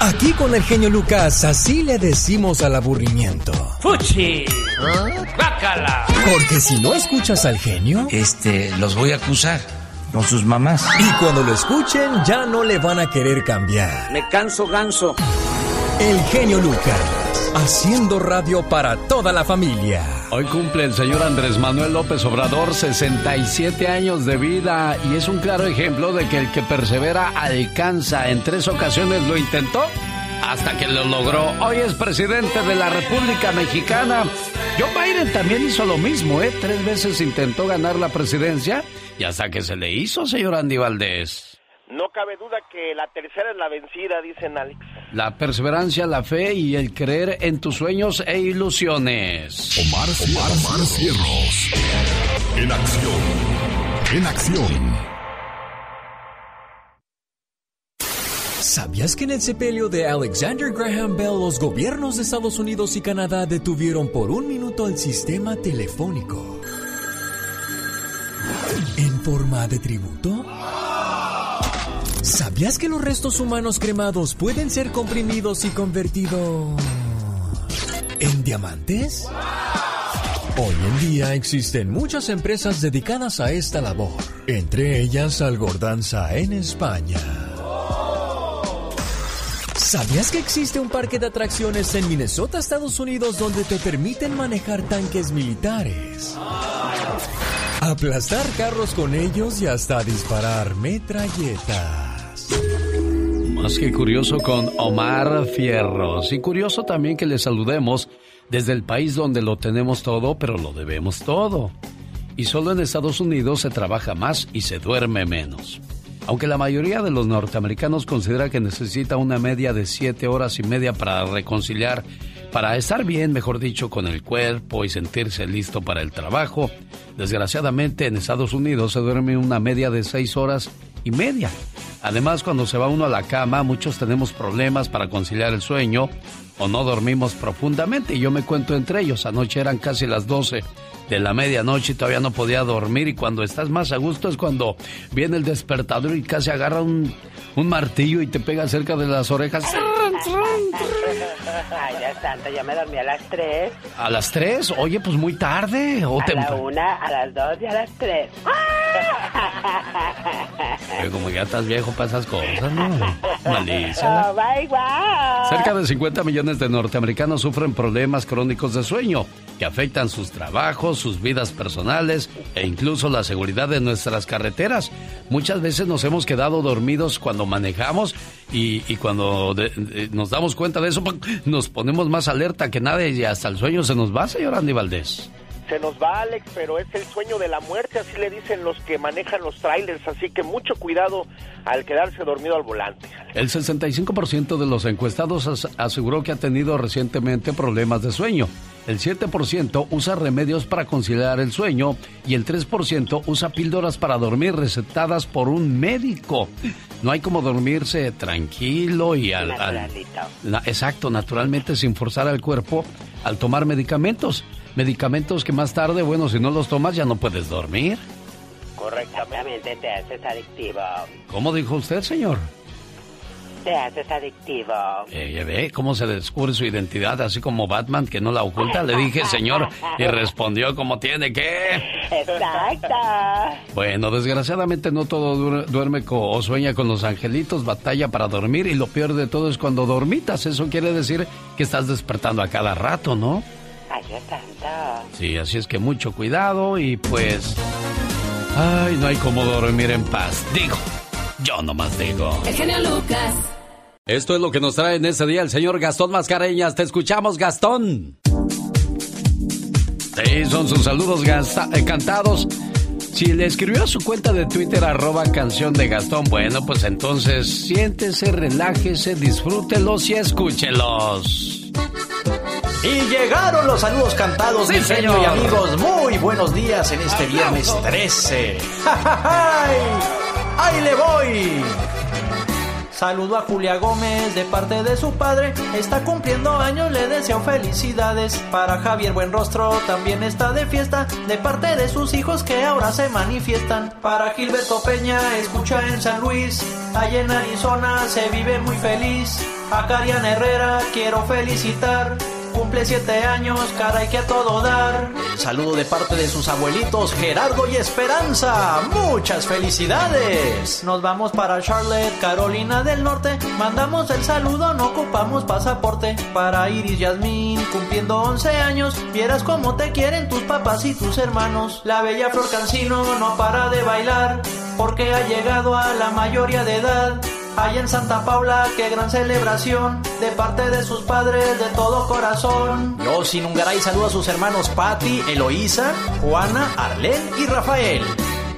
Aquí con el genio Lucas, así le decimos al aburrimiento. ¡Fuchi! ¡Bácala! Porque si no escuchas al genio, este, los voy a acusar con sus mamás. Y cuando lo escuchen, ya no le van a querer cambiar. Me canso ganso. El genio Lucas, haciendo radio para toda la familia. Hoy cumple el señor Andrés Manuel López Obrador 67 años de vida y es un claro ejemplo de que el que persevera alcanza. En tres ocasiones lo intentó hasta que lo logró. Hoy es presidente de la República Mexicana. Joe Biden también hizo lo mismo, ¿eh? Tres veces intentó ganar la presidencia y hasta que se le hizo, señor Andy Valdés. No cabe duda que la tercera es la vencida, dicen Alex. La perseverancia, la fe y el creer en tus sueños e ilusiones. Omar, Omar, Omar Cierros. En acción. En acción. ¿Sabías que en el sepelio de Alexander Graham Bell los gobiernos de Estados Unidos y Canadá detuvieron por un minuto el sistema telefónico? ¿En forma de tributo? ¿Sabías que los restos humanos cremados pueden ser comprimidos y convertidos en diamantes? Hoy en día existen muchas empresas dedicadas a esta labor, entre ellas Algordanza en España. ¿Sabías que existe un parque de atracciones en Minnesota, Estados Unidos, donde te permiten manejar tanques militares? Aplastar carros con ellos y hasta disparar metralletas. Más que curioso con Omar Fierros. Y curioso también que le saludemos desde el país donde lo tenemos todo, pero lo debemos todo. Y solo en Estados Unidos se trabaja más y se duerme menos. Aunque la mayoría de los norteamericanos considera que necesita una media de siete horas y media para reconciliar, para estar bien, mejor dicho, con el cuerpo y sentirse listo para el trabajo, desgraciadamente en Estados Unidos se duerme una media de seis horas y media. Además, cuando se va uno a la cama, muchos tenemos problemas para conciliar el sueño o no dormimos profundamente. Y yo me cuento entre ellos. Anoche eran casi las 12 de la medianoche y todavía no podía dormir. Y cuando estás más a gusto es cuando viene el despertador y casi agarra un, un martillo y te pega cerca de las orejas. Ay, ya santo, ya me dormí a las 3. ¿A las 3? Oye, pues muy tarde. ¿O a la 1, a las 2 y a las 3. Pero como ya estás viejo para esas cosas, ¿no? Malísima. Oh, my God. Cerca de 50 millones de norteamericanos sufren problemas crónicos de sueño que afectan sus trabajos, sus vidas personales e incluso la seguridad de nuestras carreteras. Muchas veces nos hemos quedado dormidos cuando manejamos y, y cuando de, de, nos damos cuenta de eso, nos ponemos más alerta que nadie y hasta el sueño se nos va, señor Andy Valdés. Se nos va, Alex, pero es el sueño de la muerte, así le dicen los que manejan los trailers, así que mucho cuidado al quedarse dormido al volante. El 65% de los encuestados as aseguró que ha tenido recientemente problemas de sueño. El 7% usa remedios para conciliar el sueño y el 3% usa píldoras para dormir recetadas por un médico. No hay como dormirse tranquilo y al, al na, exacto, naturalmente sin forzar al cuerpo al tomar medicamentos. Medicamentos que más tarde, bueno, si no los tomas ya no puedes dormir. Correctamente, te haces adictivo. ¿Cómo dijo usted, señor? Te haces adictivo. Eh, ve cómo se descubre su identidad, así como Batman que no la oculta. Le dije, señor, y respondió como tiene que. Exacto. Bueno, desgraciadamente no todo duerme o sueña con los angelitos, batalla para dormir y lo peor de todo es cuando dormitas. Eso quiere decir que estás despertando a cada rato, ¿no? Ay, tanto. Sí, así es que mucho cuidado y pues... Ay, no hay como dormir en paz. Digo, yo nomás digo. El genio Lucas. Esto es lo que nos trae en este día el señor Gastón Mascareñas. Te escuchamos, Gastón. Sí, son sus saludos eh, cantados. Si le escribió a su cuenta de Twitter arroba canción de Gastón, bueno, pues entonces siéntese, relájese, disfrútelos y escúchelos. Y llegaron los saludos cantados, sí, mi señor y amigos. Muy buenos días en este viernes 13. ¡Ay! ¡Ahí le voy! Saludo a Julia Gómez de parte de su padre. Está cumpliendo años, le deseo felicidades. Para Javier Buenrostro también está de fiesta. De parte de sus hijos que ahora se manifiestan. Para Gilberto Peña, escucha en San Luis. Allá en Arizona se vive muy feliz. A Carian Herrera quiero felicitar. Cumple siete años, caray que a todo dar. Saludo de parte de sus abuelitos Gerardo y Esperanza. Muchas felicidades. Nos vamos para Charlotte, Carolina del Norte. Mandamos el saludo, no ocupamos pasaporte. Para Iris Yasmín, cumpliendo 11 años. Vieras cómo te quieren tus papás y tus hermanos. La bella Flor Cancino no para de bailar. Porque ha llegado a la mayoría de edad. Allá en Santa Paula, qué gran celebración de parte de sus padres de todo corazón. Yo sin Ungaray saludo a sus hermanos Patti, Eloísa, Juana, Arlén y Rafael.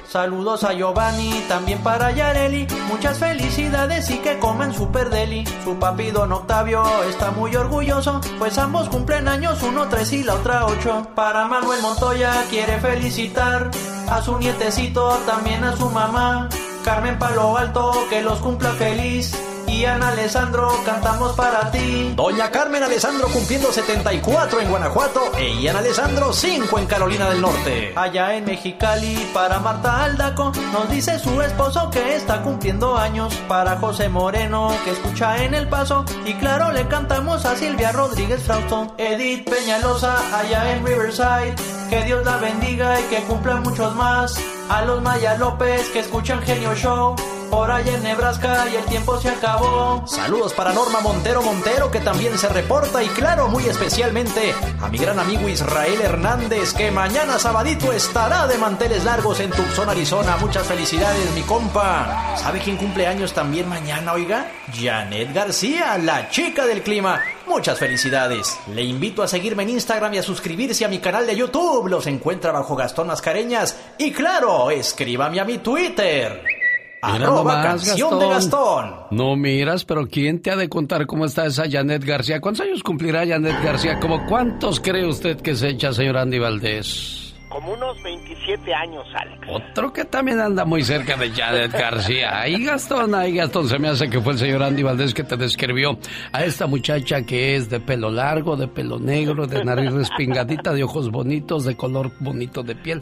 Saludos a Giovanni, también para Yareli. Muchas felicidades y que coman super deli. Su papi don Octavio está muy orgulloso, pues ambos cumplen años, uno tres y la otra ocho. Para Manuel Montoya quiere felicitar a su nietecito, también a su mamá. Carmen Palo Alto, que los cumpla feliz. Y Alessandro, cantamos para ti. Doña Carmen Alessandro cumpliendo 74 en Guanajuato e Ian Alessandro 5 en Carolina del Norte. Allá en Mexicali, para Marta Aldaco, nos dice su esposo que está cumpliendo años. Para José Moreno, que escucha en El Paso. Y claro, le cantamos a Silvia Rodríguez Frausto. Edith Peñalosa, allá en Riverside. Que Dios la bendiga y que cumpla muchos más. A los Maya López que escuchan Genio Show. Por allá en Nebraska y el tiempo se acabó. Saludos para Norma Montero Montero que también se reporta y claro, muy especialmente a mi gran amigo Israel Hernández que mañana sabadito estará de manteles largos en Tucson, Arizona. Muchas felicidades, mi compa. ¿Sabe quién cumple años también mañana, oiga? Janet García, la chica del clima. Muchas felicidades. Le invito a seguirme en Instagram y a suscribirse a mi canal de YouTube. Los encuentra bajo Gastón Mascareñas. Y claro, escríbame a mi Twitter. Arroba canción de Gastón. No miras, pero ¿quién te ha de contar cómo está esa Janet García? ¿Cuántos años cumplirá Janet García? ¿Cómo cuántos cree usted que se echa, señor Andy Valdés? Como unos 27 años, Alex. Otro que también anda muy cerca de Janet García. Ahí Gastón, ahí Gastón, se me hace que fue el señor Andy Valdés que te describió a esta muchacha que es de pelo largo, de pelo negro, de nariz respingadita, de ojos bonitos, de color bonito de piel.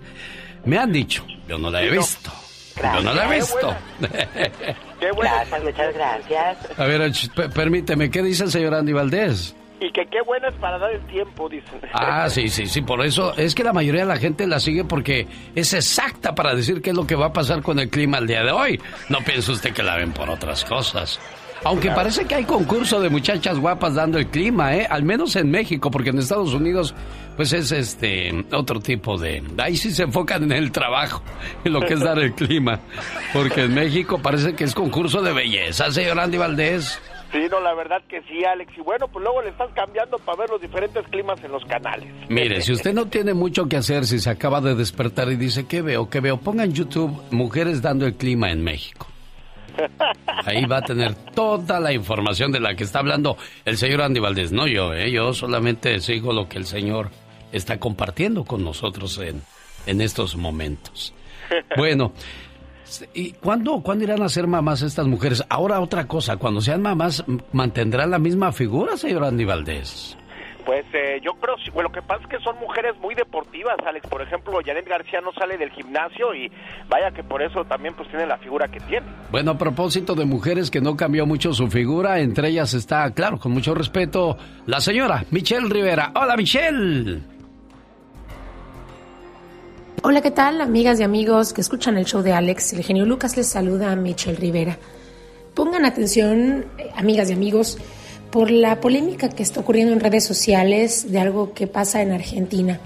Me han dicho, yo no la he visto. Yo no la he visto. Qué bueno. Gracias, muchas gracias. A ver, permíteme, ¿qué dice el señor Andy Valdés? Y que qué buena es para dar el tiempo, dicen. Ah, sí, sí, sí, por eso es que la mayoría de la gente la sigue porque es exacta para decir qué es lo que va a pasar con el clima el día de hoy. No piense usted que la ven por otras cosas. Aunque parece que hay concurso de muchachas guapas dando el clima, ¿eh? Al menos en México, porque en Estados Unidos, pues es este otro tipo de. Ahí sí se enfocan en el trabajo, en lo que es dar el clima. Porque en México parece que es concurso de belleza, señor Andy Valdés. Sí, no, la verdad que sí, Alex. Y bueno, pues luego le estás cambiando para ver los diferentes climas en los canales. Mire, si usted no tiene mucho que hacer, si se acaba de despertar y dice, ¿qué veo? ¿Qué veo? Ponga en YouTube Mujeres dando el clima en México. Ahí va a tener toda la información de la que está hablando el señor Andy Valdés. No yo, ¿eh? Yo solamente sigo lo que el señor está compartiendo con nosotros en, en estos momentos. Bueno, ¿y cuándo, cuándo irán a ser mamás estas mujeres? Ahora otra cosa, cuando sean mamás, ¿mantendrán la misma figura, señor Andy Valdés? Pues eh, yo creo, bueno, lo que pasa es que son mujeres muy deportivas, Alex. Por ejemplo, Janet García no sale del gimnasio y vaya que por eso también pues tiene la figura que tiene. Bueno, a propósito de mujeres que no cambió mucho su figura, entre ellas está, claro, con mucho respeto, la señora Michelle Rivera. Hola, Michelle. Hola, ¿qué tal, amigas y amigos que escuchan el show de Alex? El genio Lucas les saluda a Michelle Rivera. Pongan atención, amigas y amigos, por la polémica que está ocurriendo en redes sociales de algo que pasa en Argentina.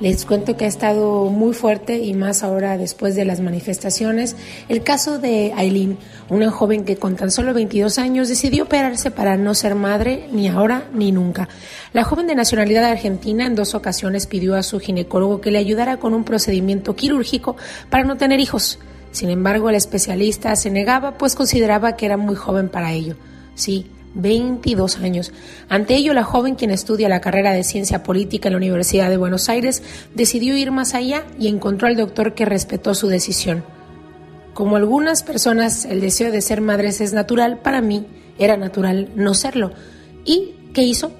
Les cuento que ha estado muy fuerte y más ahora después de las manifestaciones. El caso de Aileen, una joven que con tan solo 22 años decidió operarse para no ser madre ni ahora ni nunca. La joven de nacionalidad argentina en dos ocasiones pidió a su ginecólogo que le ayudara con un procedimiento quirúrgico para no tener hijos. Sin embargo, el especialista se negaba pues consideraba que era muy joven para ello. Sí, 22 años. Ante ello, la joven, quien estudia la carrera de ciencia política en la Universidad de Buenos Aires, decidió ir más allá y encontró al doctor que respetó su decisión. Como algunas personas, el deseo de ser madres es natural, para mí era natural no serlo. ¿Y qué hizo?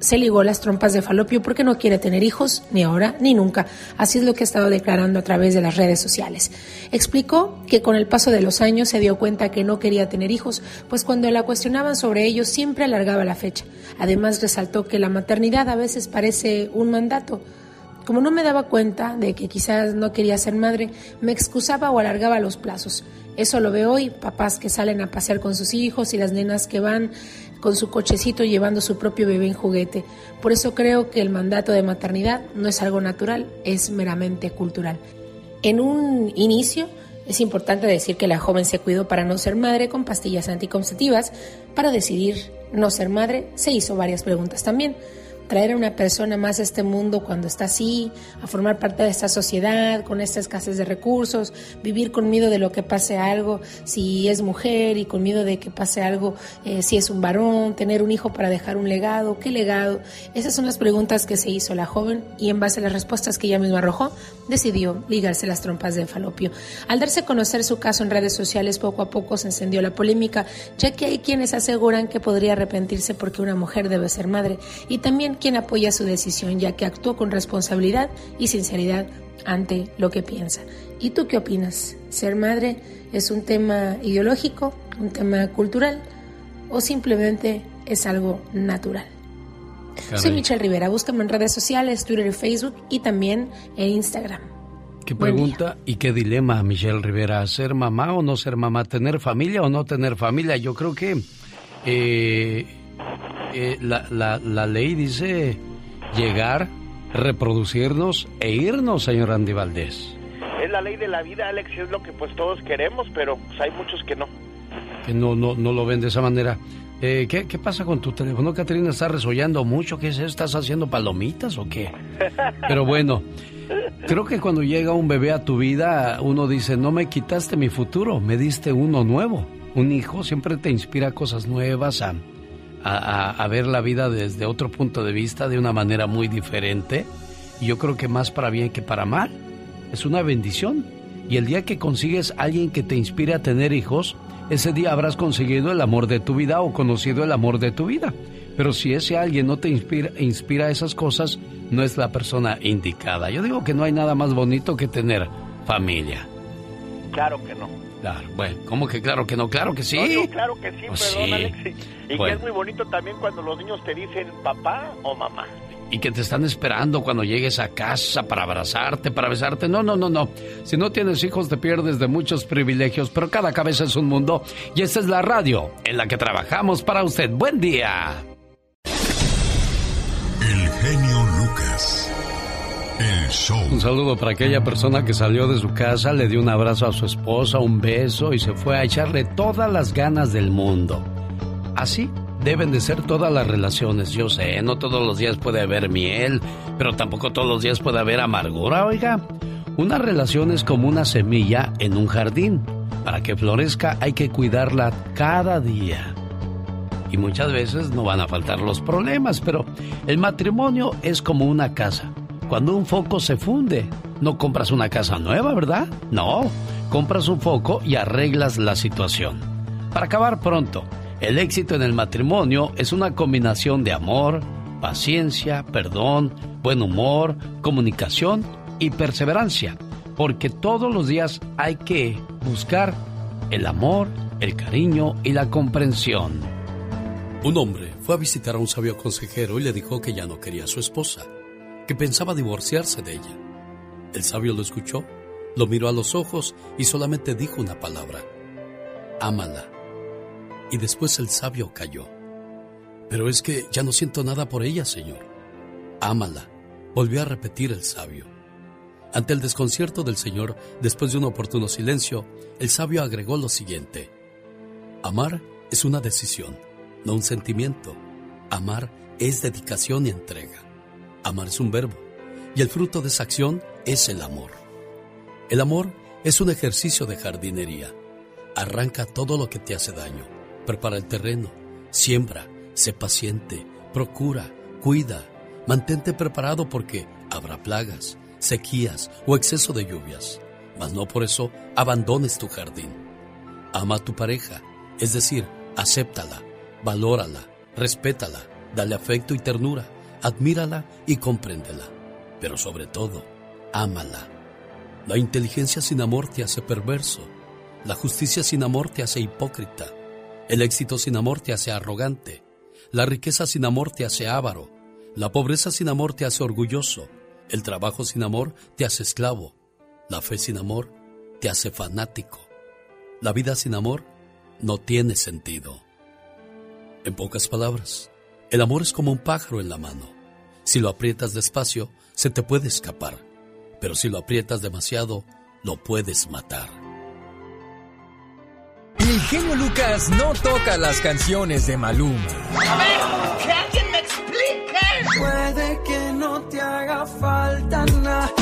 Se ligó las trompas de falopio porque no quiere tener hijos, ni ahora ni nunca. Así es lo que ha estado declarando a través de las redes sociales. Explicó que con el paso de los años se dio cuenta que no quería tener hijos, pues cuando la cuestionaban sobre ellos siempre alargaba la fecha. Además resaltó que la maternidad a veces parece un mandato. Como no me daba cuenta de que quizás no quería ser madre, me excusaba o alargaba los plazos. Eso lo veo hoy, papás que salen a pasear con sus hijos y las nenas que van con su cochecito llevando su propio bebé en juguete. Por eso creo que el mandato de maternidad no es algo natural, es meramente cultural. En un inicio, es importante decir que la joven se cuidó para no ser madre con pastillas anticonceptivas. Para decidir no ser madre, se hizo varias preguntas también traer a una persona más a este mundo cuando está así, a formar parte de esta sociedad con esta escasez de recursos, vivir con miedo de lo que pase algo si es mujer y con miedo de que pase algo eh, si es un varón, tener un hijo para dejar un legado, ¿qué legado? Esas son las preguntas que se hizo la joven y en base a las respuestas que ella misma arrojó, decidió ligarse las trompas de falopio. Al darse a conocer su caso en redes sociales, poco a poco se encendió la polémica, ya que hay quienes aseguran que podría arrepentirse porque una mujer debe ser madre y también quien apoya su decisión, ya que actuó con responsabilidad y sinceridad ante lo que piensa. ¿Y tú qué opinas? ¿Ser madre es un tema ideológico, un tema cultural o simplemente es algo natural? Soy Michelle Rivera, búscame en redes sociales, Twitter y Facebook y también en Instagram. ¿Qué pregunta y qué dilema, Michelle Rivera? ¿Ser mamá o no ser mamá? ¿Tener familia o no tener familia? Yo creo que eh, eh, la, la, la, ley dice llegar, reproducirnos e irnos, señor Andy Valdés. Es la ley de la vida, Alex, es lo que pues todos queremos, pero pues, hay muchos que no. Que no, no, no lo ven de esa manera. Eh, ¿qué, ¿qué, pasa con tu teléfono, Catrina? ¿Estás resollando mucho? ¿Qué es ¿Estás haciendo palomitas o qué? Pero bueno, creo que cuando llega un bebé a tu vida, uno dice, no me quitaste mi futuro, me diste uno nuevo. Un hijo siempre te inspira cosas nuevas, a, a, ver la vida desde otro punto de vista, de una manera muy diferente. Y yo creo que más para bien que para mal. Es una bendición. Y el día que consigues alguien que te inspire a tener hijos, ese día habrás conseguido el amor de tu vida o conocido el amor de tu vida. Pero si ese alguien no te inspira, inspira esas cosas, no es la persona indicada. Yo digo que no hay nada más bonito que tener familia. Claro que no. Claro, bueno, ¿cómo que claro que no? Claro que sí. claro que sí, Pues perdón, sí. Alex. Y que es muy bonito también cuando los niños te dicen papá o mamá. Y que te están esperando cuando llegues a casa para abrazarte, para besarte. No, no, no, no. Si no tienes hijos te pierdes de muchos privilegios, pero cada cabeza es un mundo. Y esta es la radio en la que trabajamos para usted. Buen día. El genio Lucas. El. Un saludo para aquella persona que salió de su casa, le dio un abrazo a su esposa, un beso y se fue a echarle todas las ganas del mundo. Así deben de ser todas las relaciones. Yo sé, no todos los días puede haber miel, pero tampoco todos los días puede haber amargura, oiga. Una relación es como una semilla en un jardín. Para que florezca hay que cuidarla cada día. Y muchas veces no van a faltar los problemas, pero el matrimonio es como una casa. Cuando un foco se funde, no compras una casa nueva, ¿verdad? No, compras un foco y arreglas la situación. Para acabar pronto, el éxito en el matrimonio es una combinación de amor, paciencia, perdón, buen humor, comunicación y perseverancia, porque todos los días hay que buscar el amor, el cariño y la comprensión. Un hombre fue a visitar a un sabio consejero y le dijo que ya no quería a su esposa, que pensaba divorciarse de ella. El sabio lo escuchó, lo miró a los ojos y solamente dijo una palabra, ámala. Y después el sabio cayó. Pero es que ya no siento nada por ella, señor. Ámala, volvió a repetir el sabio. Ante el desconcierto del señor, después de un oportuno silencio, el sabio agregó lo siguiente. Amar es una decisión, no un sentimiento. Amar es dedicación y entrega. Amar es un verbo, y el fruto de esa acción es el amor. El amor es un ejercicio de jardinería. Arranca todo lo que te hace daño, prepara el terreno, siembra, sé paciente, procura, cuida, mantente preparado porque habrá plagas, sequías o exceso de lluvias, mas no por eso abandones tu jardín. Ama a tu pareja, es decir, acéptala, valórala, respétala, Dale afecto y ternura, admírala y compréndela. Pero sobre todo, ámala. La inteligencia sin amor te hace perverso. La justicia sin amor te hace hipócrita. El éxito sin amor te hace arrogante. La riqueza sin amor te hace avaro. La pobreza sin amor te hace orgulloso. El trabajo sin amor te hace esclavo. La fe sin amor te hace fanático. La vida sin amor no tiene sentido. En pocas palabras, el amor es como un pájaro en la mano. Si lo aprietas despacio, se te puede escapar, pero si lo aprietas demasiado, lo puedes matar. El genio Lucas no toca las canciones de Maluma. A ver, que alguien me explique. Puede que no te haga falta nada,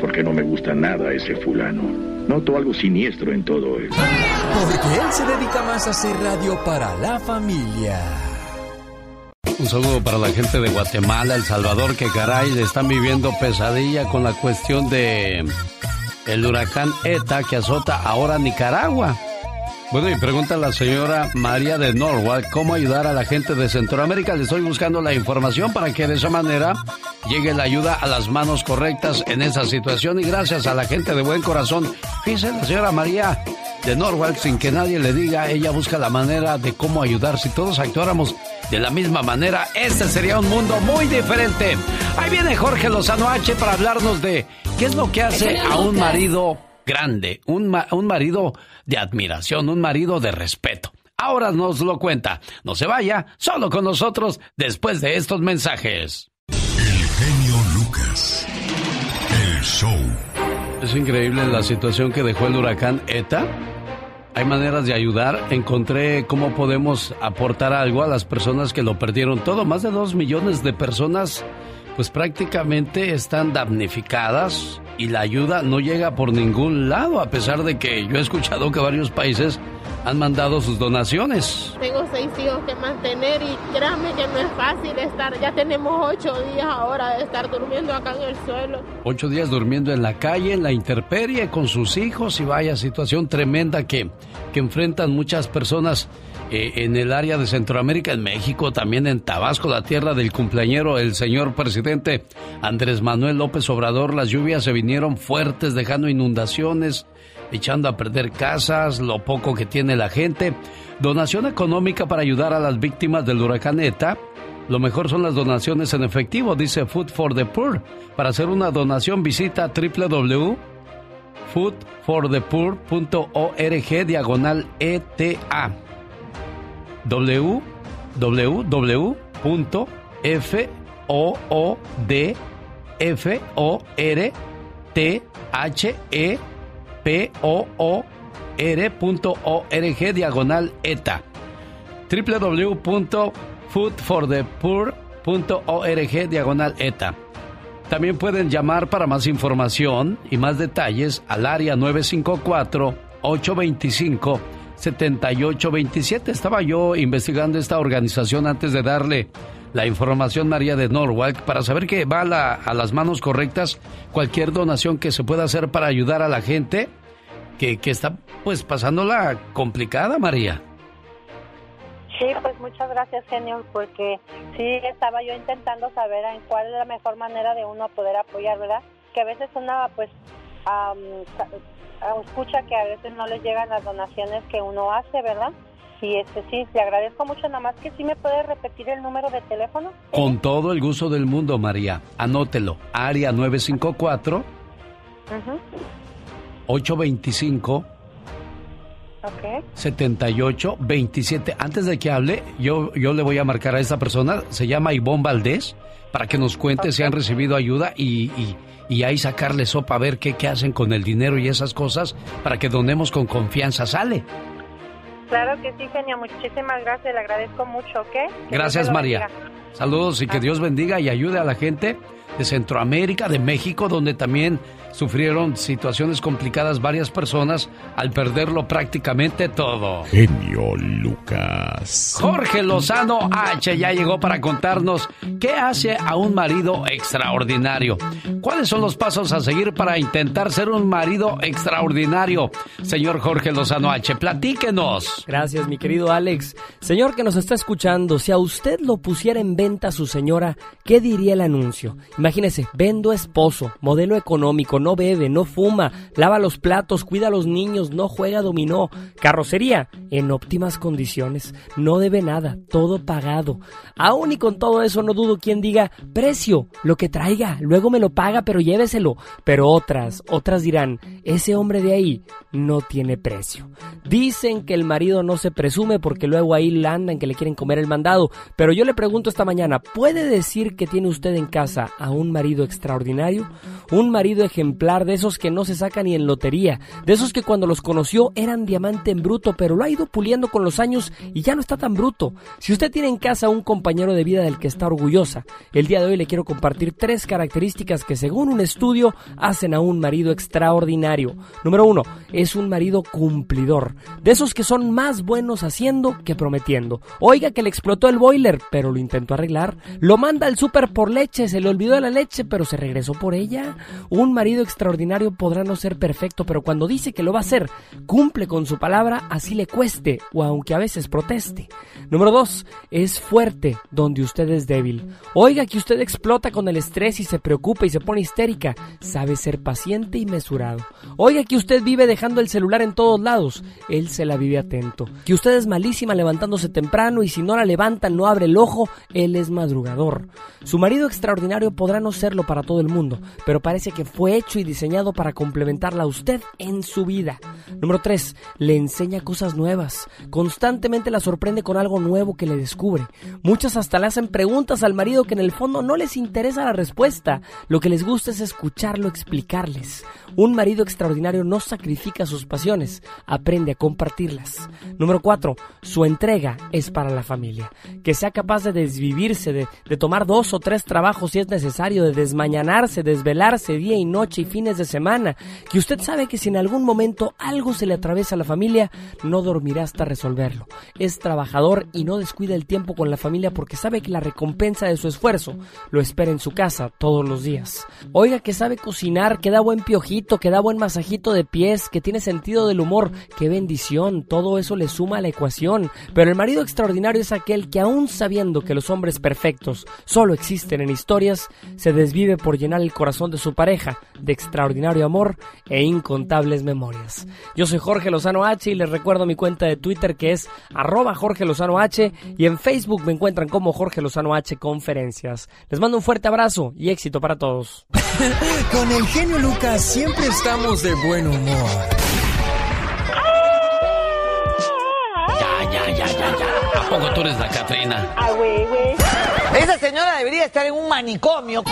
No sé por qué no me gusta nada ese fulano. Noto algo siniestro en todo él. Porque él se dedica más a hacer radio para la familia. Un saludo para la gente de Guatemala, El Salvador, que caray, están viviendo pesadilla con la cuestión de el huracán ETA que azota ahora Nicaragua. Bueno, y pregunta la señora María de Norwalk cómo ayudar a la gente de Centroamérica. Le estoy buscando la información para que de esa manera llegue la ayuda a las manos correctas en esa situación. Y gracias a la gente de buen corazón, fíjese la señora María de Norwalk, sin que nadie le diga, ella busca la manera de cómo ayudar. Si todos actuáramos de la misma manera, este sería un mundo muy diferente. Ahí viene Jorge Lozano H para hablarnos de qué es lo que hace a un marido grande, un, ma un marido de admiración, un marido de respeto. Ahora nos lo cuenta. No se vaya, solo con nosotros después de estos mensajes. El genio Lucas. El show. Es increíble la situación que dejó el huracán ETA. Hay maneras de ayudar. Encontré cómo podemos aportar algo a las personas que lo perdieron todo. Más de dos millones de personas, pues prácticamente están damnificadas y la ayuda no llega por ningún lado, a pesar de que yo he escuchado que varios países han mandado sus donaciones. Tengo seis hijos que mantener y créanme que no es fácil estar. Ya tenemos ocho días ahora de estar durmiendo acá en el suelo. Ocho días durmiendo en la calle, en la intemperie, con sus hijos y vaya situación tremenda que, que enfrentan muchas personas eh, en el área de Centroamérica, en México, también en Tabasco, la tierra del cumpleañero, el señor presidente Andrés Manuel López Obrador. Las lluvias se vinieron fuertes, dejando inundaciones echando a perder casas, lo poco que tiene la gente. Donación económica para ayudar a las víctimas del huracán ETA. Lo mejor son las donaciones en efectivo, dice Food for the Poor. Para hacer una donación visita www.foodforthepoor.org diagonal ETA. www.foodforthe P-O-O-R.org diagonal ETA. www.foodforthepoor.org diagonal ETA. También pueden llamar para más información y más detalles al área 954-825-7827. Estaba yo investigando esta organización antes de darle la información María de Norwalk para saber que va a, a, las manos correctas cualquier donación que se pueda hacer para ayudar a la gente que, que está pues pasándola complicada, María. Sí, pues muchas gracias, genio, porque sí estaba yo intentando saber en cuál es la mejor manera de uno poder apoyar, ¿verdad? Que a veces una pues um, escucha que a veces no les llegan las donaciones que uno hace, ¿verdad? Sí, este sí, le agradezco mucho. Nada más que sí me puede repetir el número de teléfono. Con todo el gusto del mundo, María. Anótelo. Área 954 uh -huh. 825 okay. 78 27. Antes de que hable, yo, yo le voy a marcar a esta persona. Se llama Ivonne Valdés. Para que nos cuente okay. si han recibido ayuda y, y, y, ahí sacarle sopa a ver qué, qué hacen con el dinero y esas cosas para que donemos con confianza. Sale. Claro que sí, genio. Muchísimas gracias. Le agradezco mucho, ¿ok? Gracias, María. Saludos y que. Dios bendiga y ayude a la gente de Centroamérica, de México, donde también sufrieron situaciones complicadas varias personas al perderlo prácticamente todo. Genio Lucas. Jorge Lozano H ya llegó para contarnos qué hace a un marido extraordinario. ¿Cuáles son los pasos a seguir para intentar ser un marido extraordinario? Señor Jorge Lozano H, platíquenos. Gracias, mi querido Alex. Señor que nos está escuchando, si a usted lo pusiera en venta a su señora, ¿qué diría el anuncio? Imagínese, vendo esposo, modelo económico, no bebe, no fuma, lava los platos, cuida a los niños, no juega dominó, carrocería en óptimas condiciones, no debe nada, todo pagado. Aún y con todo eso no dudo quien diga, precio, lo que traiga, luego me lo paga, pero lléveselo. Pero otras, otras dirán, ese hombre de ahí no tiene precio. Dicen que el marido no se presume porque luego ahí le andan que le quieren comer el mandado, pero yo le pregunto esta mañana, ¿puede decir que tiene usted en casa a un marido extraordinario? Un marido ejemplar de esos que no se sacan ni en lotería, de esos que cuando los conoció eran diamante en bruto, pero lo ha ido puliendo con los años y ya no está tan bruto. Si usted tiene en casa un compañero de vida del que está orgullosa, el día de hoy le quiero compartir tres características que según un estudio hacen a un marido extraordinario. Número uno, es un marido cumplidor, de esos que son más buenos haciendo que prometiendo. Oiga que le explotó el boiler, pero lo intentó arreglar. Lo manda al súper por leche, se le olvidó la leche, pero se regresó por ella. Un marido extraordinario podrá no ser perfecto, pero cuando dice que lo va a hacer, cumple con su palabra, así le cueste, o aunque a veces proteste. Número dos, es fuerte donde usted es débil. Oiga que usted explota con el estrés y se preocupa y se pone histérica. Sabe ser paciente y mesurado. Oiga que usted vive dejando el celular en todos lados. Él se la vive atento. Que usted es malísima levantándose temprano y si no la levantan no abre el ojo, él es madrugador. Su marido extraordinario podrá no serlo para todo el mundo, pero parece que fue hecho y diseñado para complementarla a usted en su vida. Número 3. Le enseña cosas nuevas. Constantemente la sorprende con algo nuevo que le descubre. Muchas hasta le hacen preguntas al marido que en el fondo no les interesa la respuesta. Lo que les gusta es escucharlo explicarles. Un marido extraordinario no sacrifica sus pasiones, aprende a compartirlas. Número 4. Su entrega es para la familia. Que sea capaz de desvivirse, de, de tomar dos o tres trabajos si es necesario, de desmañanarse, desvelarse día y noche y fines de semana. Que usted sabe que si en algún momento algo se le atraviesa a la familia, no dormirá hasta resolverlo. Es trabajador y no descuida el tiempo con la familia porque sabe que la recompensa de su esfuerzo lo espera en su casa todos los días. Oiga que sabe cocinar, que da buen piojito, que da buen masajito de pies, que tiene sentido del humor. ¡Qué bendición! Todo eso le suma a la ecuación. Pero el marido extraordinario es aquel que aún sabiendo que los hombres perfectos solo existen en historias, se desvive por llenar el corazón de su pareja extraordinario amor e incontables memorias. Yo soy Jorge Lozano H y les recuerdo mi cuenta de Twitter que es arroba Jorge Lozano H y en Facebook me encuentran como Jorge Lozano H Conferencias. Les mando un fuerte abrazo y éxito para todos. Con el genio Lucas siempre estamos de buen humor. Ya, ya, ya, ya, ya. ¿A poco tú eres la Catrina? Ah, güey, güey. Esa señora debería estar en un manicomio.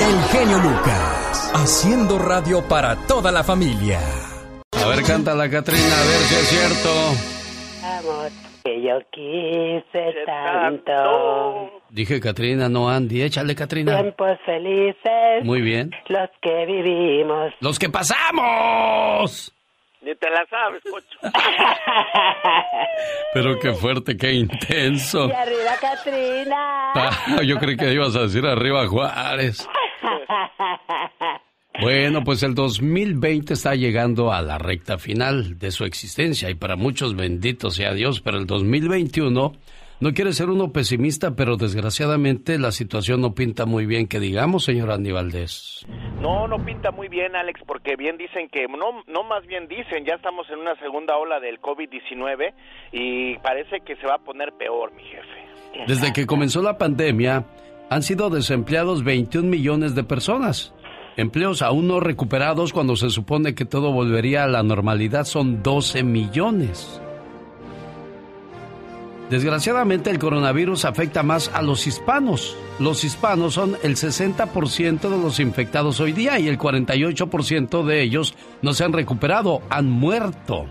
El genio Lucas, haciendo radio para toda la familia. A ver, canta la Catrina, a ver si es cierto. Amor, que yo quise tanto. Dije Catrina, no Andy. Échale, Catrina. Tiempos felices. Muy bien. Los que vivimos. ¡Los que pasamos! Ni te la sabes, cocho. Pero qué fuerte, qué intenso. Y arriba, Catrina. Ah, yo creí que ibas a decir arriba Juárez. Bueno, pues el 2020 está llegando a la recta final de su existencia y para muchos bendito sea Dios, pero el 2021 no quiere ser uno pesimista, pero desgraciadamente la situación no pinta muy bien, que digamos, señor Andy Valdés. No, no pinta muy bien, Alex, porque bien dicen que, no, no más bien dicen, ya estamos en una segunda ola del COVID-19 y parece que se va a poner peor, mi jefe. Desde que comenzó la pandemia, han sido desempleados 21 millones de personas. Empleos aún no recuperados cuando se supone que todo volvería a la normalidad son 12 millones. Desgraciadamente el coronavirus afecta más a los hispanos. Los hispanos son el 60% de los infectados hoy día y el 48% de ellos no se han recuperado, han muerto.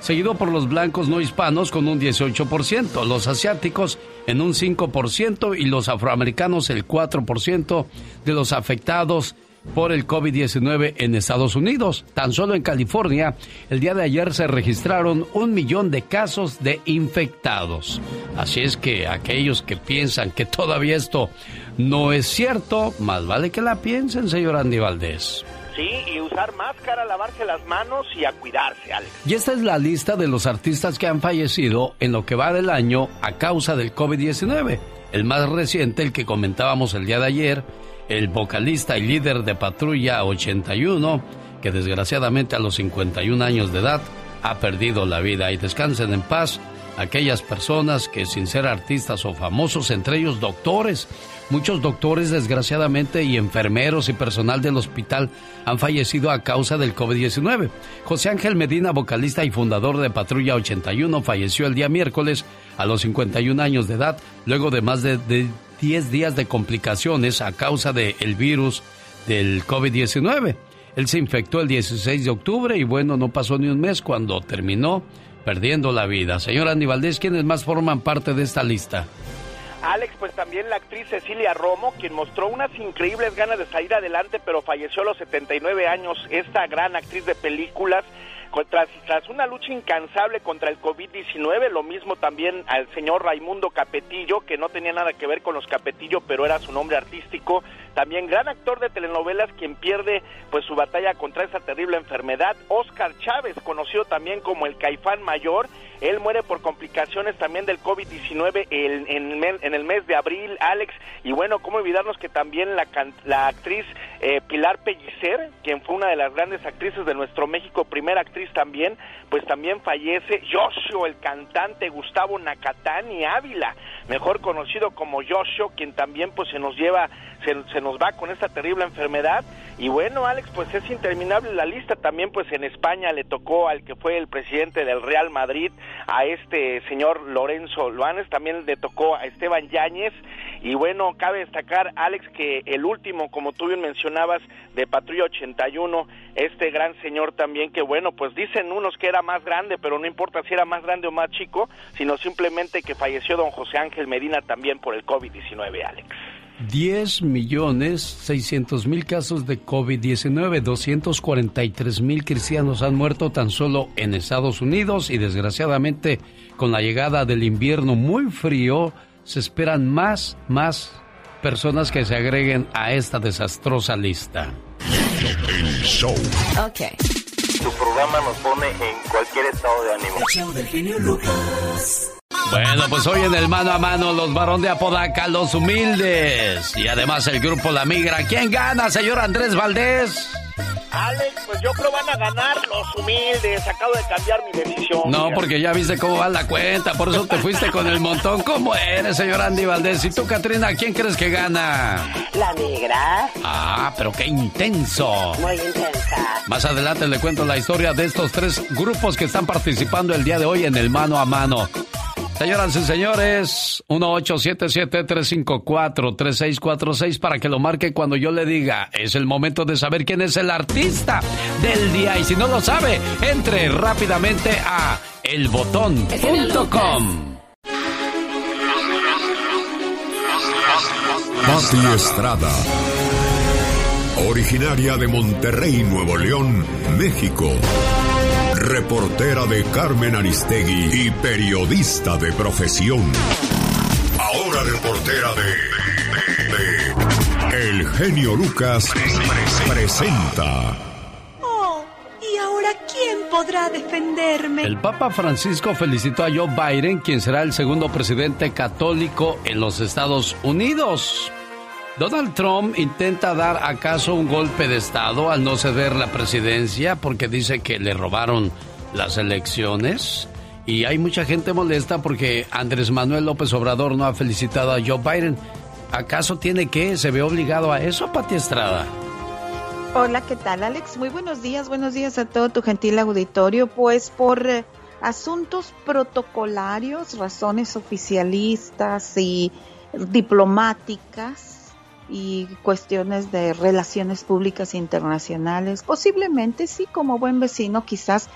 seguido por los blancos no hispanos con un 18%, los asiáticos en un 5% y los afroamericanos el 4% de los afectados por el COVID-19 en Estados Unidos. Tan solo en California, el día de ayer se registraron un millón de casos de infectados. Así es que aquellos que piensan que todavía esto no es cierto, más vale que la piensen, señor Andy Valdés. Sí, y usar máscara, lavarse las manos y a cuidarse, Alex. Y esta es la lista de los artistas que han fallecido en lo que va del año a causa del COVID-19. El más reciente, el que comentábamos el día de ayer, el vocalista y líder de Patrulla 81, que desgraciadamente a los 51 años de edad ha perdido la vida. Y descansen en paz aquellas personas que sin ser artistas o famosos, entre ellos doctores, muchos doctores desgraciadamente y enfermeros y personal del hospital han fallecido a causa del COVID-19. José Ángel Medina, vocalista y fundador de Patrulla 81, falleció el día miércoles a los 51 años de edad, luego de más de, 10 días de complicaciones a causa del virus del COVID-19. Él se infectó el 16 de octubre y bueno, no pasó ni un mes cuando terminó perdiendo la vida. Señor Andy Valdés, ¿quiénes más forman parte de esta lista? Alex, pues también la actriz Cecilia Romo, quien mostró unas increíbles ganas de salir adelante, pero falleció a los 79 años. Esta gran actriz de películas tras, tras una lucha incansable contra el COVID-19, lo mismo también al señor Raimundo Capetillo, que no tenía nada que ver con los Capetillo, pero era su nombre artístico, también gran actor de telenovelas quien pierde pues su batalla contra esa terrible enfermedad, Oscar Chávez, conocido también como el Caifán Mayor, él muere por complicaciones también del COVID-19 en, en, el mes de abril, Alex, y bueno, cómo olvidarnos que también la, la actriz eh, Pilar Pellicer, quien fue una de las grandes actrices de nuestro México, primera actriz también, pues también fallece Yoshio, el cantante Gustavo Nakatani Ávila, mejor conocido como Yoshio, quien también pues se nos lleva, se, nos va con esta terrible enfermedad. Y bueno, Alex, pues es interminable la lista. También pues en España le tocó al que fue el presidente del Real Madrid, a este señor Lorenzo Luanes, también le tocó a Esteban Yáñez. Y bueno, cabe destacar, Alex, que el último, como tú bien mencionabas, de Patrulla 81, este gran señor también, que bueno, pues dicen unos que era más grande, pero no importa si era más grande o más chico, sino simplemente que falleció don José Ángel Medina también por el COVID-19, Alex. 10 millones 600 mil casos de COVID-19, 243 mil cristianos han muerto tan solo en Estados Unidos y desgraciadamente con la llegada del invierno muy frío se esperan más, más personas que se agreguen a esta desastrosa lista. El show. Ok. Tu programa nos pone en cualquier estado de ánimo. El show del genio Lucas. Bueno, pues hoy en el mano a mano los varón de Apodaca, los humildes. Y además el grupo La Migra. ¿Quién gana, señor Andrés Valdés? Alex, pues yo creo van a ganar los humildes. Acabo de cambiar mi decisión. No, porque ya viste cómo va la cuenta. Por eso te fuiste con el montón. ¿Cómo eres, señor Andy Valdés? ¿Y tú, Katrina, quién crees que gana? La negra. Ah, pero qué intenso. Muy intensa. Más adelante le cuento la historia de estos tres grupos que están participando el día de hoy en el mano a mano. Señoras y señores, 1877-354-3646 para que lo marque cuando yo le diga. Es el momento de saber quién es el artista del día. Y si no lo sabe, entre rápidamente a elbotón.com. Pati Estrada. Originaria de Monterrey, Nuevo León, México reportera de Carmen Aristegui y periodista de profesión. Ahora reportera de, El genio Lucas presenta. Oh, ¿y ahora quién podrá defenderme? El Papa Francisco felicitó a Joe Biden, quien será el segundo presidente católico en los Estados Unidos. Donald Trump intenta dar acaso un golpe de Estado al no ceder la presidencia porque dice que le robaron las elecciones. Y hay mucha gente molesta porque Andrés Manuel López Obrador no ha felicitado a Joe Biden. ¿Acaso tiene que? ¿Se ve obligado a eso, Pati Estrada? Hola, ¿qué tal, Alex? Muy buenos días, buenos días a todo tu gentil auditorio. Pues por eh, asuntos protocolarios, razones oficialistas y diplomáticas, y cuestiones de relaciones públicas internacionales. Posiblemente sí, como buen vecino, quizás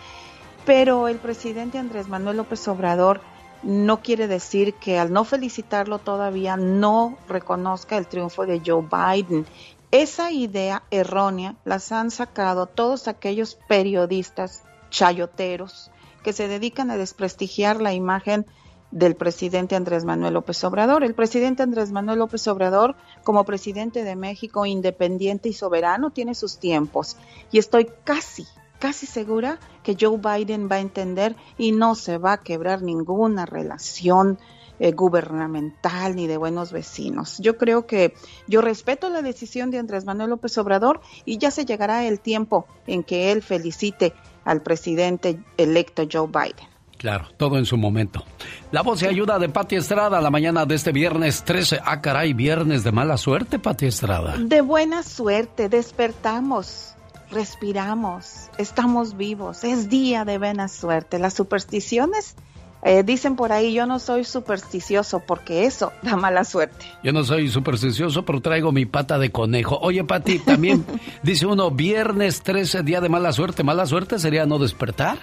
pero el presidente Andrés Manuel López Obrador no quiere decir que al no felicitarlo todavía no reconozca el triunfo de Joe Biden. Esa idea errónea las han sacado todos aquellos periodistas chayoteros que se dedican a desprestigiar la imagen del presidente Andrés Manuel López Obrador. El presidente Andrés Manuel López Obrador, como presidente de México independiente y soberano, tiene sus tiempos. Y estoy casi, casi segura que Joe Biden va a entender y no se va a quebrar ninguna relación eh, gubernamental ni de buenos vecinos. Yo creo que yo respeto la decisión de Andrés Manuel López Obrador y ya se llegará el tiempo en que él felicite al presidente electo Joe Biden. Claro, todo en su momento. La voz y ayuda de Pati Estrada la mañana de este viernes 13. Ah, caray, viernes de mala suerte, Pati Estrada. De buena suerte, despertamos, respiramos, estamos vivos. Es día de buena suerte. Las supersticiones eh, dicen por ahí, yo no soy supersticioso porque eso da mala suerte. Yo no soy supersticioso, pero traigo mi pata de conejo. Oye, Pati, también dice uno, viernes 13, día de mala suerte. ¿Mala suerte sería no despertar?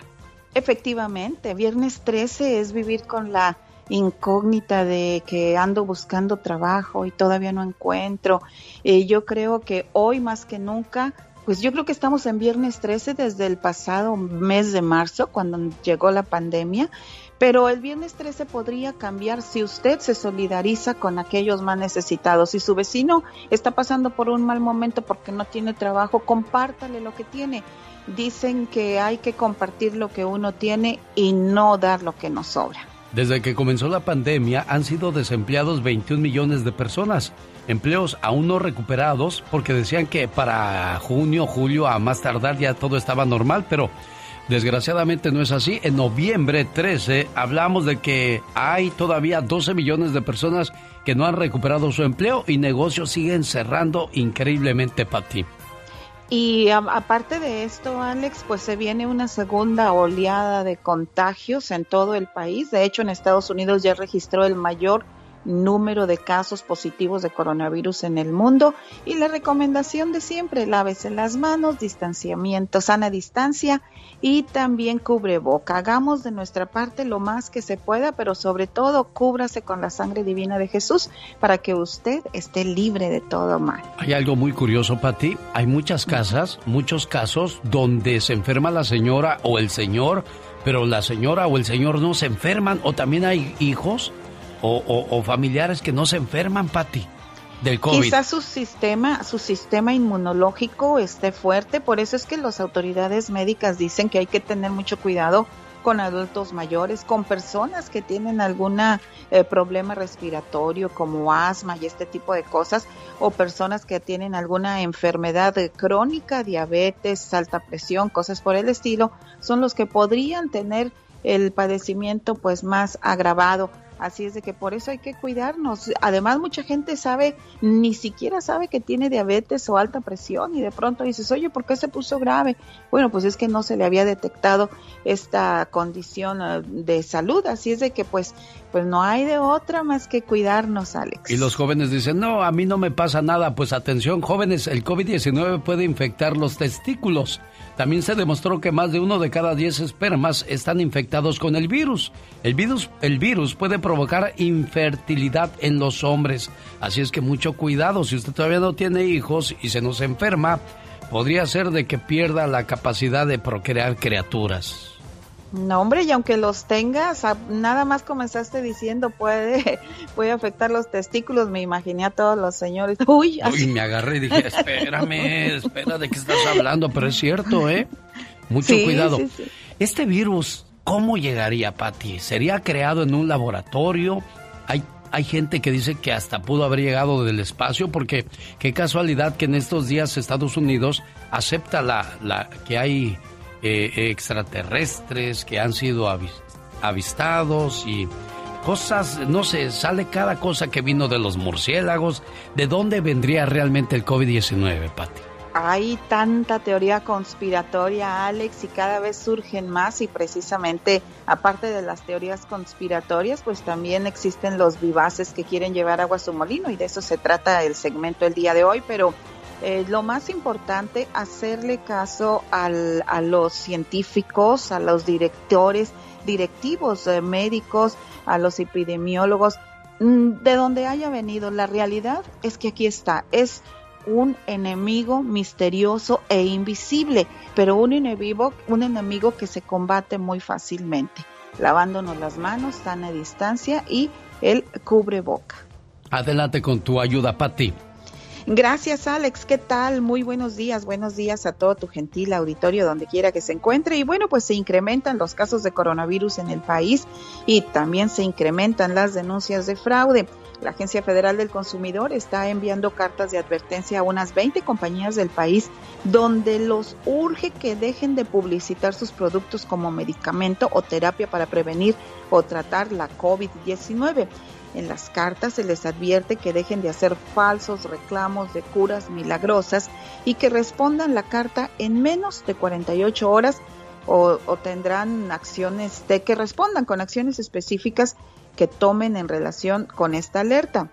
Efectivamente, viernes 13 es vivir con la incógnita de que ando buscando trabajo y todavía no encuentro. Eh, yo creo que hoy más que nunca, pues yo creo que estamos en viernes 13 desde el pasado mes de marzo, cuando llegó la pandemia, pero el viernes 13 podría cambiar si usted se solidariza con aquellos más necesitados. Si su vecino está pasando por un mal momento porque no tiene trabajo, compártale lo que tiene dicen que hay que compartir lo que uno tiene y no dar lo que nos sobra. Desde que comenzó la pandemia han sido desempleados 21 millones de personas, empleos aún no recuperados porque decían que para junio, julio, a más tardar ya todo estaba normal, pero desgraciadamente no es así. En noviembre 13 hablamos de que hay todavía 12 millones de personas que no han recuperado su empleo y negocios siguen cerrando increíblemente para Y aparte de esto, Alex, pues se viene una segunda oleada de contagios en todo el país. De hecho, en Estados Unidos ya registró el mayor número de casos positivos de coronavirus en el mundo y la recomendación de siempre, lávese las manos, distanciamiento, sana distancia y también cubre boca. Hagamos de nuestra parte lo más que se pueda, pero sobre todo cúbrase con la sangre divina de Jesús para que usted esté libre de todo mal. Hay algo muy curioso, Pati. Hay muchas casas, muchos casos donde se enferma la señora o el señor, pero la señora o el señor no se enferman o también hay hijos o, familiares que no se enferman, Patti, del COVID. Quizás su sistema, su sistema inmunológico esté fuerte, por eso es que las autoridades médicas dicen que hay que tener mucho cuidado con adultos mayores, con personas que tienen algún eh, problema respiratorio como asma y este tipo de cosas, o personas que tienen alguna enfermedad crónica, diabetes, alta presión, cosas por el estilo, son los que podrían tener el padecimiento pues más agravado. Así es de que por eso hay que cuidarnos. Además, mucha gente sabe, ni siquiera sabe que tiene diabetes o alta presión y de pronto dices, oye, ¿por qué se puso grave? Bueno, pues es que no se le había detectado esta condición eh, de salud. Así es de que pues, pues no hay de otra más que cuidarnos, Alex. Y los jóvenes dicen, no, a mí no me pasa nada. Pues atención, jóvenes, el COVID-19 puede infectar los testículos. También se demostró que más de uno de cada diez espermas están infectados con el virus. El virus, el virus puede provocar infertilidad en los hombres. Así es que mucho cuidado, si usted todavía no tiene hijos y se nos enferma, podría ser de que pierda la capacidad de procrear criaturas. No, hombre, y aunque los tengas, nada más comenzaste diciendo puede, puede afectar los testículos, me imaginé a todos los señores. Uy, Uy me agarré y dije, espérame, espera de qué estás hablando, pero es cierto, ¿eh? Mucho cuidado. Este virus ¿Cómo llegaría, Patti? ¿Sería creado en un laboratorio? Hay, hay gente que dice que hasta pudo haber llegado del espacio, porque qué casualidad que en estos días Estados Unidos acepta la, la que hay eh, extraterrestres que han sido avistados y cosas, no sé, sale cada cosa que vino de los murciélagos. ¿De dónde vendría realmente el COVID-19, Patti? hay tanta teoría conspiratoria, Alex, y cada vez surgen más y precisamente, aparte de las teorías conspiratorias, pues también existen los vivaces que quieren llevar agua a su molino y de eso se trata el segmento el día de hoy, pero eh, lo más importante, hacerle caso a los científicos, a los directores, directivos eh, médicos, a los epidemiólogos, mm, de donde haya venido. La realidad es que aquí está, es un enemigo misterioso e invisible, pero un enemigo, un enemigo que se combate muy fácilmente, lavándonos las manos, sana distancia y el cubre boca. Adelante con tu ayuda, Pati. Gracias, Alex. ¿Qué tal? Muy buenos días. Buenos días a todo tu gentil auditorio, donde quiera que se encuentre. Y bueno, pues se incrementan los casos de coronavirus en el país y también se incrementan las denuncias de fraude. La Agencia Federal del Consumidor está enviando cartas de advertencia a unas 20 compañías del país donde los urge que dejen de publicitar sus productos como medicamento o terapia para prevenir o tratar la COVID-19. En las cartas se les advierte que dejen de hacer falsos reclamos de curas milagrosas y que respondan la carta en menos de 48 horas o, tendrán acciones de que respondan con acciones específicas que tomen en relación con esta alerta.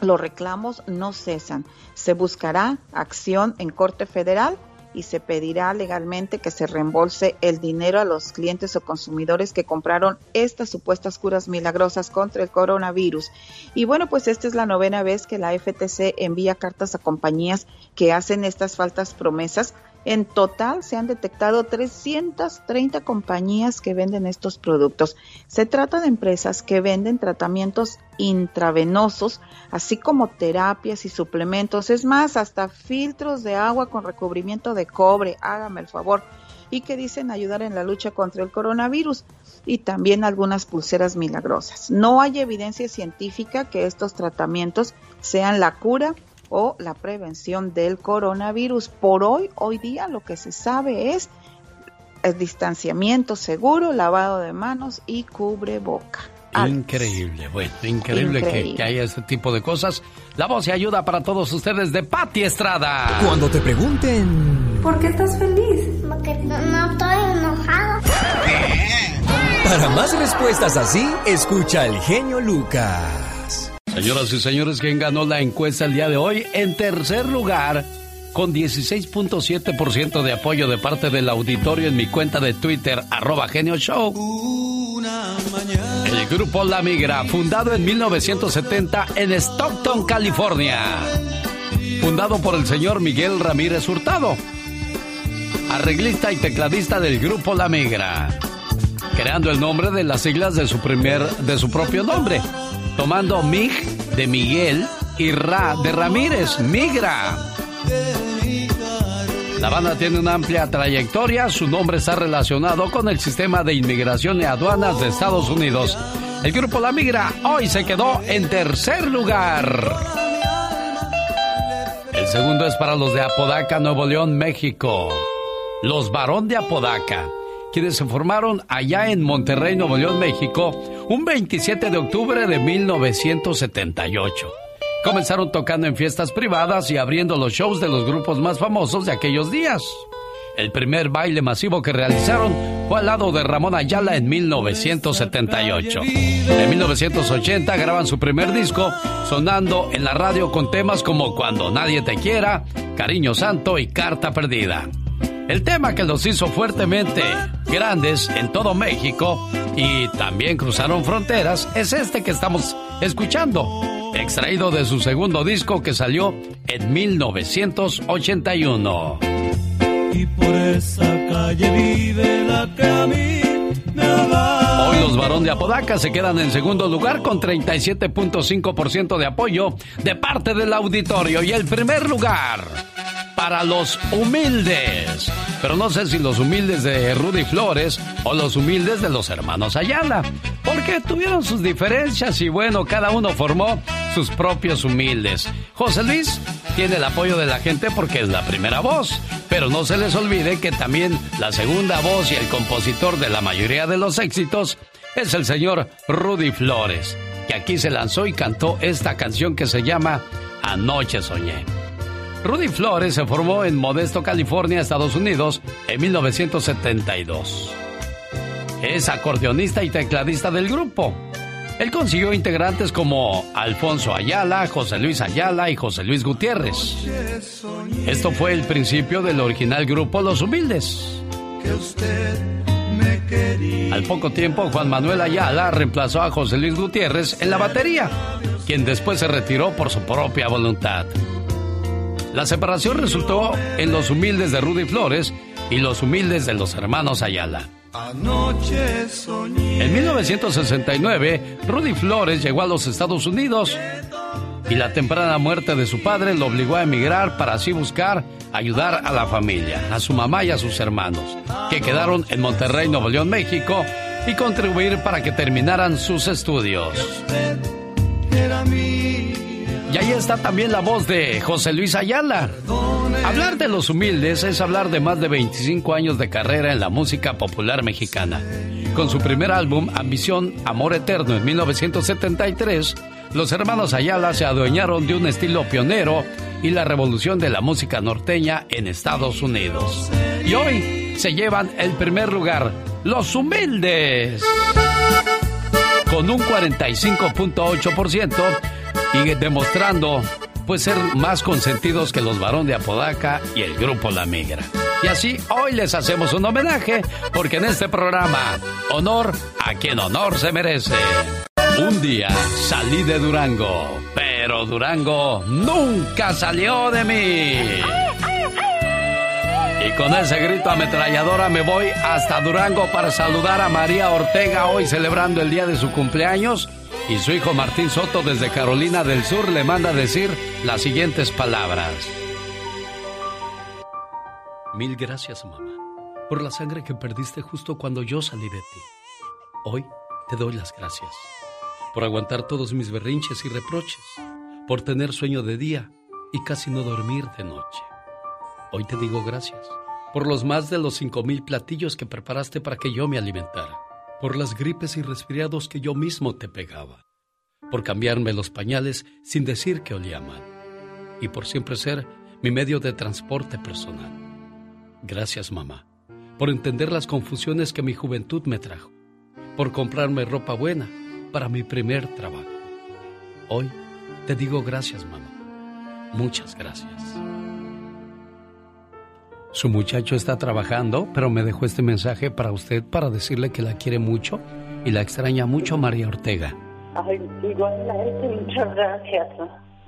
Los reclamos no cesan. Se buscará acción en Corte Federal y se pedirá legalmente que se reembolse el dinero a los clientes o consumidores que compraron estas supuestas curas milagrosas contra el coronavirus. Y bueno, pues esta es la novena vez que la FTC envía cartas a compañías que hacen estas faltas promesas en total se han detectado 330 compañías que venden estos productos. Se trata de empresas que venden tratamientos intravenosos, así como terapias y suplementos. Es más, hasta filtros de agua con recubrimiento de cobre, hágame el favor, y que dicen ayudar en la lucha contra el coronavirus y también algunas pulseras milagrosas. No hay evidencia científica que estos tratamientos sean la cura o la prevención del coronavirus. Por hoy, hoy día lo que se sabe es el distanciamiento seguro, lavado de manos y cubreboca. Increíble, bueno, increíble, Que, haya este tipo de cosas. La voz y ayuda para todos ustedes de Patti Estrada. Cuando te pregunten... ¿Por qué estás feliz? Porque no estoy enojado. Para más respuestas así, escucha al genio Lucas. Señoras y señores, ¿quién ganó la encuesta el día de hoy? En tercer lugar, con 16.7% de apoyo de parte del auditorio en mi cuenta de Twitter, arroba genio show. El grupo La Migra, fundado en 1970 en Stockton, California. Fundado por el señor Miguel Ramírez Hurtado, arreglista y tecladista del grupo La Migra, creando el nombre de las siglas de su primer, de su propio nombre tomando Mig de Miguel y Ra de Ramírez, Migra. La banda tiene una amplia trayectoria, su nombre está relacionado con el sistema de inmigración y aduanas de Estados Unidos. El grupo La Migra hoy se quedó en tercer lugar. El segundo es para los de Apodaca, Nuevo León, México. Los Barón de Apodaca quienes se formaron allá en Monterrey, Nuevo León, México, un 27 de octubre de 1978. Comenzaron tocando en fiestas privadas y abriendo los shows de los grupos más famosos de aquellos días. El primer baile masivo que realizaron fue al lado de Ramón Ayala en 1978. En 1980 graban su primer disco, sonando en la radio con temas como Cuando nadie te quiera, Cariño Santo y Carta Perdida. El tema que los hizo fuertemente grandes en todo México y también cruzaron fronteras es este que estamos escuchando, extraído de su segundo disco que salió en 1981. Y por esa calle vive la que a mí Hoy los varón de Apodaca se quedan en segundo lugar con 37.5% de apoyo de parte del auditorio y el primer lugar para los humildes. Pero no sé si los humildes de Rudy Flores o los humildes de los hermanos Ayala. Porque tuvieron sus diferencias y bueno, cada uno formó sus propios humildes. José Luis tiene el apoyo de la gente porque es la primera voz. Pero no se les olvide que también la segunda voz y el compositor de la mayoría de los éxitos es el señor Rudy Flores, que aquí se lanzó y cantó esta canción que se llama Anoche Soñé. Rudy Flores se formó en Modesto, California, Estados Unidos, en 1972. Es acordeonista y tecladista del grupo. Él consiguió integrantes como Alfonso Ayala, José Luis Ayala y José Luis Gutiérrez. Esto fue el principio del original grupo Los Humildes. Al poco tiempo, Juan Manuel Ayala reemplazó a José Luis Gutiérrez en la batería, quien después se retiró por su propia voluntad. La separación resultó en Los Humildes de Rudy Flores y Los Humildes de los hermanos Ayala. En 1969, Rudy Flores llegó a los Estados Unidos y la temprana muerte de su padre lo obligó a emigrar para así buscar ayudar a la familia, a su mamá y a sus hermanos, que quedaron en Monterrey, Nuevo León, México, y contribuir para que terminaran sus estudios. Y ahí está también la voz de José Luis Ayala. Hablar de los humildes es hablar de más de 25 años de carrera en la música popular mexicana. Con su primer álbum, Ambición, Amor Eterno, en 1973, los hermanos Ayala se adueñaron de un estilo pionero y la revolución de la música norteña en Estados Unidos. Y hoy se llevan el primer lugar, Los Humildes, con un 45.8% y demostrando pues ser más consentidos que los varones de Apodaca y el grupo La Migra. Y así hoy les hacemos un homenaje porque en este programa honor a quien honor se merece. Un día salí de Durango, pero Durango nunca salió de mí. Y con ese grito ametralladora me voy hasta Durango para saludar a María Ortega hoy celebrando el día de su cumpleaños y su hijo Martín Soto desde Carolina del Sur le manda decir las siguientes palabras. Mil gracias, mamá, por la sangre que perdiste justo cuando yo salí de ti. Hoy te doy las gracias por aguantar todos mis berrinches y reproches, por tener sueño de día y casi no dormir de noche. Hoy te digo gracias por los más de los cinco mil platillos que preparaste para que yo me alimentara por las gripes y resfriados que yo mismo te pegaba, por cambiarme los pañales sin decir que olía mal, y por siempre ser mi medio de transporte personal. Gracias, mamá, por entender las confusiones que mi juventud me trajo, por comprarme ropa buena para mi primer trabajo. Hoy te digo gracias, mamá. Muchas gracias. Su muchacho está trabajando, pero me dejó este mensaje para usted para decirle que la quiere mucho y la extraña mucho María Ortega. Ay, igualmente, muchas gracias.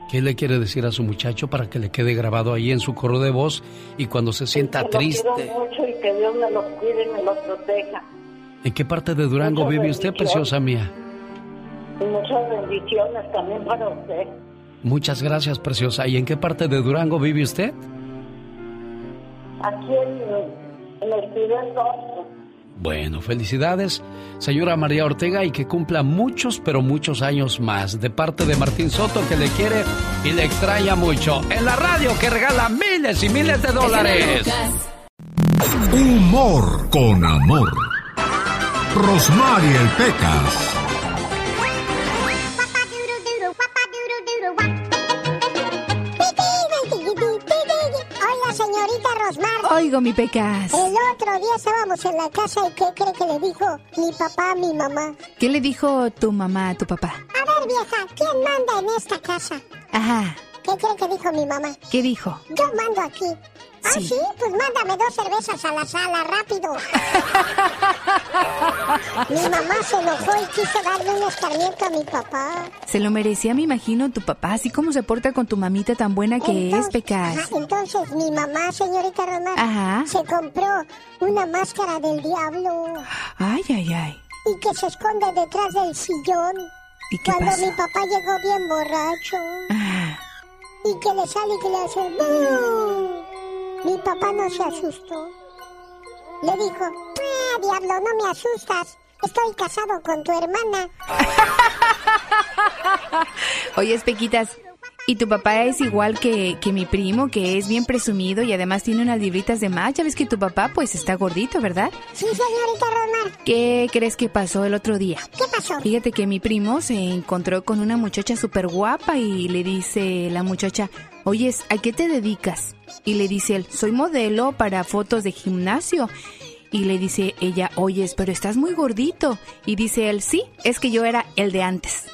¿Qué le quiere decir a su muchacho para que le quede grabado ahí en su coro de voz y cuando se sienta que triste? Lo quiero mucho y que Dios me los cuide y me los proteja. ¿En qué parte de Durango Muchas vive usted, preciosa mía? Y muchas bendiciones también para usted. Muchas gracias, preciosa. ¿Y en qué parte de Durango vive usted? Aquí en, en el Fidel 2. Bueno, felicidades, señora María Ortega, y que cumpla muchos, pero muchos años más. De parte de Martín Soto, que le quiere y le extraña mucho. En la radio que regala miles y miles de dólares. Humor con amor. Rosmarie el Pecas. Oigo, mi pecas. El otro día estábamos en la casa y ¿qué cree que le dijo mi papá a mi mamá? ¿Qué le dijo tu mamá a tu papá? A ver, vieja, ¿quién manda en esta casa? Ajá. ¿Qué cree que dijo mi mamá? ¿Qué dijo? Yo mando aquí. Ah, Sí. pues mándame dos cervezas a la sala, rápido. mi mamá se enojó y quiso darle un escarmiento a mi papá. Se lo merecía, me imagino, tu papá, así como se porta con tu mamita tan buena que es, pecas. Ajá, entonces mi mamá, señorita Román, se compró una máscara del diablo Ay, ay, ay. y que se esconde detrás del sillón. ¿Y qué Cuando pasó? mi papá llegó bien borracho Ah, y que le sale y que le hace "Bú". Mi papá no se asustó. Le dijo, ah, diablo, no me asustas. Estoy casado con tu hermana. Oye, Pequitas, ¿y tu papá es igual que, que mi primo, que es bien presumido y además tiene unas libritas de más? Ya ves que tu papá pues está gordito, ¿verdad? Sí, señorita Romar. ¿Qué crees que pasó el otro día? ¿Qué pasó? Fíjate que mi primo se encontró con una muchacha súper guapa y le dice la muchacha, oyes, ¿a qué te dedicas? Y le dice él, soy modelo para fotos de gimnasio. Y le dice ella, oyes, pero estás muy gordito. Y dice él, sí, es que yo era el de antes.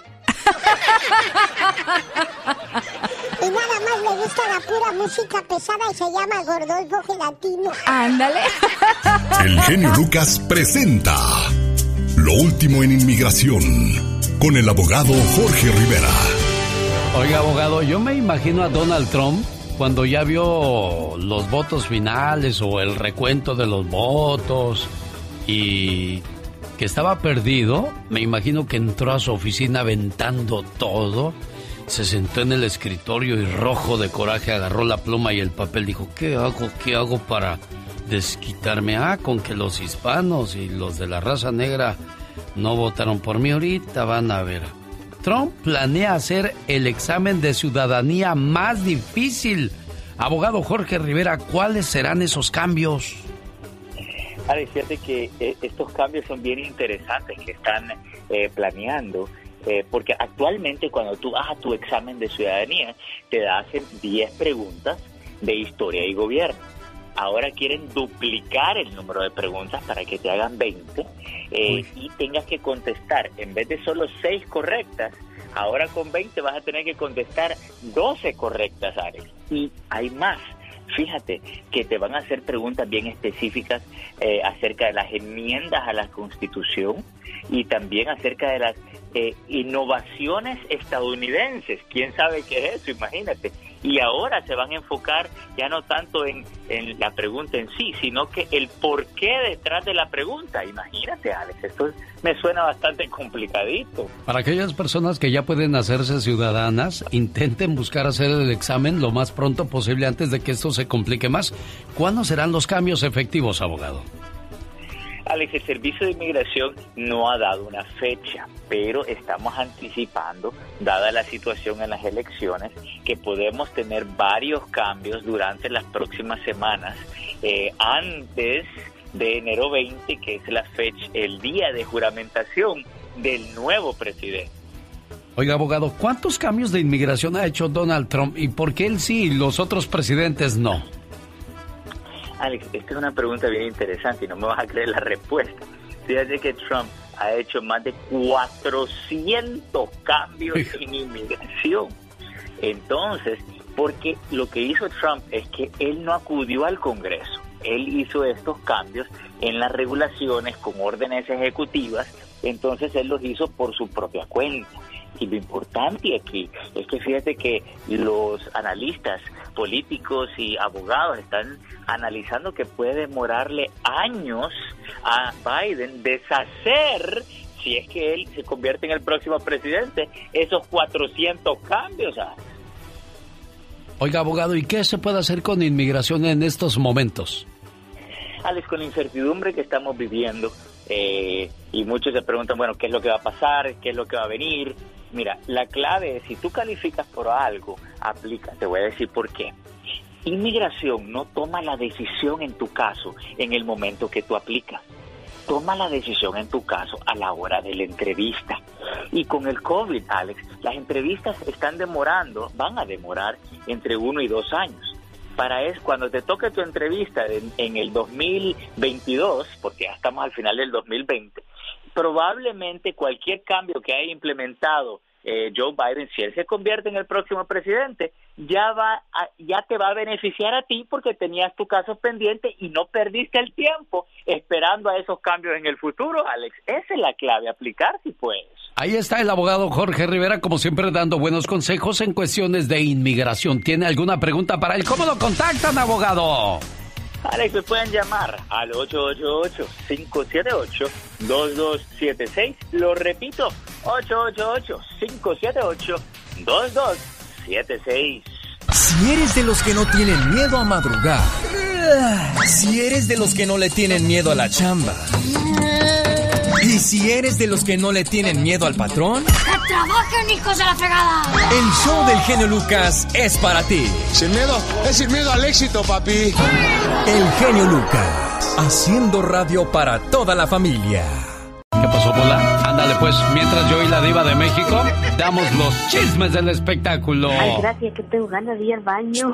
Y nada más le gusta la pura música pesada y se llama Gordolfo Gelatino. Ándale. El genio Lucas presenta Lo último en inmigración con el abogado Jorge Rivera. Oiga, abogado, yo me imagino a Donald Trump cuando ya vio los votos finales o el recuento de los votos y que estaba perdido, me imagino que entró a su oficina aventando todo, se sentó en el escritorio y rojo de coraje agarró la pluma y el papel, dijo, ¿qué hago? ¿Qué hago para desquitarme? Ah, con que los hispanos y los de la raza negra no votaron por mí ahorita, van a ver. Trump planea hacer el examen de ciudadanía más difícil. Abogado Jorge Rivera, ¿cuáles serán esos cambios? Alex, fíjate que eh, estos cambios son bien interesantes que están eh, planeando, eh, porque actualmente cuando tú vas a tu examen de ciudadanía, te hacen 10 preguntas de historia y gobierno. Ahora quieren duplicar el número de preguntas para que te hagan 20 y tengas que contestar, en vez de solo 6 correctas, ahora con 20 vas a tener que contestar 12 correctas, Alex. Y hay más fíjate que te van a hacer preguntas bien específicas eh, acerca de las enmiendas a la Constitución y también acerca de las eh, innovaciones estadounidenses. ¿Quién sabe qué es eso? Imagínate. Y ahora se van a enfocar ya no tanto en, en la pregunta en sí, sino que el por qué detrás de la pregunta. Imagínate, Alex, esto me suena bastante complicadito. Para aquellas personas que ya pueden hacerse ciudadanas, intenten buscar hacer el examen lo más pronto posible antes de que esto se complique más. ¿Cuándo serán los cambios efectivos, abogado? Alex, el Servicio de Inmigración no ha dado una fecha, pero estamos anticipando, dada la situación en las elecciones, que podemos tener varios cambios durante las próximas semanas, eh, antes de enero 20, que es la fecha, el día de juramentación del nuevo presidente. Oiga, abogado, ¿cuántos cambios de inmigración ha hecho Donald Trump y por qué él sí y los otros presidentes no? Alex, esta es una pregunta bien interesante y no me vas a creer la respuesta. Fíjate que Trump ha hecho más de 400 cambios en inmigración. Entonces, porque lo que hizo Trump es que él no acudió al Congreso. Él hizo estos cambios en las regulaciones con órdenes ejecutivas, entonces él los hizo por su propia cuenta. Y lo importante aquí es que fíjate que los analistas políticos y abogados están analizando que puede demorarle años a Biden deshacer, si es que él se convierte en el próximo presidente, esos 400 cambios. Oiga, abogado, ¿y qué se puede hacer con inmigración en estos momentos? Alex, con la incertidumbre que estamos viviendo, eh, y muchos se preguntan, bueno, ¿qué es lo que va a pasar? ¿Qué es lo que va a venir? Mira, la clave es, si tú calificas por algo, aplica. Te voy a decir por qué. Inmigración no toma la decisión en tu caso en el momento que tú aplicas. Toma la decisión en tu caso a la hora de la entrevista. Y con el COVID, Alex, las entrevistas están demorando, van a demorar entre uno y dos años. Para eso, cuando te toque tu entrevista en, en el 2022, porque ya estamos al final del 2020, probablemente cualquier cambio que haya implementado eh, Joe Biden, si él se convierte en el próximo presidente, ya va ya te va a beneficiar a ti porque tenías tu caso pendiente y no perdiste el tiempo esperando a esos cambios en el futuro, Alex. Esa es la clave, aplicar si puedes. Ahí está el abogado Jorge Rivera, como siempre, dando buenos consejos en cuestiones de inmigración. ¿Tiene alguna pregunta para él? ¿Cómo lo contactan, abogado? Alex, me pueden llamar al 888-578-2276. Lo repito, 888-578-2276. Si eres de los que no tienen miedo a madrugar, si eres de los que no le tienen miedo a la chamba, y si eres de los que no le tienen miedo al patrón, ¡que trabajen, hijos de la fregada! El show del genio Lucas es para ti. Sin miedo, es sin miedo al éxito, papi. El genio Lucas, haciendo radio para toda la familia. ¿Qué pasó, Pola? Ándale, pues, mientras yo y la diva de México damos los chismes del espectáculo. Ay, gracias, que tengo ganas de ir al baño.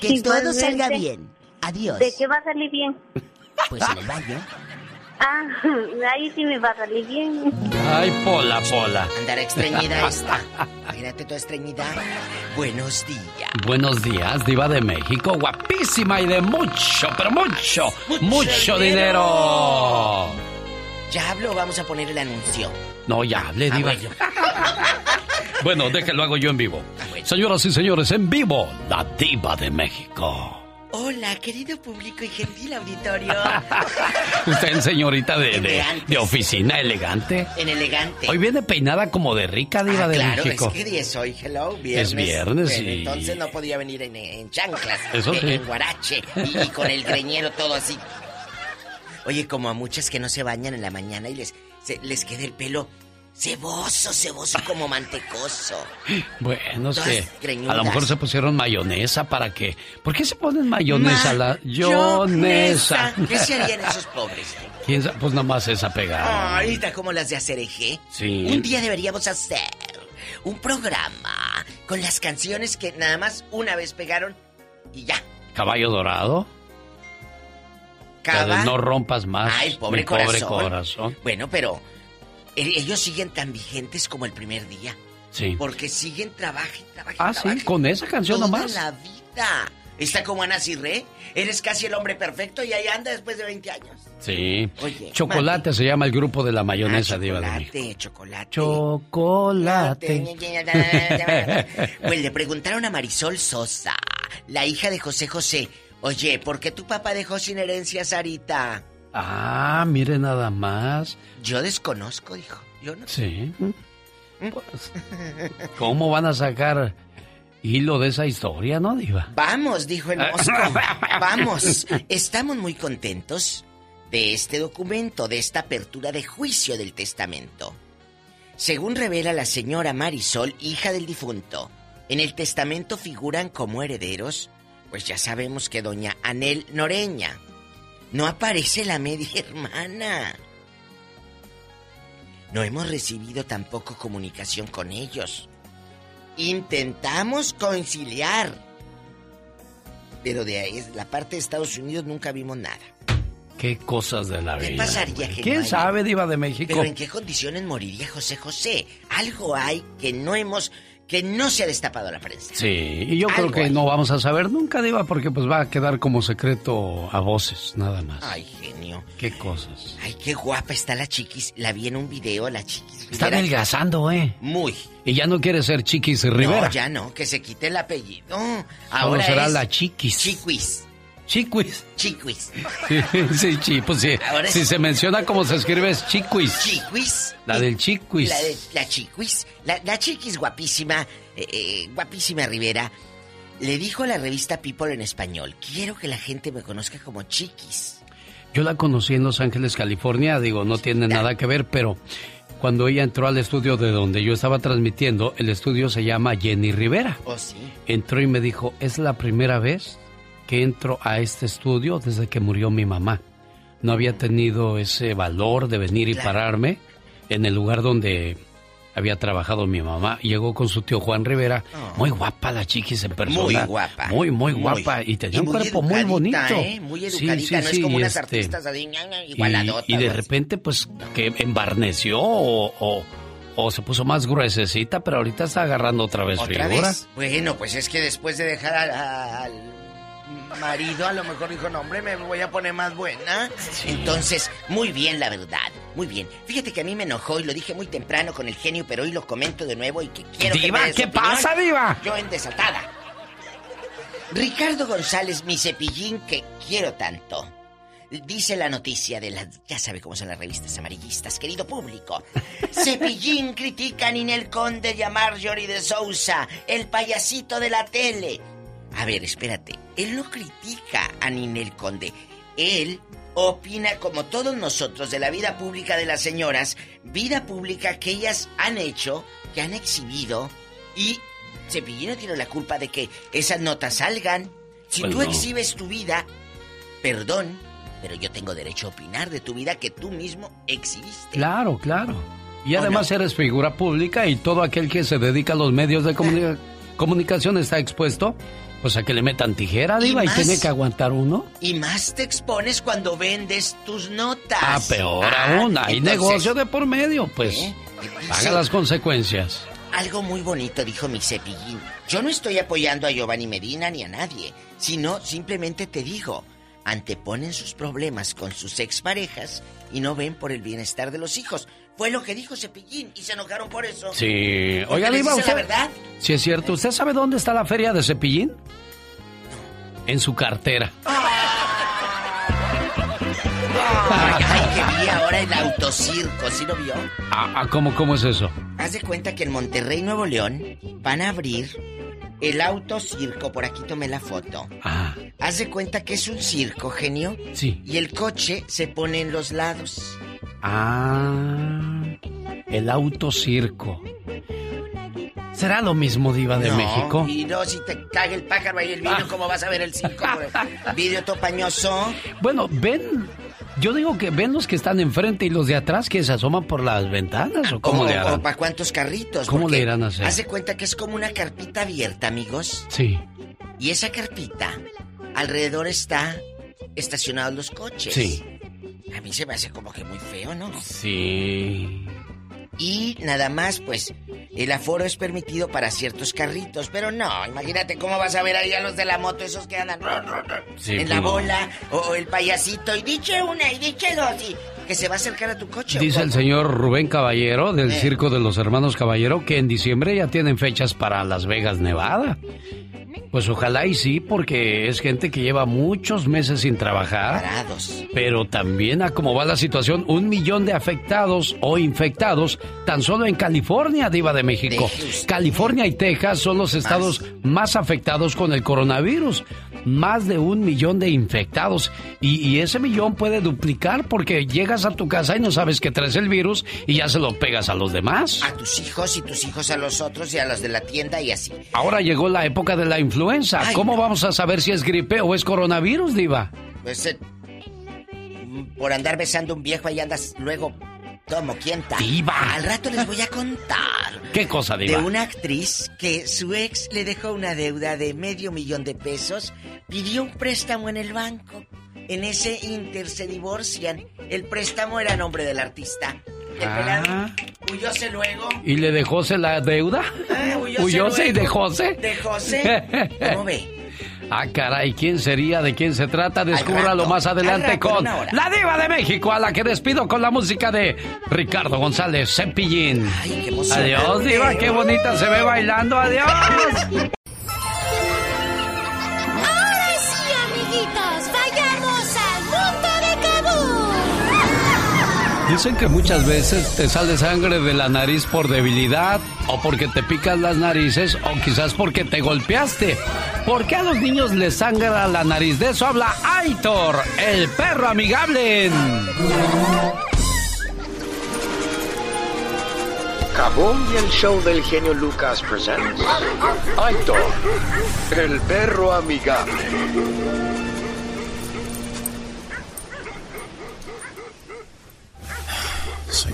Que todo salga bien. Adiós. ¿De qué va a salir bien? Pues en el baño. Ah, ahí sí me va a salir bien. Ay, Pola, Pola. Andar estreñida esta. Imagínate toda estreñida. Buenos días. Buenos días, diva de México. Guapísima y de mucho, pero mucho, mucho, dinero. ¿Ya hablo o vamos a poner el anuncio? No, ya hable, diva. bueno, déjelo hago yo en vivo. Señoras y señores, en vivo, la diva de México. Hola, querido público y gentil auditorio. Usted, señorita de, de, de oficina elegante. En elegante. Hoy viene peinada como de rica diva Ah, de claro, México. es que día es hoy, hello, viernes. Es viernes Bueno, y- Entonces no podía venir en, en chanclas, Eso en, sí. en guarache y, y con el greñero todo así. Oye, como a muchas que no se bañan en la mañana y les, se- les queda el pelo ceboso, ceboso como mantecoso. Bueno, Todas que a lo mejor se pusieron mayonesa para que. ¿Por qué se ponen mayonesa? la Mayonesa. ¿Qué se harían esos pobres? ¿Quién sabe? Pues nomás esa pegada. Ahorita como las de hacer eje. Sí. Un día deberíamos hacer un programa con las canciones que nada más una vez pegaron y ya. Caballo dorado. La Cava. no rompas más. Ay, pobre mi pobre corazón. corazón. Bueno, pero ellos siguen tan vigentes como el primer día. Sí. Porque siguen trabajo y trabajo. Ah, sí, con esa canción Toda nomás. la vida. Está como Ana Cirré. Eres casi el hombre perfecto y ahí anda después de 20 años. Sí. Oye, Chocolate se llama el grupo de la mayonesa, Ah, diva de México. chocolate, chocolate. Chocolate. Pues le preguntaron a Marisol Sosa, la hija de José José, oye, ¿por qué tu papá dejó sin herencia a Sarita? Ah, mire nada más. Yo desconozco, dijo. Yo no Sí. Pues, ¿Cómo van a sacar hilo de esa historia, no, diva? Vamos, dijo el mosco. Vamos. Estamos muy contentos de este documento, de esta apertura de juicio del testamento. Según revela la señora Marisol, hija del difunto, en el testamento figuran como herederos, pues ya sabemos que doña Anel Noreña. No aparece la media hermana. No hemos recibido tampoco comunicación con ellos. Intentamos conciliar. Pero de ahí, la parte de Estados Unidos nunca vimos nada. Qué cosas de la ¿Qué vida. pasaría, güey. que ¿Quién no sabe, diva de México? Pero en qué condiciones moriría José José. Algo hay que no hemos, que no se ha destapado la prensa. Sí, y yo creo que hay. no vamos a saber nunca, diva, porque pues va a quedar como secreto a voces, nada más. Ay, genio. Qué cosas. Ay, qué guapa está la chiquis. La vi en un video, la chiquis. Está adelgazando, ¿eh? Muy. Y ya no quiere ser Chiquis Rivera. No, ya no, que se quite el apellido. Ahora será es la Chiquis. Chiquis. Chiquis. Chiquis. Sí, sí, pues sí. Ahora Si se menciona como se escribe es Chiquis. Chiquis. La del Chiquis. La, de, la chiquis. La, la chiquis guapísima, eh, eh, guapísima Rivera, le dijo a la revista People en español, quiero que la gente me conozca como chiquis. Yo la conocí en Los Ángeles, California. Digo, no tiene nada que ver, pero cuando ella entró al estudio de donde yo estaba transmitiendo, el estudio se llama Jenny Rivera. ¿Oh, sí? Entró y me dijo, es la primera vez que entro a este estudio desde que murió mi mamá. No había tenido ese valor de venir y Claro. pararme en el lugar donde había trabajado mi mamá. Llegó con su tío Juan Rivera. Oh. Muy guapa la chiquis en persona. Muy guapa. Muy, muy Muy. guapa. Y tenía Y un muy cuerpo muy bonito. ¿eh? Muy Sí, educadita, sí, no sí, es como y unas este, artistas así, ña, y, igualadotas, y de ¿no? repente, pues, que embarneció o, o- o se puso más gruesecita, pero ahorita está agarrando otra vez ¿Otra figura. vez? Bueno, pues es que después de dejar al, al marido, a lo mejor dijo, no, hombre, me voy a poner más buena. Entonces, muy bien, la verdad. Muy bien. Fíjate que a mí me enojó y lo dije muy temprano con el genio, pero hoy lo comento de nuevo y que quiero que Diva, me des ¿qué opinión. pasa, Diva? Yo en desatada. Ricardo González, mi cepillín que quiero tanto. Dice la noticia de las... Ya sabe cómo son las revistas amarillistas, querido público. Cepillín critica a Ninel Conde y a Marjorie de Sousa, el payasito de la tele. A ver, espérate. Él no critica a Ninel Conde. Él opina como todos nosotros de la vida pública de las señoras, vida pública que ellas han hecho, que han exhibido y Cepillín no tiene la culpa de que esas notas salgan. Si Pues tú no. exhibes tu vida, perdón, pero yo tengo derecho a opinar de tu vida que tú mismo exhibiste. Claro, claro. Y ¿O además eres figura pública y todo aquel que se dedica a los medios de comuni- comunicación está expuesto Pues a que le metan tijera, Diva, y, tiene que aguantar uno. Y más te expones cuando vendes tus notas. Ah, peor Ah, aún. Hay entonces, negocio de por medio, pues. ¿Eh? Paga Sí. las consecuencias. Algo muy bonito dijo mi cepillín. Yo no estoy apoyando a Giovanni Medina ni a nadie, sino simplemente te digo, anteponen sus problemas con sus exparejas y no ven por el bienestar de los hijos. Fue lo que dijo Cepillín y se enojaron por eso. Sí. Oiga, Diva, dice la usted. verdad. Sí, es cierto. ¿Usted sabe dónde está la feria de Cepillín? En su cartera. Ay, ay, que vi ahora el autocirco, ¿sí lo vio? Ah, ah, ¿cómo, ¿Cómo es eso? Haz de cuenta que en Monterrey, Nuevo León, van a abrir el autocirco. Por aquí tomé la foto. Ah, Haz de cuenta que es un circo, genio. Sí. Y el coche se pone en los lados. ah. El autocirco. ¿Será lo mismo, Diva de No, México? Y no, si te caga el pájaro ahí el vidrio, ¿cómo vas a ver el circo? por el vidrio todo pañoso. Bueno, ven. Yo digo que ven los que están enfrente y los de atrás que se asoman por las ventanas o cómo ¿Cómo, le harán. para cuántos carritos? ¿Cómo le irán a hacer? Haz de cuenta que es como una carpita abierta, amigos. Sí. Y esa carpita, alrededor está estacionados los coches. Sí. A mí se me hace como que muy feo, ¿no? Sí. Y nada más, pues, el aforo es permitido para ciertos carritos, pero no, imagínate cómo vas a ver ahí a los de la moto, esos que andan Sí, en la pues bola, o, o el payasito, y diche una, y diche dos, y que se va a acercar a tu coche. ¿o Dice el señor Rubén Caballero del Eh. Circo de los Hermanos Caballero que en diciembre ya tienen fechas para Las Vegas, Nevada. Pues ojalá y sí, porque es gente que lleva muchos meses sin trabajar. Parados. Pero también a cómo va la situación, un millón de afectados o infectados tan solo en California, diva de México. California y Texas son los estados más afectados con el coronavirus. Más de un millón de infectados. Y, y ese millón puede duplicar porque llegas a tu casa y no sabes que traes el virus y ya se lo pegas a los demás. A tus hijos y tus hijos a los otros y a los de la tienda y así. Ahora llegó la época de la influenza. Ay, ¿Cómo no. vamos a saber si es gripe o es coronavirus, diva? Pues, eh, por andar besando a un viejo ahí andas luego tomo quienta. Diva. Al rato les voy a contar. ¿Qué cosa, De diva? una actriz que su ex le dejó una deuda de medio millón de pesos, pidió un préstamo en el banco. En ese inter se divorcian. El préstamo era nombre del artista. El Ah. pelado huyóse luego. ¿Y le dejóse la deuda? Ah, huyóse ¿Huyóse y dejóse? ¿De José? ¿Cómo ve? Ah, caray, ¿quién sería? ¿De quién se trata? Descúbralo rato, más adelante rato, con la diva de México, a la que despido con la música de Ricardo González Cepillín. Ay, qué. Adiós, diva, qué bonita se ve bailando, adiós. Dicen que muchas veces te sale sangre de la nariz por debilidad o porque te picas las narices o quizás porque te golpeaste. ¿Por qué a los niños les sangra la nariz? De eso habla Aitor, el perro amigable. Kaboom y el show del genio Lucas presents Aitor, el perro amigable.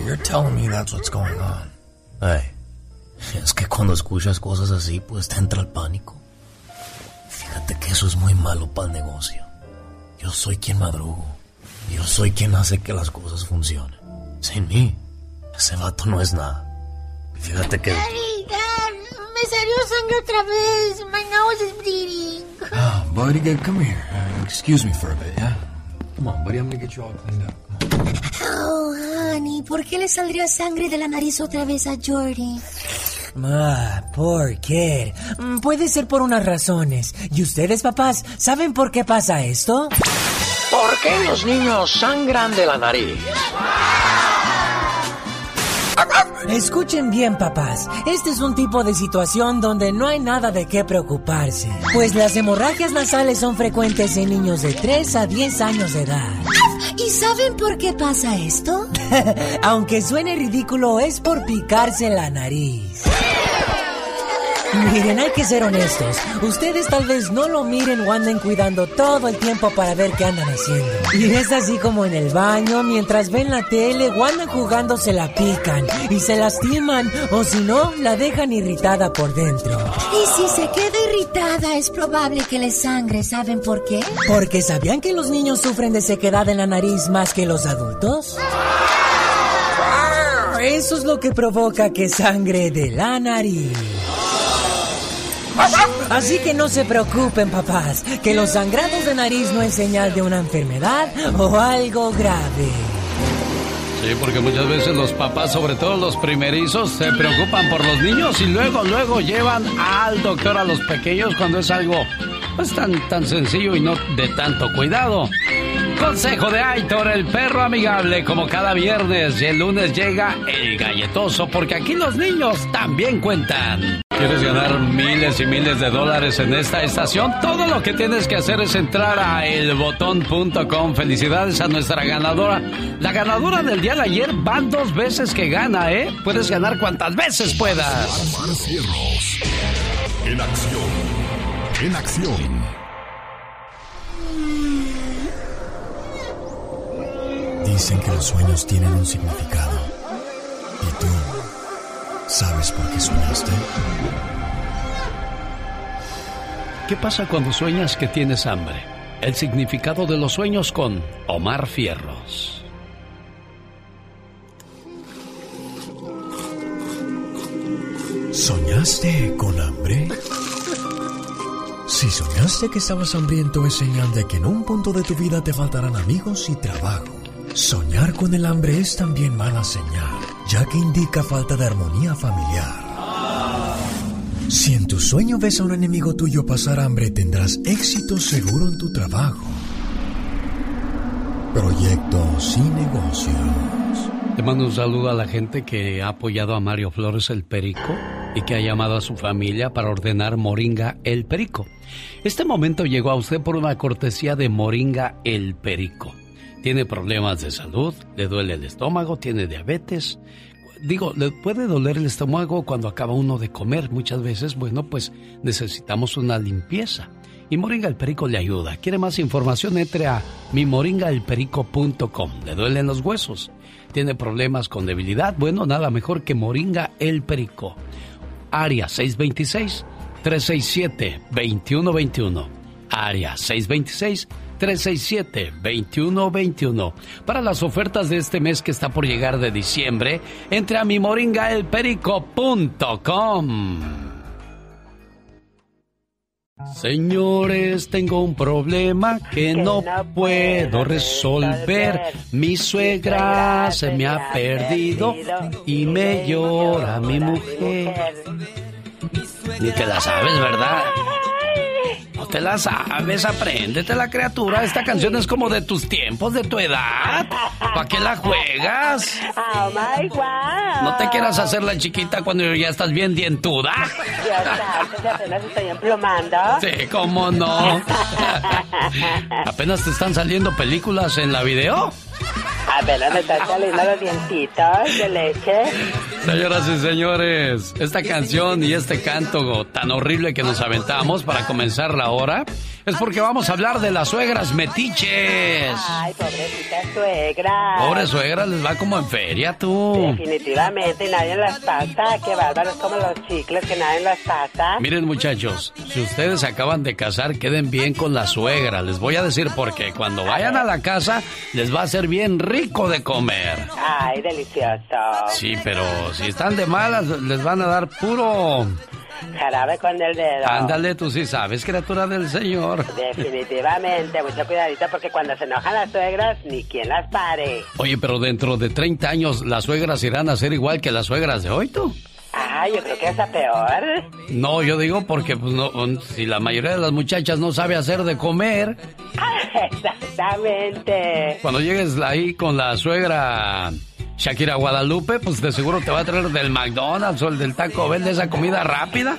You're telling me that's what's going on. Ay, es que cuando escuchas cosas así, pues te entra el pánico. Fíjate que eso es muy malo para el negocio. Yo soy quien madrugo. Yo soy quien hace que las cosas funcionen. Sin mí, ese vato no es nada. Fíjate que... Daddy, Dad, me salió sangre otra vez. My nose is bleeding. Ah, buddy, come here. Uh, excuse me for a bit, yeah? Come on, buddy, I'm gonna get you all cleaned up. Oh, honey, ¿por qué le saldría sangre de la nariz otra vez a Jordi? Ah, ¿por qué? Mm, Puede ser por unas razones. ¿Y ustedes, papás, saben por qué pasa esto? ¿Por qué los niños sangran de la nariz? Escuchen bien, papás. Este es un tipo de situación donde no hay nada de qué preocuparse. Pues las hemorragias nasales son frecuentes en niños de 3 a 10 años de edad. ¿Y saben por qué pasa esto? Aunque suene ridículo, es por picarse la nariz. Miren, hay que ser honestos. Ustedes tal vez no lo miren o anden cuidando todo el tiempo para ver qué andan haciendo. Y es así como en el baño, mientras ven la tele o andan jugando se la pican y se lastiman o si no, la dejan irritada por dentro. Y si se queda irritada, es probable que le sangre. ¿Saben por qué? Porque ¿sabían que los niños sufren de sequedad en la nariz más que los adultos? Eso es lo que provoca que sangre de la nariz. Así que no se preocupen, papás, que los sangrados de nariz no es señal de una enfermedad o algo grave. Sí, porque muchas veces los papás, sobre todo los primerizos, se preocupan por los niños y luego, luego llevan al doctor a los pequeños cuando es algo pues tan, tan sencillo y no de tanto cuidado. Consejo de Aitor, el perro amigable, como cada viernes y el lunes llega el galletoso, porque aquí los niños también cuentan. ¿Quieres ganar miles y miles de dólares en esta estación? Todo lo que tienes que hacer es entrar a elbotón.com. Felicidades a nuestra ganadora. La ganadora del día de ayer van dos veces que gana, ¿eh? Puedes ganar cuantas veces puedas. En acción. En acción. Dicen que los sueños tienen un significado. ¿Y tú sabes por qué soñaste? ¿Qué pasa cuando sueñas que tienes hambre? El significado de los sueños con Omar Fierros. ¿Soñaste con hambre? Si soñaste que estabas hambriento es señal de que en un punto de tu vida te faltarán amigos y trabajo. Soñar con el hambre es también mala señal, ya que indica falta de armonía familiar. Si en tu sueño ves a un enemigo tuyo pasar hambre, tendrás éxito seguro en tu trabajo, proyectos y negocios. Te mando un saludo a la gente que ha apoyado a Mario Flores el Perico y que ha llamado a su familia para ordenar Moringa el Perico. Este momento llegó a usted por una cortesía de Moringa el Perico. Tiene problemas de salud, le duele el estómago, tiene diabetes. Digo, le puede doler el estómago cuando acaba uno de comer. Muchas veces, bueno, pues necesitamos una limpieza. Y Moringa el Perico le ayuda. ¿Quiere más información? Entre a mimoringaelperico.com. ¿Le duelen los huesos? ¿Tiene problemas con debilidad? Bueno, nada mejor que Moringa el Perico. Área 626-367-2121. Área 626-367-2121. Para las ofertas de este mes que está por llegar de diciembre, entre a mimoringaelperico.com. Señores, tengo un problema que no puedo resolver. Mi suegra se me ha perdido y me llora mi mujer. Ni te la sabes, ¿verdad? Te la sabes, apréndete la criatura. Esta canción es como de tus tiempos, de tu edad. ¿Para qué la juegas? Oh my God. No te quieras hacer la chiquita cuando ya estás bien dientuda. Santo, que apenas estoy emplumando. Sí, cómo no. ¿Apenas te están saliendo películas en la video? Apenas me están saliendo los dientitos de leche. Señoras y señores, esta canción y este canto tan horrible que nos aventamos para comenzar la hora es porque vamos a hablar de las suegras metiches. Ay, pobrecita suegra. Pobre suegra, les va como en feria, tú. Definitivamente, nadie las pasa. Qué bárbaros como los chicles, que nadie las pasa. Miren, muchachos, si ustedes acaban de casar, queden bien con la suegra. Les voy a decir porque cuando vayan a la casa, les va a ser bien rico de comer. Ay, delicioso. Sí, pero si están de malas, les van a dar puro. Jarabe con el dedo. Ándale, tú sí sabes, criatura del Señor. Definitivamente, mucho cuidadito porque cuando se enojan las suegras, ni quien las pare. Oye, pero dentro de 30 años, ¿las suegras irán a ser igual que las suegras de hoy, tú? Ah, yo creo que es la peor. No, yo digo porque pues no, si la mayoría de las muchachas no sabe hacer de comer. Exactamente. Cuando llegues ahí con la suegra Shakira Guadalupe, pues de seguro te va a traer del McDonald's o el del Taco Bell de esa comida rápida.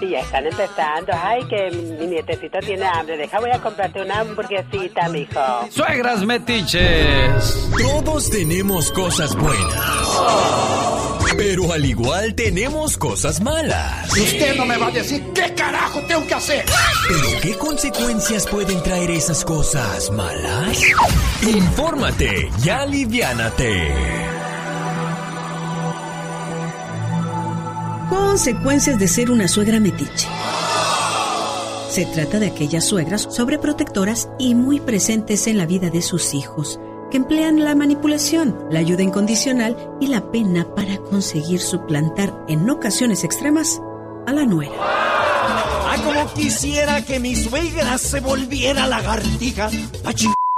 Y ya están empezando. Ay, que mi nietecito tiene hambre. Deja, voy a comprarte una hamburguesita, mijo. Suegras metiches. Todos tenemos cosas buenas Pero al igual tenemos cosas malas. Usted no me va a decir qué carajo tengo que hacer. ¿Pero qué consecuencias pueden traer esas cosas malas? Infórmate y aliviánate. Consecuencias de ser una suegra metiche. Se trata de aquellas suegras sobreprotectoras y muy presentes en la vida de sus hijos, que emplean la manipulación, la ayuda incondicional y la pena para conseguir suplantar en ocasiones extremas a la nuera. Ah, como quisiera que mi suegra se volviera lagartija pa'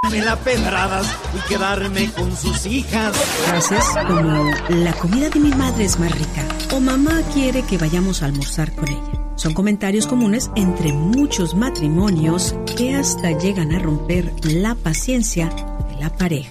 chingarme la pedradas y quedarme con sus hijas. Frases como la comida de mi madre es más rica o mamá quiere que vayamos a almorzar con ella. Son comentarios comunes entre muchos matrimonios que hasta llegan a romper la paciencia de la pareja.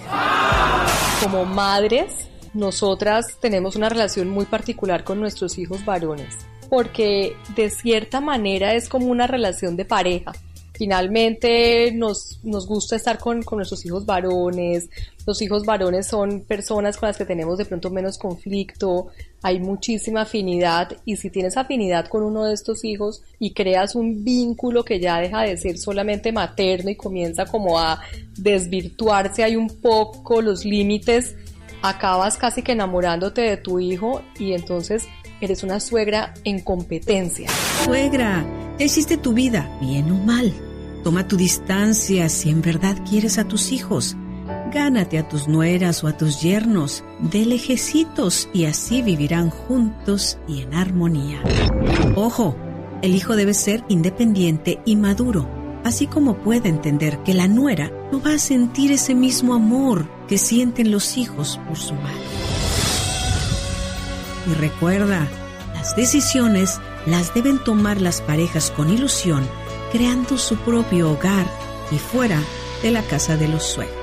Como madres, nosotras tenemos una relación muy particular con nuestros hijos varones, porque de cierta manera es como una relación de pareja. Finalmente nos, nos gusta estar con, con nuestros hijos varones. Los hijos varones son personas con las que tenemos de pronto menos conflicto, hay muchísima afinidad y si tienes afinidad con uno de estos hijos y creas un vínculo que ya deja de ser solamente materno y comienza como a desvirtuarse hay un poco los límites, acabas casi que enamorándote de tu hijo y entonces eres una suegra en competencia. Suegra, ya hiciste tu vida, bien o mal. Toma tu distancia si en verdad quieres a tus hijos. Gánate a tus nueras o a tus yernos de lejecitos y así vivirán juntos y en armonía. Ojo, el hijo debe ser independiente y maduro, así como puede entender que la nuera no va a sentir ese mismo amor que sienten los hijos por su madre. Y recuerda, las decisiones las deben tomar las parejas con ilusión, creando su propio hogar y fuera de la casa de los suegros.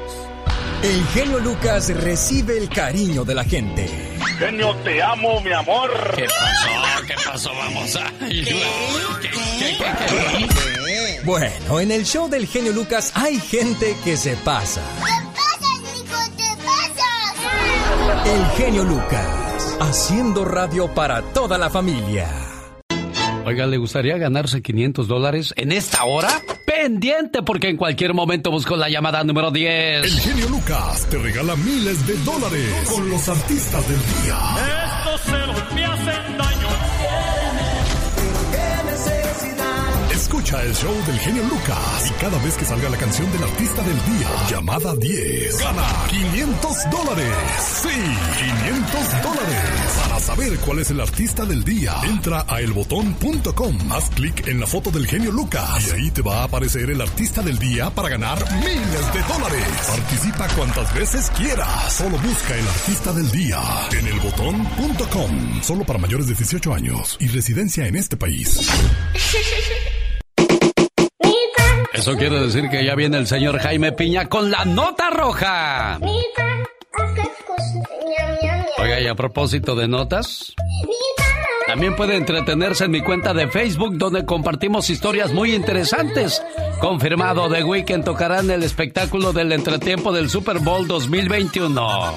El genio Lucas recibe el cariño de la gente. Genio, te amo, mi amor. ¿Qué pasó? ¿Qué pasó? Vamos a... ¿Qué, qué, qué, Bueno, en el show del genio Lucas hay gente que se pasa. El genio Lucas, haciendo radio para toda la familia. Oiga, ¿le gustaría ganarse 500 dólares en esta hora? Pendiente, porque en cualquier momento busco la llamada número 10. El genio Lucas te regala miles de dólares con los artistas del día. Estos celos me hacen daño. Escucha el show del genio Lucas y cada vez que salga la canción del artista del día, llamada 10, gana 500 dólares. Sí, 500 dólares. Para saber cuál es el artista del día, entra a elbotón.com, haz clic en la foto del genio Lucas y ahí te va a aparecer el artista del día para ganar miles de dólares. Participa cuantas veces quieras. Solo busca el artista del día en elbotón.com. Solo para mayores de 18 años y residencia en este país. Eso quiere decir que ya viene el señor Jaime Piña con la nota roja. Oiga, y a propósito de notas, también puede entretenerse en mi cuenta de Facebook donde compartimos historias muy interesantes. Confirmado, The Weeknd tocará en el espectáculo del entretiempo del Super Bowl 2021.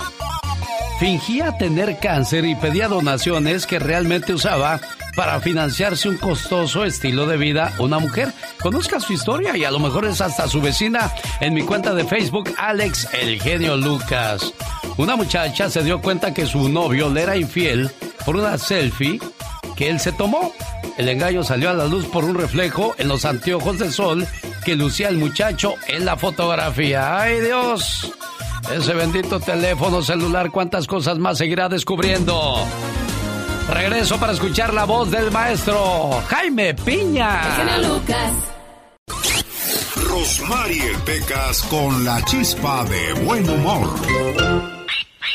Fingía tener cáncer y pedía donaciones que realmente usaba para financiarse un costoso estilo de vida una mujer. Conozca su historia y a lo mejor es hasta su vecina en mi cuenta de Facebook, Alex El Genio Lucas. Una muchacha se dio cuenta que su novio le era infiel por una selfie que él se tomó. El engaño salió a la luz por un reflejo en los anteojos de sol que lucía el muchacho en la fotografía. ¡Ay Dios! Ese bendito teléfono celular, cuántas cosas más seguirá descubriendo. Regreso para escuchar la voz del maestro Jaime Piña. Lucas. Rosmarie Pecas con la chispa de buen humor.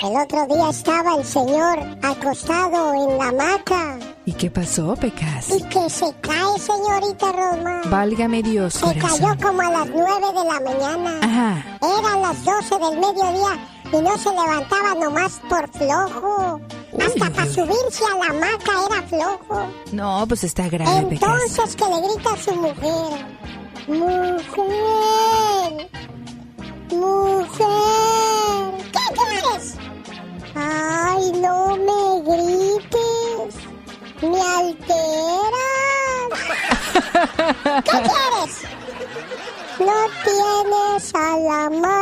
El otro día estaba el señor acostado en la hamaca. ¿Y qué pasó, Pecas? Y que se cae, señorita Rosmar. Válgame Dios, Se corazón. cayó como a las 9 de la mañana. Ajá. Eran las 12 del mediodía y no se levantaba nomás por flojo. Hasta para subirse a la hamaca era flojo. No, pues está grave. Entonces que le grita a su mujer. Mujer. Mujer. ¿Qué quieres? Ay, no me grites. Me alteras. ¿Qué quieres? No tienes a la hamaca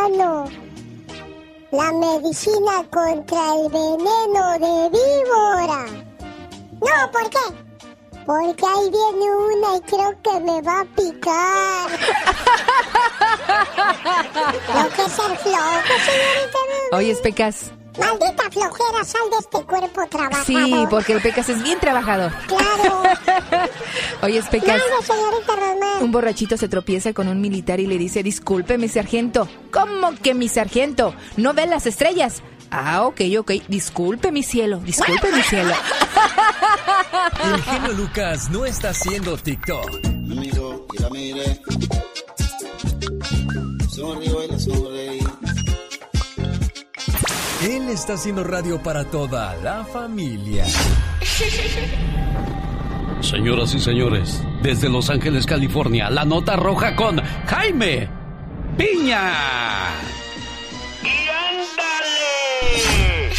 medicina contra el veneno de víbora. No, ¿por qué? Porque ahí viene una y creo que me va a picar. Lo que es ser flojo, señorita. Oye, Pecas. Maldita flojera, sal de este cuerpo trabajador. Sí, porque el Pecas es bien trabajador. Claro. Oye, Pecas. Mande, señorita Román. Un borrachito se tropieza con un militar y le dice, disculpe, mi sargento. ¿Cómo que mi sargento? ¿No ve las estrellas? Ah, ok, ok. Disculpe, mi cielo. Disculpe, mi cielo. El genio Lucas no está haciendo TikTok. Me miro y la miré. Sonrío y sonreí. Él está haciendo radio para toda la familia. Señoras y señores, desde Los Ángeles, California, la nota roja con Jaime Piña.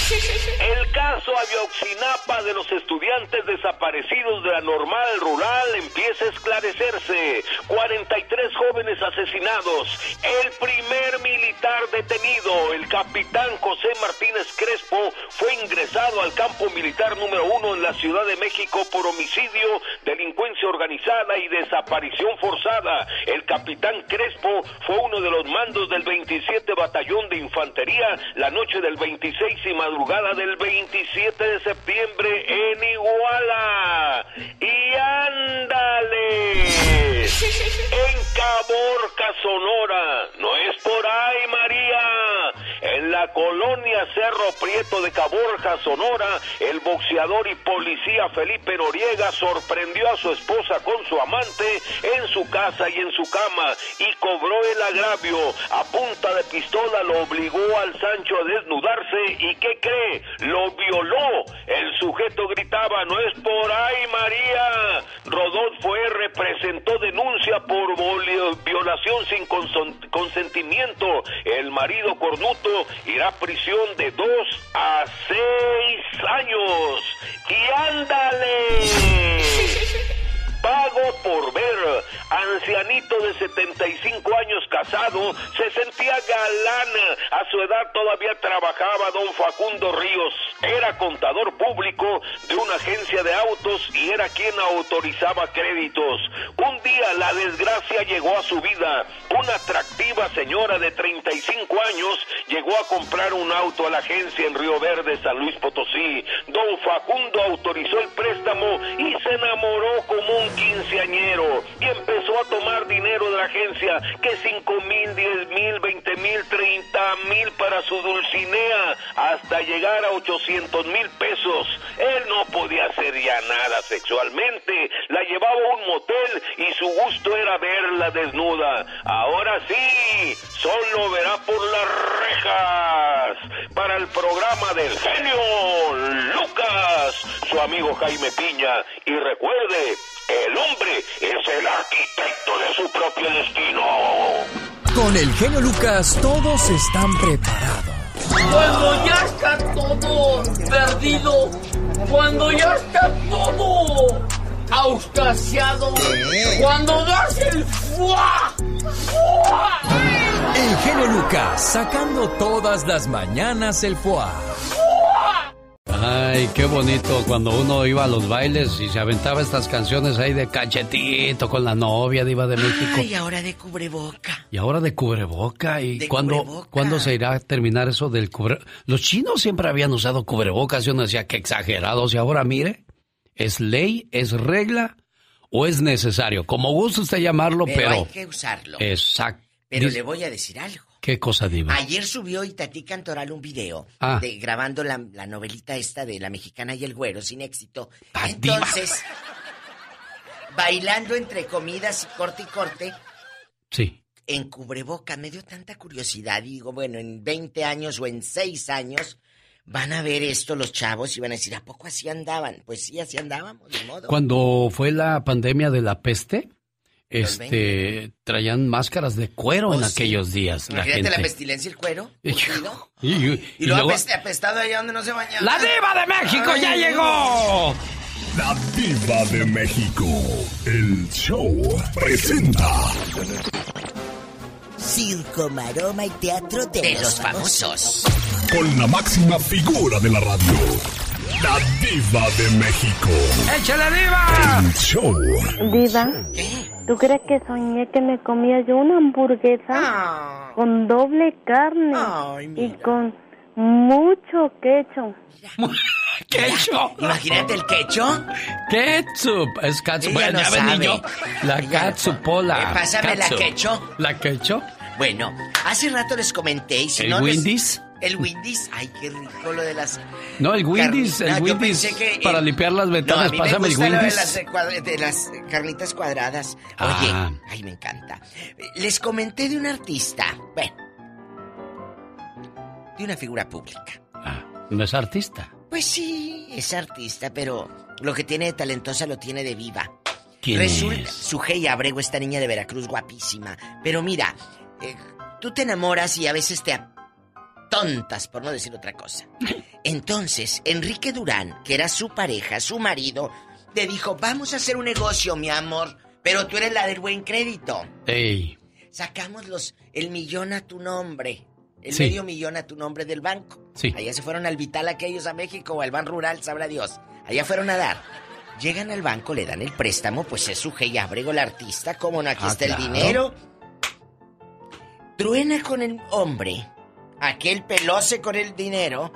El caso Ayotzinapa de los estudiantes desaparecidos de la normal rural empieza a esclarecerse. 43 jóvenes asesinados. El primer militar detenido, el capitán José Martínez Crespo, fue ingresado al campo militar número uno en la Ciudad de México por homicidio, delincuencia organizada y desaparición forzada. El capitán Crespo fue uno de los mandos del 27 Batallón de Infantería la noche del 26 y madrugada del 27 de septiembre en Iguala. Y ándale. En Caborca, Sonora. No es por ahí, María. En la colonia Cerro Prieto de Caborja, Sonora, el boxeador y policía Felipe Noriega sorprendió a su esposa con su amante en su casa y en su cama y cobró el agravio. A punta de pistola lo obligó al Sancho a desnudarse y ¿qué Lo violó. El sujeto gritaba, no es por ahí, María. Rodolfo R. presentó denuncia por violación sin consentimiento. El marido cornuto irá a prisión de dos a seis años. ¡Y ándale! Pago por ver. Ancianito de 75 años casado, se sentía galán. A su edad todavía trabajaba don Facundo Ríos. Era contador público de una agencia de autos y era quien autorizaba créditos. Un día la desgracia llegó a su vida. Una atractiva señora de 35 años llegó a comprar un auto a la agencia en Río Verde, San Luis Potosí. Don Facundo autorizó el préstamo y se enamoró como un quinceañero y empezó a tomar dinero de la agencia, que cinco mil, diez mil, veinte mil, treinta mil para su dulcinea, hasta llegar a 800 mil pesos. Él no podía hacer ya nada sexualmente, la llevaba a un motel y su gusto era verla desnuda. Ahora sí, solo verá por las rejas. Para el programa del genio Lucas, su amigo Jaime Piña. Y recuerde, el hombre es el arquitecto de su propio destino. Con el genio Lucas todos están preparados. Cuando ya está todo perdido, cuando ya está todo auscasiado, cuando das el fuá, fuá, El genio Lucas sacando todas las mañanas el foie. Ay, qué bonito cuando uno iba a los bailes y se aventaba estas canciones ahí de cachetito con la novia de Iba de México. Ay, ahora de cubreboca. Y ahora de cubreboca. ¿Y De cuándo, cubreboca. cuándo se irá a terminar eso del cubre... Los chinos siempre habían usado cubrebocas y uno decía que exagerados. Y ahora mire, ¿es ley, es regla o es necesario? Como gusta usted llamarlo, Pero, pero... hay que usarlo. Exacto. Pero le voy a decir algo. ¿Qué cosa, Diva? Ayer subió Itatí Cantoral un video Ah. de, grabando la, la novelita esta de La Mexicana y el Güero sin éxito. Ah, Entonces, bailando entre comidas y corte y corte, Sí. en cubreboca, me dio tanta curiosidad. Digo, bueno, en 20 años o en 6 años van a ver esto los chavos y van a decir, ¿a poco así andaban? Pues sí, así andábamos, de modo. Cuando fue la pandemia de la peste, este, traían máscaras de cuero en Oh, sí. aquellos días. La gente. la pestilencia y el cuero. curtido. Y, y- Y, y luego, luego- apest- apestado allá donde no se bañaba. ¡La diva de México ya llegó! La diva de México. El show presenta. circo, maroma y teatro de, De los, los famosos. Con la máxima figura de la radio. La diva de México. ¡Échale, diva! El show. Diva, ¿tú crees que soñé que me comía yo una hamburguesa con doble carne y con mucho queso? ¿Quecho? Imagínate el quecho. Ketchup. Es catsup. Bueno, no ya ven, sabe. niño. La no catsupola. sabe. Eh, pásame la Catsup. quecho. ¿La quecho? Bueno, hace rato les comenté y si ¿El no les- Windies? El Windies. Ay, qué rico lo de las... No, el Windies. Carni- El No, Windies. pensé que, Para limpiar las No, ventanas, mí pásame me el de las, Windies. de las eh, carnitas cuadradas. Ah. Oye, ay, me encanta. Les comenté de un artista. Bueno. De una figura pública. No es artista. Pues sí, es artista, pero lo que tiene de talentosa lo tiene de viva. ¿Quién Resulta, es? Sujei Abrego, esta niña de Veracruz, guapísima. Pero mira, eh, tú te enamoras y a veces te tontas, por no decir otra cosa. Entonces, Enrique Durán, que era su pareja, su marido, le dijo, vamos a hacer un negocio, mi amor, pero tú eres la del buen crédito. Ey. Sacamos los, el millón a tu nombre. El Sí. medio millón a tu nombre del banco. Sí. Allá se fueron al Vital aquellos a México o al Ban Rural, sabrá Dios. Allá fueron a dar. Llegan al banco, le dan el préstamo, pues es su y Abrego el artista, como no, aquí Ah, está claro. el dinero. Truena con el hombre, aquel pelose con el dinero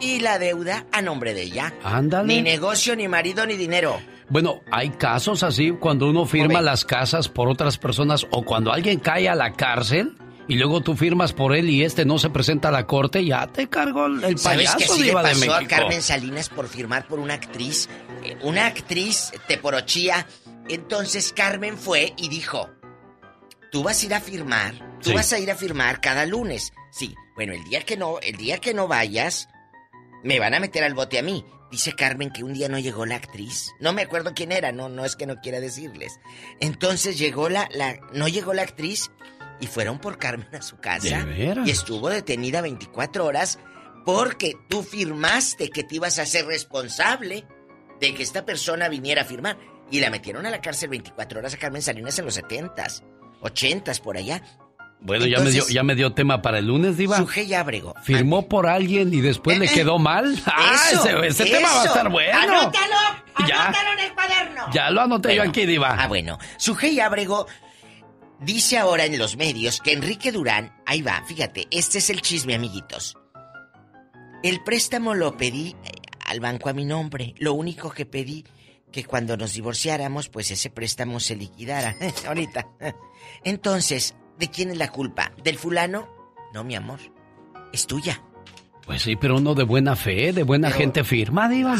y la deuda a nombre de ella. Ándale. Ni negocio, ni marido, ni dinero. Bueno, hay casos así cuando uno firma las casas por otras personas o cuando alguien cae a la cárcel y luego tú firmas por él y este no se presenta a la corte, ya te cargó el el ¿Sabes payaso que así le pasó a. Carmen Salinas por firmar por una actriz? Eh, Una actriz teporochía. Entonces Carmen fue y dijo, tú vas a ir a firmar, tú Sí. vas a ir a firmar cada lunes. Sí, bueno, el día que no, el día que no vayas, me van a meter al bote a mí. Dice Carmen que un día no llegó la actriz. No me acuerdo quién era, no, no es que no quiera decirles. Entonces llegó la, la, no llegó la actriz y fueron por Carmen a su casa. ¿De veras? Y estuvo detenida 24 horas porque tú firmaste que te ibas a ser responsable de que esta persona viniera a firmar. Y la metieron a la cárcel 24 horas a Carmen Salinas en los 70s, 80s por allá. Bueno, ya me dio ya me dio tema para el lunes, diva. Sujei Ábrego. Firmó por alguien y después le quedó mal. Ah, Eso, ese, ese tema va a estar bueno. ¡Anótalo! Ya. ¡Anótalo en el cuaderno! Ya lo anoté yo aquí, diva. Ah, bueno. Sujei Ábrego dice ahora en los medios que Enrique Durán, ahí va, fíjate, este es el chisme, amiguitos. El préstamo lo pedí eh, al banco a mi nombre. Lo único que pedí que cuando nos divorciáramos, pues ese préstamo se liquidara. Ahorita. Entonces, ¿de quién es la culpa? ¿Del fulano? No, mi amor. Es tuya. Pues sí, pero uno de buena fe, de buena gente firma, diva.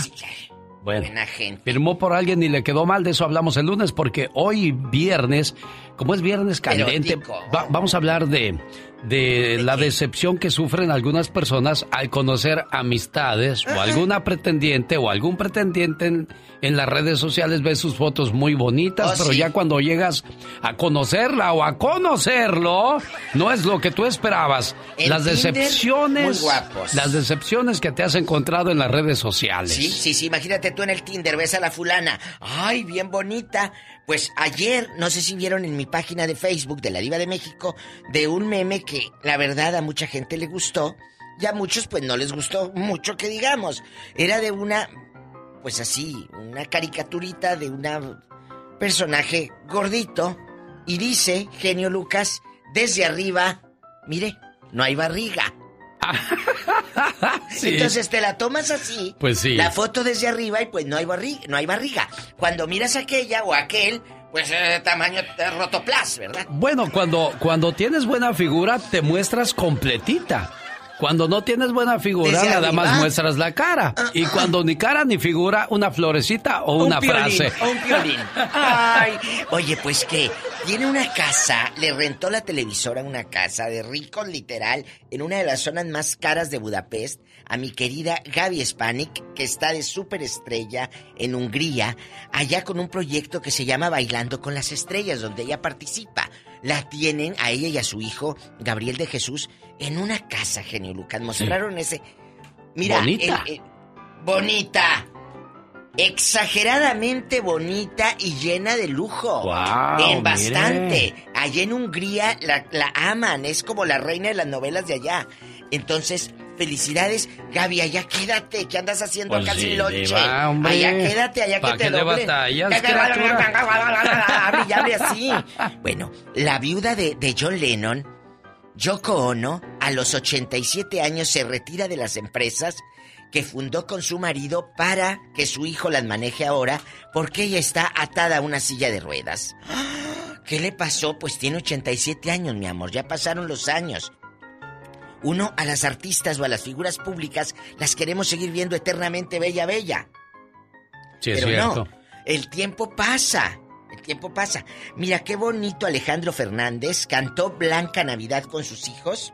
Bueno, Buena gente. firmó por alguien y le quedó mal, de eso hablamos el lunes, porque hoy viernes, como es viernes caliente, va- vamos a hablar de, de la decepción que sufren algunas personas al conocer amistades o alguna pretendiente o algún pretendiente en, en las redes sociales, ves sus fotos muy bonitas, Oh, pero sí. ya cuando llegas a conocerla o a conocerlo, no es lo que tú esperabas. En las Tinder, decepciones, muy guapos. las decepciones que te has encontrado en las redes sociales. Sí, sí, sí, imagínate tú en el Tinder, ves a la fulana. Ay, bien bonita. Pues ayer, no sé si vieron en mi página de Facebook de la Diva de México, de un meme que la verdad a mucha gente le gustó. Y a muchos pues no les gustó mucho que digamos. Era de una, pues así, una caricaturita de un personaje gordito. Y dice, genio Lucas, desde arriba, mire, no hay barriga. Sí. Entonces te la tomas así. Pues sí. La foto desde arriba y pues no hay barriga, no hay barriga. Cuando miras aquella o aquel, pues eh, tamaño de rotoplas, ¿verdad? Bueno, cuando, cuando tienes buena figura, te muestras completita. Cuando no tienes buena figura, Desde nada arriba. más muestras la cara. Y cuando ni cara ni figura, una florecita o una piolín, frase. un piolín. Ay, oye, pues que tiene una casa, le rentó la televisora una casa de ricos literal en una de las zonas más caras de Budapest a mi querida Gaby Spanik, que está de superestrella en Hungría, allá con un proyecto que se llama Bailando con las Estrellas, donde ella participa. La tienen a ella y a su hijo, Gabriel de Jesús, en una casa, genio Lucas. Mostraron ese. Mira, Bonita. bonita. exageradamente bonita y llena de lujo. Wow, en bastante. mire. Allá en Hungría la, la aman, es como la reina de las novelas de allá. Entonces, felicidades, Gaby, allá quédate, ¿qué andas haciendo Pues acá sin lonche? hombre. allá quédate, allá ¿Pa' que te qué le doblen. batallas, criatura? Hable y hable así. Bueno, la viuda de, de John Lennon, Yoko Ono, a los 87 años se retira de las empresas que fundó con su marido para que su hijo las maneje ahora porque ella está atada a una silla de ruedas. ¿Qué le pasó? Pues tiene 87 años, mi amor, ya pasaron los años. Uno, a las artistas o a las figuras públicas las queremos seguir viendo eternamente bella, bella. Sí, es Pero cierto. no, el tiempo pasa. El tiempo pasa. Mira qué bonito Alejandro Fernández cantó Blanca Navidad con sus hijos.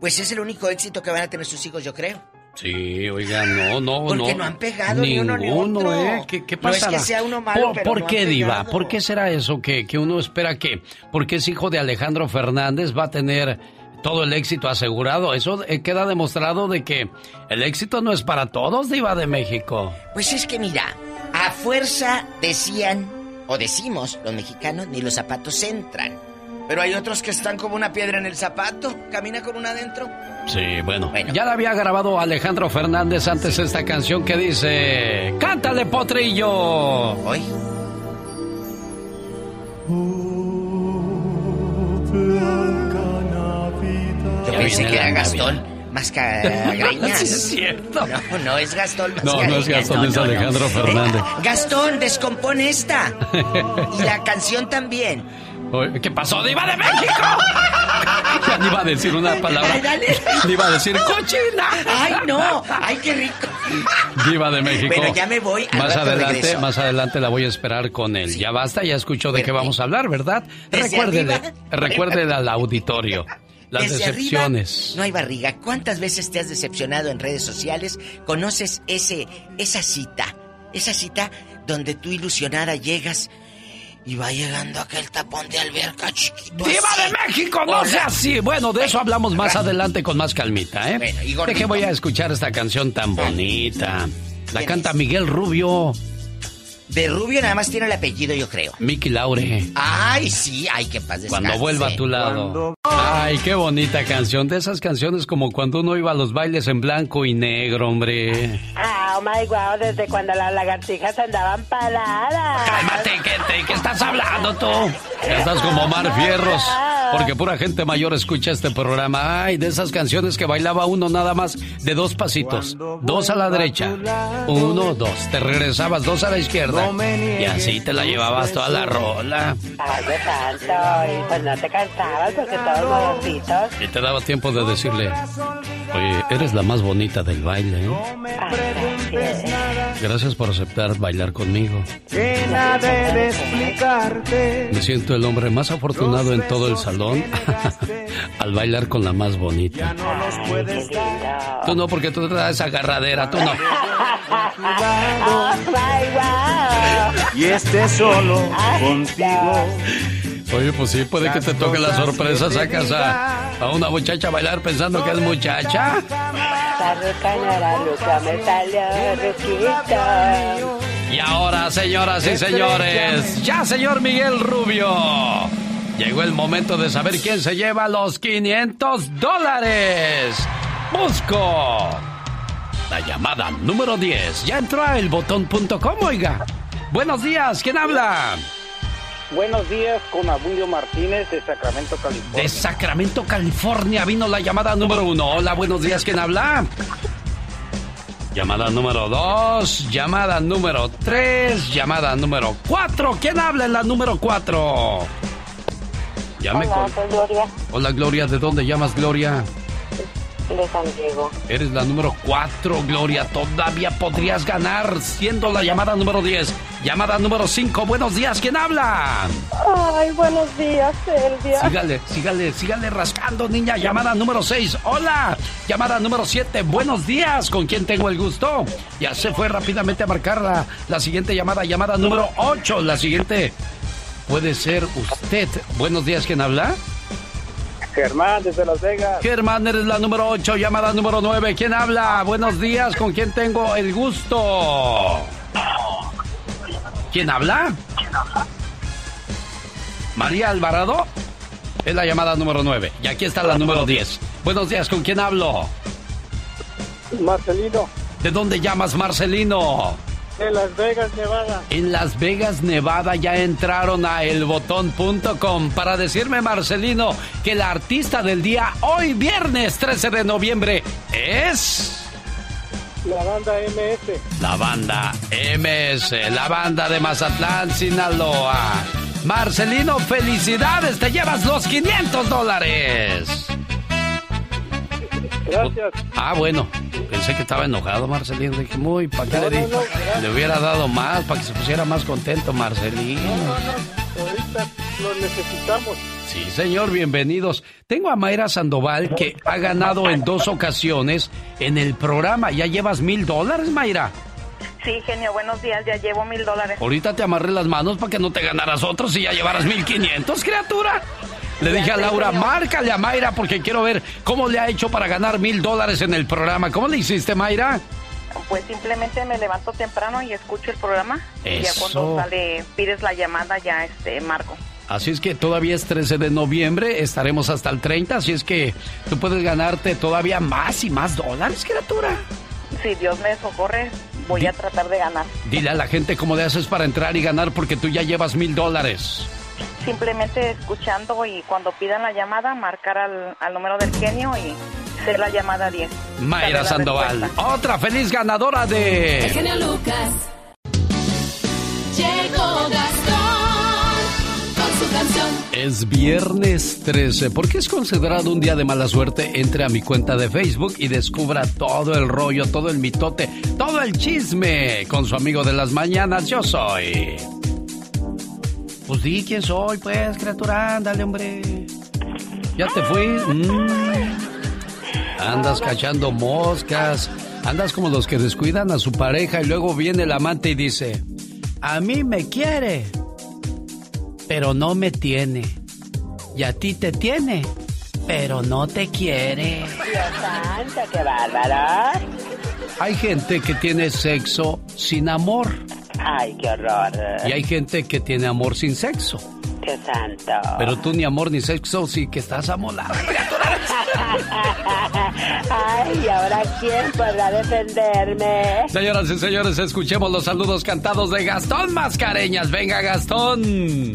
Pues es el único éxito que van a tener sus hijos, yo creo. Sí, oiga, no, no, no. Porque no han pegado ni uno ni Ninguno, otro. ¿eh? ¿Qué, qué No es que sea uno malo, ¿Por, pero por no qué, han Diva? ¿Por qué será eso que, que uno espera que, porque es hijo de Alejandro Fernández, va a tener todo el éxito asegurado? Eso eh, queda demostrado de que el éxito no es para todos, Diva de México. Pues es que mira, a fuerza decían, o decimos los mexicanos, ni los zapatos entran. Pero hay otros que están como una piedra en el zapato. Camina con una adentro. Sí, bueno, ya la había grabado Alejandro Fernández antes esta canción que dice, ¡Cántale, potrillo! Hoy. Pensé viene que era Gastón Mascareñas. Sí, es cierto. No, no es Gastón No, no es Gastón, es Alejandro Fernández. Eh, Gastón, descompone esta. Y la canción también. ¿Qué pasó, Diva de México? Ya ni iba a decir una palabra. Ay, dale. Ni iba a decir cochina. ¡Ay, no! ¡Ay, qué rico! Diva de México. Bueno, ya me voy, Más adelante, regreso. más adelante la voy a esperar con él. Ya basta, ya escuchó de qué vamos a hablar, ¿verdad? Recuérdele, recuérdele al auditorio. Las Desde decepciones. arriba no hay barriga. ¿Cuántas veces te has decepcionado en redes sociales? ¿Conoces ese, esa cita? Esa cita donde tú ilusionada llegas y va llegando aquel tapón de alberca chiquito. ¡Diva así. de México! ¡No sea así! Bueno, de eso hablamos más adelante con más calmita, ¿eh? Bueno, y de voy a escuchar esta canción tan bonita. La ¿Quién canta? Miguel Rubio, De rubio nada más tiene el apellido, yo creo. Miki Laure. Ay, sí, ay, que paz descanse. Cuando vuelva a tu lado. Ay, qué bonita canción. De esas canciones como cuando uno iba a los bailes en blanco y negro, hombre. Ah, oh my wow, desde cuando las lagartijas andaban paradas. Cálmate, ¿qué, te- qué estás hablando tú? Estás como Mar Fierros. Porque pura gente mayor escucha este programa. Ay, de esas canciones que bailaba uno nada más de dos pasitos. Dos a la derecha. Uno, dos. Te regresabas dos a la izquierda. Y así te la llevabas toda la rola. Ay, de santo, y pues no te cansabas porque todos modositos. Y te daba tiempo de decirle, oye, eres la más bonita del baile. ¿eh? Gracias por aceptar bailar conmigo. Que nada he de explicarte. Me siento el hombre más afortunado en todo el salón al bailar con la más bonita. No los puedes dar. Tú no, porque tú traes esa agarradera, tú no. Oh. Y esté solo contigo. Oye, pues sí, puede que te toque la sorpresa, sacas a, a una muchacha a bailar pensando que es muchacha. Y ahora, señoras y señores, ya señor Miguel Rubio, llegó el momento de saber quién se lleva los 500 dólares. Busco la llamada número 10. Ya entró a elbotón.com, oiga. Buenos días, ¿quién habla? Buenos días con Abundio Martínez de Sacramento, California. De Sacramento, California, vino la llamada número uno. Hola, buenos días, ¿quién habla? Llamada número dos, llamada número tres, llamada número cuatro. ¿Quién habla en la número cuatro? Ya me Hola, con- soy Gloria Hola, Gloria, ¿de dónde llamas, Gloria? De San Diego. Eres la número cuatro, Gloria. Todavía podrías ganar siendo la llamada número 10. Llamada número 5. Buenos días, ¿quién habla? Ay, buenos días, Elvia. Sígale, sígale, sígale rascando, niña. Llamada número 6. Hola. Llamada número 7. Buenos días. ¿Con quién tengo el gusto? Ya se fue rápidamente a marcar la, la siguiente llamada. Llamada número 8. La siguiente puede ser usted. Buenos días. ¿Quién habla? Germán desde Las Vegas. Germán, eres la número 8. Llamada número 9. ¿Quién habla? Buenos días. ¿Con quién tengo el gusto? ¿Quién habla? María Alvarado. Es la llamada número 9. Y aquí está la número 10. Buenos días, ¿con quién hablo? Marcelino. ¿De dónde llamas, Marcelino? De Las Vegas, Nevada. En Las Vegas, Nevada ya entraron a elbotón.com para decirme, Marcelino, que la artista del día hoy viernes 13 de noviembre es... La banda MS. La banda MS, la banda de Mazatlán, Sinaloa. Marcelino, felicidades, te llevas los 500 dólares. Gracias. Ah, bueno. Pensé que estaba enojado, Marcelino. Dije, muy, ¿para qué le, di? le hubiera dado más, para que se pusiera más contento, Marcelino. No, no, no. Ahorita lo necesitamos. Sí, señor, bienvenidos. Tengo a Mayra Sandoval que ha ganado en dos ocasiones en el programa. ¿Ya llevas mil dólares, Mayra? Sí, genio, buenos días, ya llevo mil dólares. Ahorita te amarré las manos para que no te ganaras otros y ya llevaras mil quinientos, criatura. Le dije a Laura, márcale a Mayra porque quiero ver cómo le ha hecho para ganar mil dólares en el programa. ¿Cómo le hiciste, Mayra? Pues simplemente me levanto temprano y escucho el programa. Y ya cuando sale, pides la llamada, ya este, marco. Así es que todavía es 13 de noviembre, estaremos hasta el 30, así es que tú puedes ganarte todavía más y más dólares, criatura. Si Dios me socorre, voy a tratar de ganar. Dile a la gente cómo le haces para entrar y ganar porque tú ya llevas mil dólares. Simplemente escuchando y cuando pidan la llamada, marcar al, al número del genio y ser la llamada 10. Mayra Sandoval, otra feliz ganadora de... El genio Lucas. Llegó Gastón con su canción. Es viernes 13, porque es considerado un día de mala suerte. Entre a mi cuenta de Facebook y descubra todo el rollo, todo el mitote, todo el chisme con su amigo de las mañanas. Yo soy. Pues di quién soy, pues, criatura, ándale, hombre. Ya te fui. Mm. Andas cachando moscas. Andas como los que descuidan a su pareja y luego viene el amante y dice, a mí me quiere, pero no me tiene. Y a ti te tiene, pero no te quiere. Dios santo, qué bárbaro. Hay gente que tiene sexo sin amor. Ay, qué horror. Y hay gente que tiene amor sin sexo. Qué santo. Pero tú ni amor ni sexo, sí que estás amolada. Ay, ¿y ahora quién podrá defenderme? Señoras y señores, escuchemos los saludos cantados de Gastón Mascareñas. Venga, Gastón. Y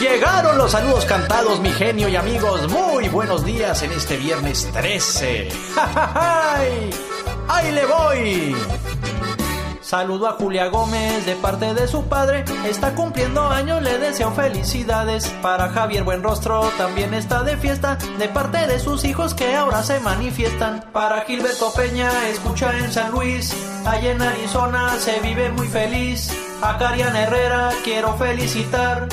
llegaron los saludos cantados, mi genio y amigos. Muy buenos días en este viernes 13. ¡Ay! ¡Ahí le voy! Saludo a Julia Gómez de parte de su padre. Está cumpliendo años, le deseo felicidades. Para Javier Buenrostro también está de fiesta. De parte de sus hijos que ahora se manifiestan. Para Gilberto Peña, escucha en San Luis. Allá en Arizona se vive muy feliz. A Cariana Herrera quiero felicitar.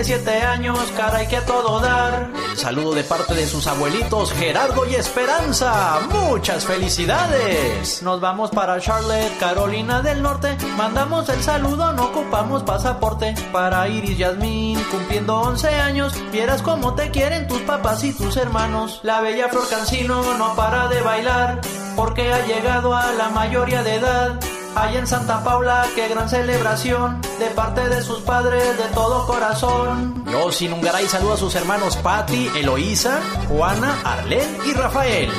Siete años, caray que a todo dar. Saludo de parte de sus abuelitos Gerardo y Esperanza. Muchas felicidades. Nos vamos para Charlotte, Carolina del Norte. Mandamos el saludo, no ocupamos pasaporte. Para Iris Yasmín, cumpliendo 11 años. Vieras cómo te quieren tus papás y tus hermanos. La bella Flor Cancino no para de bailar. Porque ha llegado a la mayoría de edad. Allá en Santa Paula, qué gran celebración de parte de sus padres de todo corazón. Yo sin Ungaray saludo a sus hermanos Patti, Eloísa, Juana, Arlen y Rafael.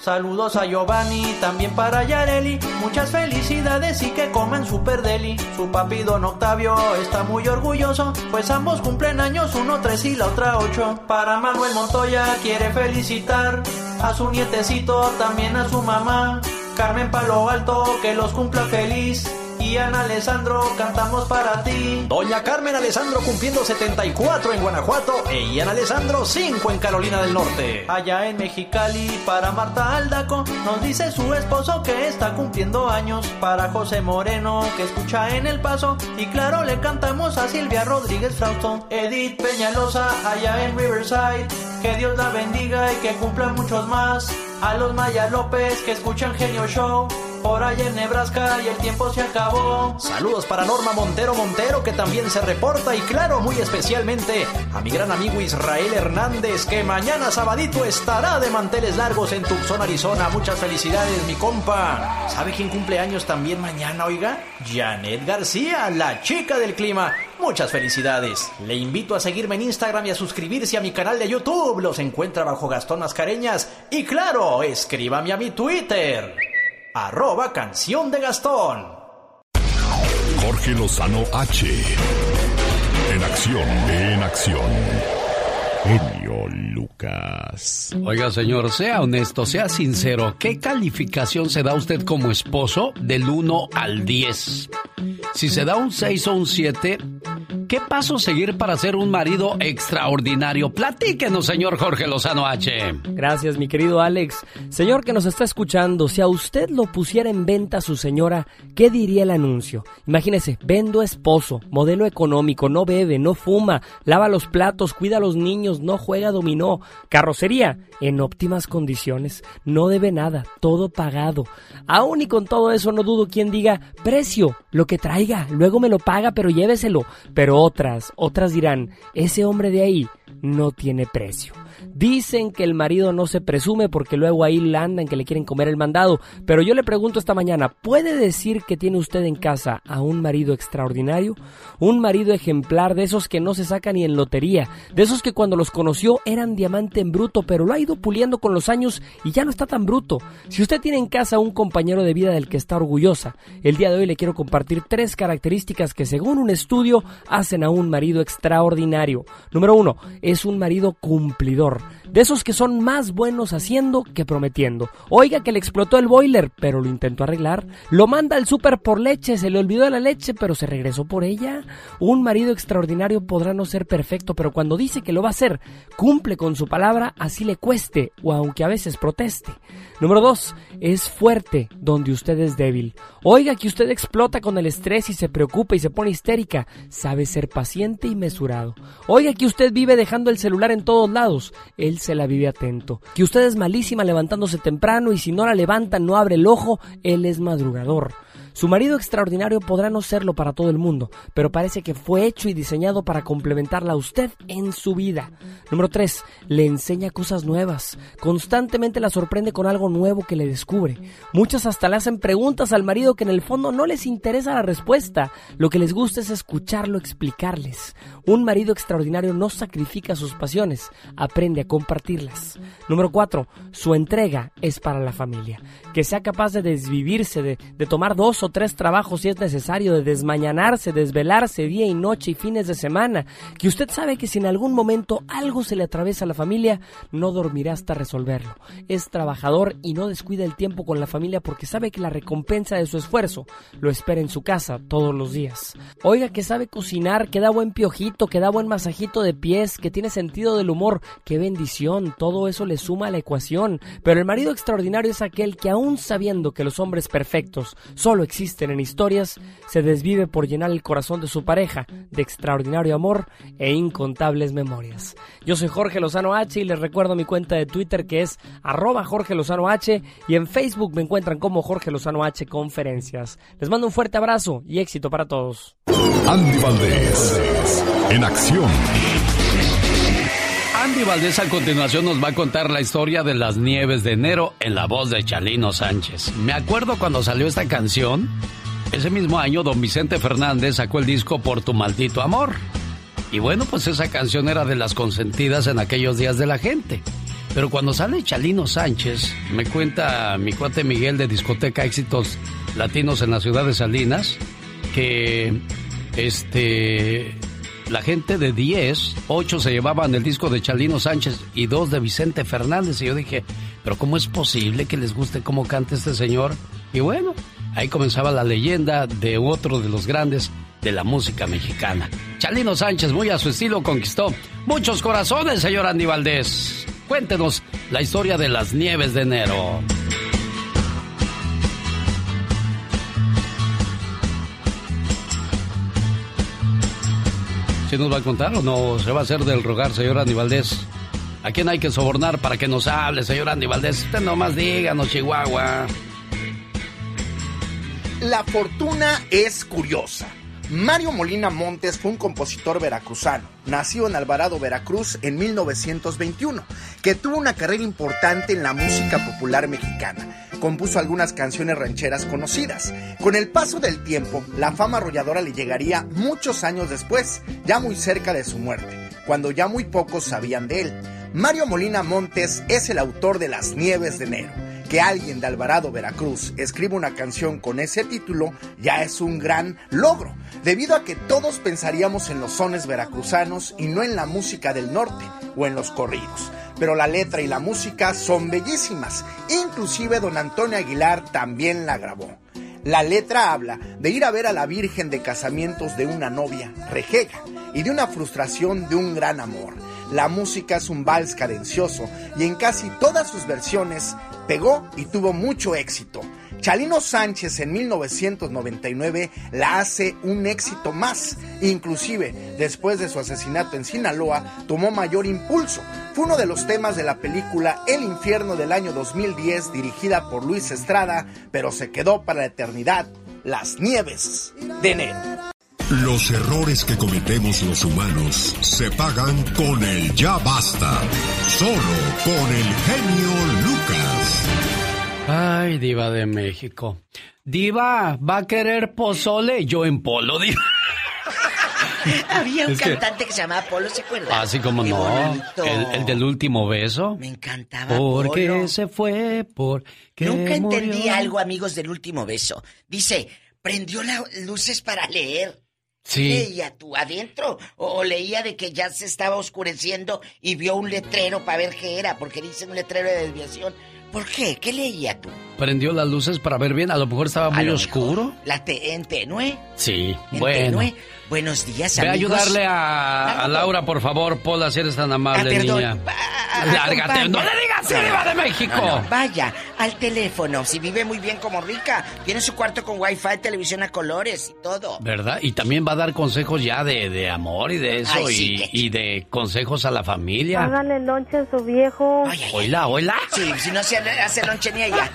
Saludos a Giovanni, también para Yareli. Muchas felicidades y que comen super deli. Su papi don Octavio está muy orgulloso, pues ambos cumplen años, uno tres y la otra ocho. Para Manuel Montoya quiere felicitar a su nietecito, también a su mamá. Carmen Palo Alto, que los cumpla feliz. Y Ana Alessandro, cantamos para ti. Doña Carmen Alessandro cumpliendo 74 en Guanajuato e Ian Alessandro 5 en Carolina del Norte. Allá en Mexicali, para Marta Aldaco, nos dice su esposo que está cumpliendo años. Para José Moreno, que escucha en El Paso. Y claro, le cantamos a Silvia Rodríguez Frausto. Edith Peñalosa, allá en Riverside. Que Dios la bendiga y que cumpla muchos más. A los Maya López que escuchan Genio Show por ahí en Nebraska y el tiempo se acabó. Saludos para Norma Montero Montero que también se reporta y claro, muy especialmente a mi gran amigo Israel Hernández que mañana sabadito estará de manteles largos en Tucson, Arizona. Muchas felicidades, mi compa. ¿Sabe quién cumple años también mañana, oiga? Janet García, la chica del clima. Muchas felicidades. Le invito a seguirme en Instagram y a suscribirse a mi canal de YouTube. Los encuentra bajo Gastón Mascareñas. Y claro, escríbame a mi Twitter arroba canción de Gastón. Jorge Lozano H. En acción, en acción. Genio Lucas. Oiga, señor, sea honesto, sea sincero. ¿Qué calificación se da usted como esposo del 1 al 10? Si se da un 6 o un 7, ¿qué paso seguir para ser un marido extraordinario? Platíquenos, señor Jorge Lozano H. Gracias, mi querido Alex. Señor que nos está escuchando, si a usted lo pusiera en venta a su señora, ¿qué diría el anuncio? Imagínese, vendo esposo, modelo económico, no bebe, no fuma, lava los platos, cuida a los niños, no juega dominó, carrocería en óptimas condiciones, no debe nada, todo pagado. Aún y con todo eso no dudo quien diga, precio, lo que traiga, luego me lo paga, pero lléveselo. Pero otras, otras dirán, ese hombre de ahí no tiene precio. Dicen que el marido no se presume porque luego ahí le andan que le quieren comer el mandado. Pero yo le pregunto esta mañana, ¿puede decir que tiene usted en casa a un marido extraordinario? Un marido ejemplar de esos que no se saca ni en lotería, de esos que cuando los conoció eran diamante en bruto, pero lo ha ido puliendo con los años y ya no está tan bruto. Si usted tiene en casa un compañero de vida del que está orgullosa, el día de hoy le quiero compartir tres características que según un estudio hacen a un marido extraordinario. Número uno, es un marido cumplidor de esos que son más buenos haciendo que prometiendo. Oiga que le explotó el boiler, pero lo intentó arreglar. Lo manda al súper por leche, se le olvidó la leche, pero se regresó por ella. Un marido extraordinario podrá no ser perfecto, pero cuando dice que lo va a hacer, cumple con su palabra, así le cueste, o aunque a veces proteste. Número dos, es fuerte donde usted es débil. Oiga que usted explota con el estrés y se preocupa y se pone histérica. Sabe ser paciente y mesurado. Oiga que usted vive dejando el celular en todos lados. Él se la vive atento. Que usted es malísima levantándose temprano y si no la levanta no abre el ojo, él es madrugador. Su marido extraordinario podrá no serlo para todo el mundo, pero parece que fue hecho y diseñado para complementarla a usted en su vida. Número 3. Le enseña cosas nuevas. Constantemente la sorprende con algo nuevo que le descubre. Muchas hasta le hacen preguntas al marido que en el fondo no les interesa la respuesta. Lo que les gusta es escucharlo explicarles. Un marido extraordinario no sacrifica sus pasiones, aprende a compartirlas. Número 4. Su entrega es para la familia. Que sea capaz de desvivirse, de, de tomar dos o tres trabajos si es necesario, de desmañanarse, desvelarse día y noche y fines de semana, que usted sabe que si en algún momento algo se le atraviesa a la familia, no dormirá hasta resolverlo. Es trabajador y no descuida el tiempo con la familia porque sabe que la recompensa de su esfuerzo lo espera en su casa todos los días. Oiga que sabe cocinar, que da buen piojito, que da buen masajito de pies, que tiene sentido del humor, qué bendición, todo eso le suma a la ecuación. Pero el marido extraordinario es aquel que aún sabiendo que los hombres perfectos solo existen en historias, se desvive por llenar el corazón de su pareja de extraordinario amor e incontables memorias. Yo soy Jorge Lozano H y les recuerdo mi cuenta de Twitter que es arroba Jorge Lozano H y en Facebook me encuentran como Jorge Lozano H Conferencias. Les mando un fuerte abrazo y éxito para todos. Andy Valdés, en acción. Andy Valdés a continuación nos va a contar la historia de las nieves de enero en la voz de Chalino Sánchez. Me acuerdo cuando salió esta canción, ese mismo año don Vicente Fernández sacó el disco Por tu maldito amor. Y bueno, pues esa canción era de las consentidas en aquellos días de la gente. Pero cuando sale Chalino Sánchez, me cuenta mi cuate Miguel de Discoteca Éxitos Latinos en la ciudad de Salinas, que este la gente de 10, 8 se llevaban el disco de Chalino Sánchez y 2 de Vicente Fernández. Y yo dije, pero ¿cómo es posible que les guste cómo canta este señor? Y bueno, ahí comenzaba la leyenda de otro de los grandes de la música mexicana. Chalino Sánchez, muy a su estilo, conquistó muchos corazones, señor Andy Valdés. Cuéntenos la historia de las nieves de enero. ¿Sí nos va a contar o no se va a hacer del rogar, señor Andy Valdés? ¿A quién hay que sobornar para que nos hable, señor Andy Valdés? Usted nomás díganos, Chihuahua. La fortuna es curiosa. Mario Molina Montes fue un compositor veracruzano, nacido en Alvarado, Veracruz en 1921, que tuvo una carrera importante en la música popular mexicana. Compuso algunas canciones rancheras conocidas. Con el paso del tiempo, la fama arrolladora le llegaría muchos años después, ya muy cerca de su muerte, cuando ya muy pocos sabían de él. Mario Molina Montes es el autor de Las Nieves de Enero que alguien de Alvarado, Veracruz, escriba una canción con ese título ya es un gran logro, debido a que todos pensaríamos en los sones veracruzanos y no en la música del norte o en los corridos. Pero la letra y la música son bellísimas, inclusive don Antonio Aguilar también la grabó. La letra habla de ir a ver a la Virgen de casamientos de una novia, rejega, y de una frustración de un gran amor. La música es un vals cadencioso y en casi todas sus versiones pegó y tuvo mucho éxito. Chalino Sánchez en 1999 la hace un éxito más. Inclusive, después de su asesinato en Sinaloa, tomó mayor impulso. Fue uno de los temas de la película El infierno del año 2010, dirigida por Luis Estrada, pero se quedó para la eternidad Las Nieves de enero. Los errores que cometemos los humanos se pagan con el ya basta. Solo con el genio Lucas. Ay, diva de México. Diva, ¿va a querer pozole? Yo en polo, diva. Había un cantante que... se llamaba Polo, ¿se acuerda? Así como no. El, del último beso. Me encantaba Porque Polo. se fue, por Nunca entendí algo, amigos, del último beso. Dice, prendió las luces para leer. Sí. ¿Leía tú adentro? O, leía de que ya se estaba oscureciendo y vio un letrero para ver qué era? Porque dice un letrero de desviación. ¿Por qué? ¿Qué leía tú? Prendió las luces para ver bien. A lo mejor estaba muy oscuro. ¿La te en tenue? Sí, bueno. Buenos días, amigos. Ve a ayudarle a, a, Laura, por favor, Pola, si eres tan amable, ah, niña. Lárgate, no le digas que viva de México. No, vaya, al teléfono. Si vive muy bien como rica, tiene su cuarto con wifi, televisión a colores y todo. ¿Verdad? Y también va a dar consejos ya de, de amor y de eso, Ay, y, sí, que- y de consejos a la familia. Háganle lonche a su viejo. Hola, hola. Sí, si no se hace lonche ni ella.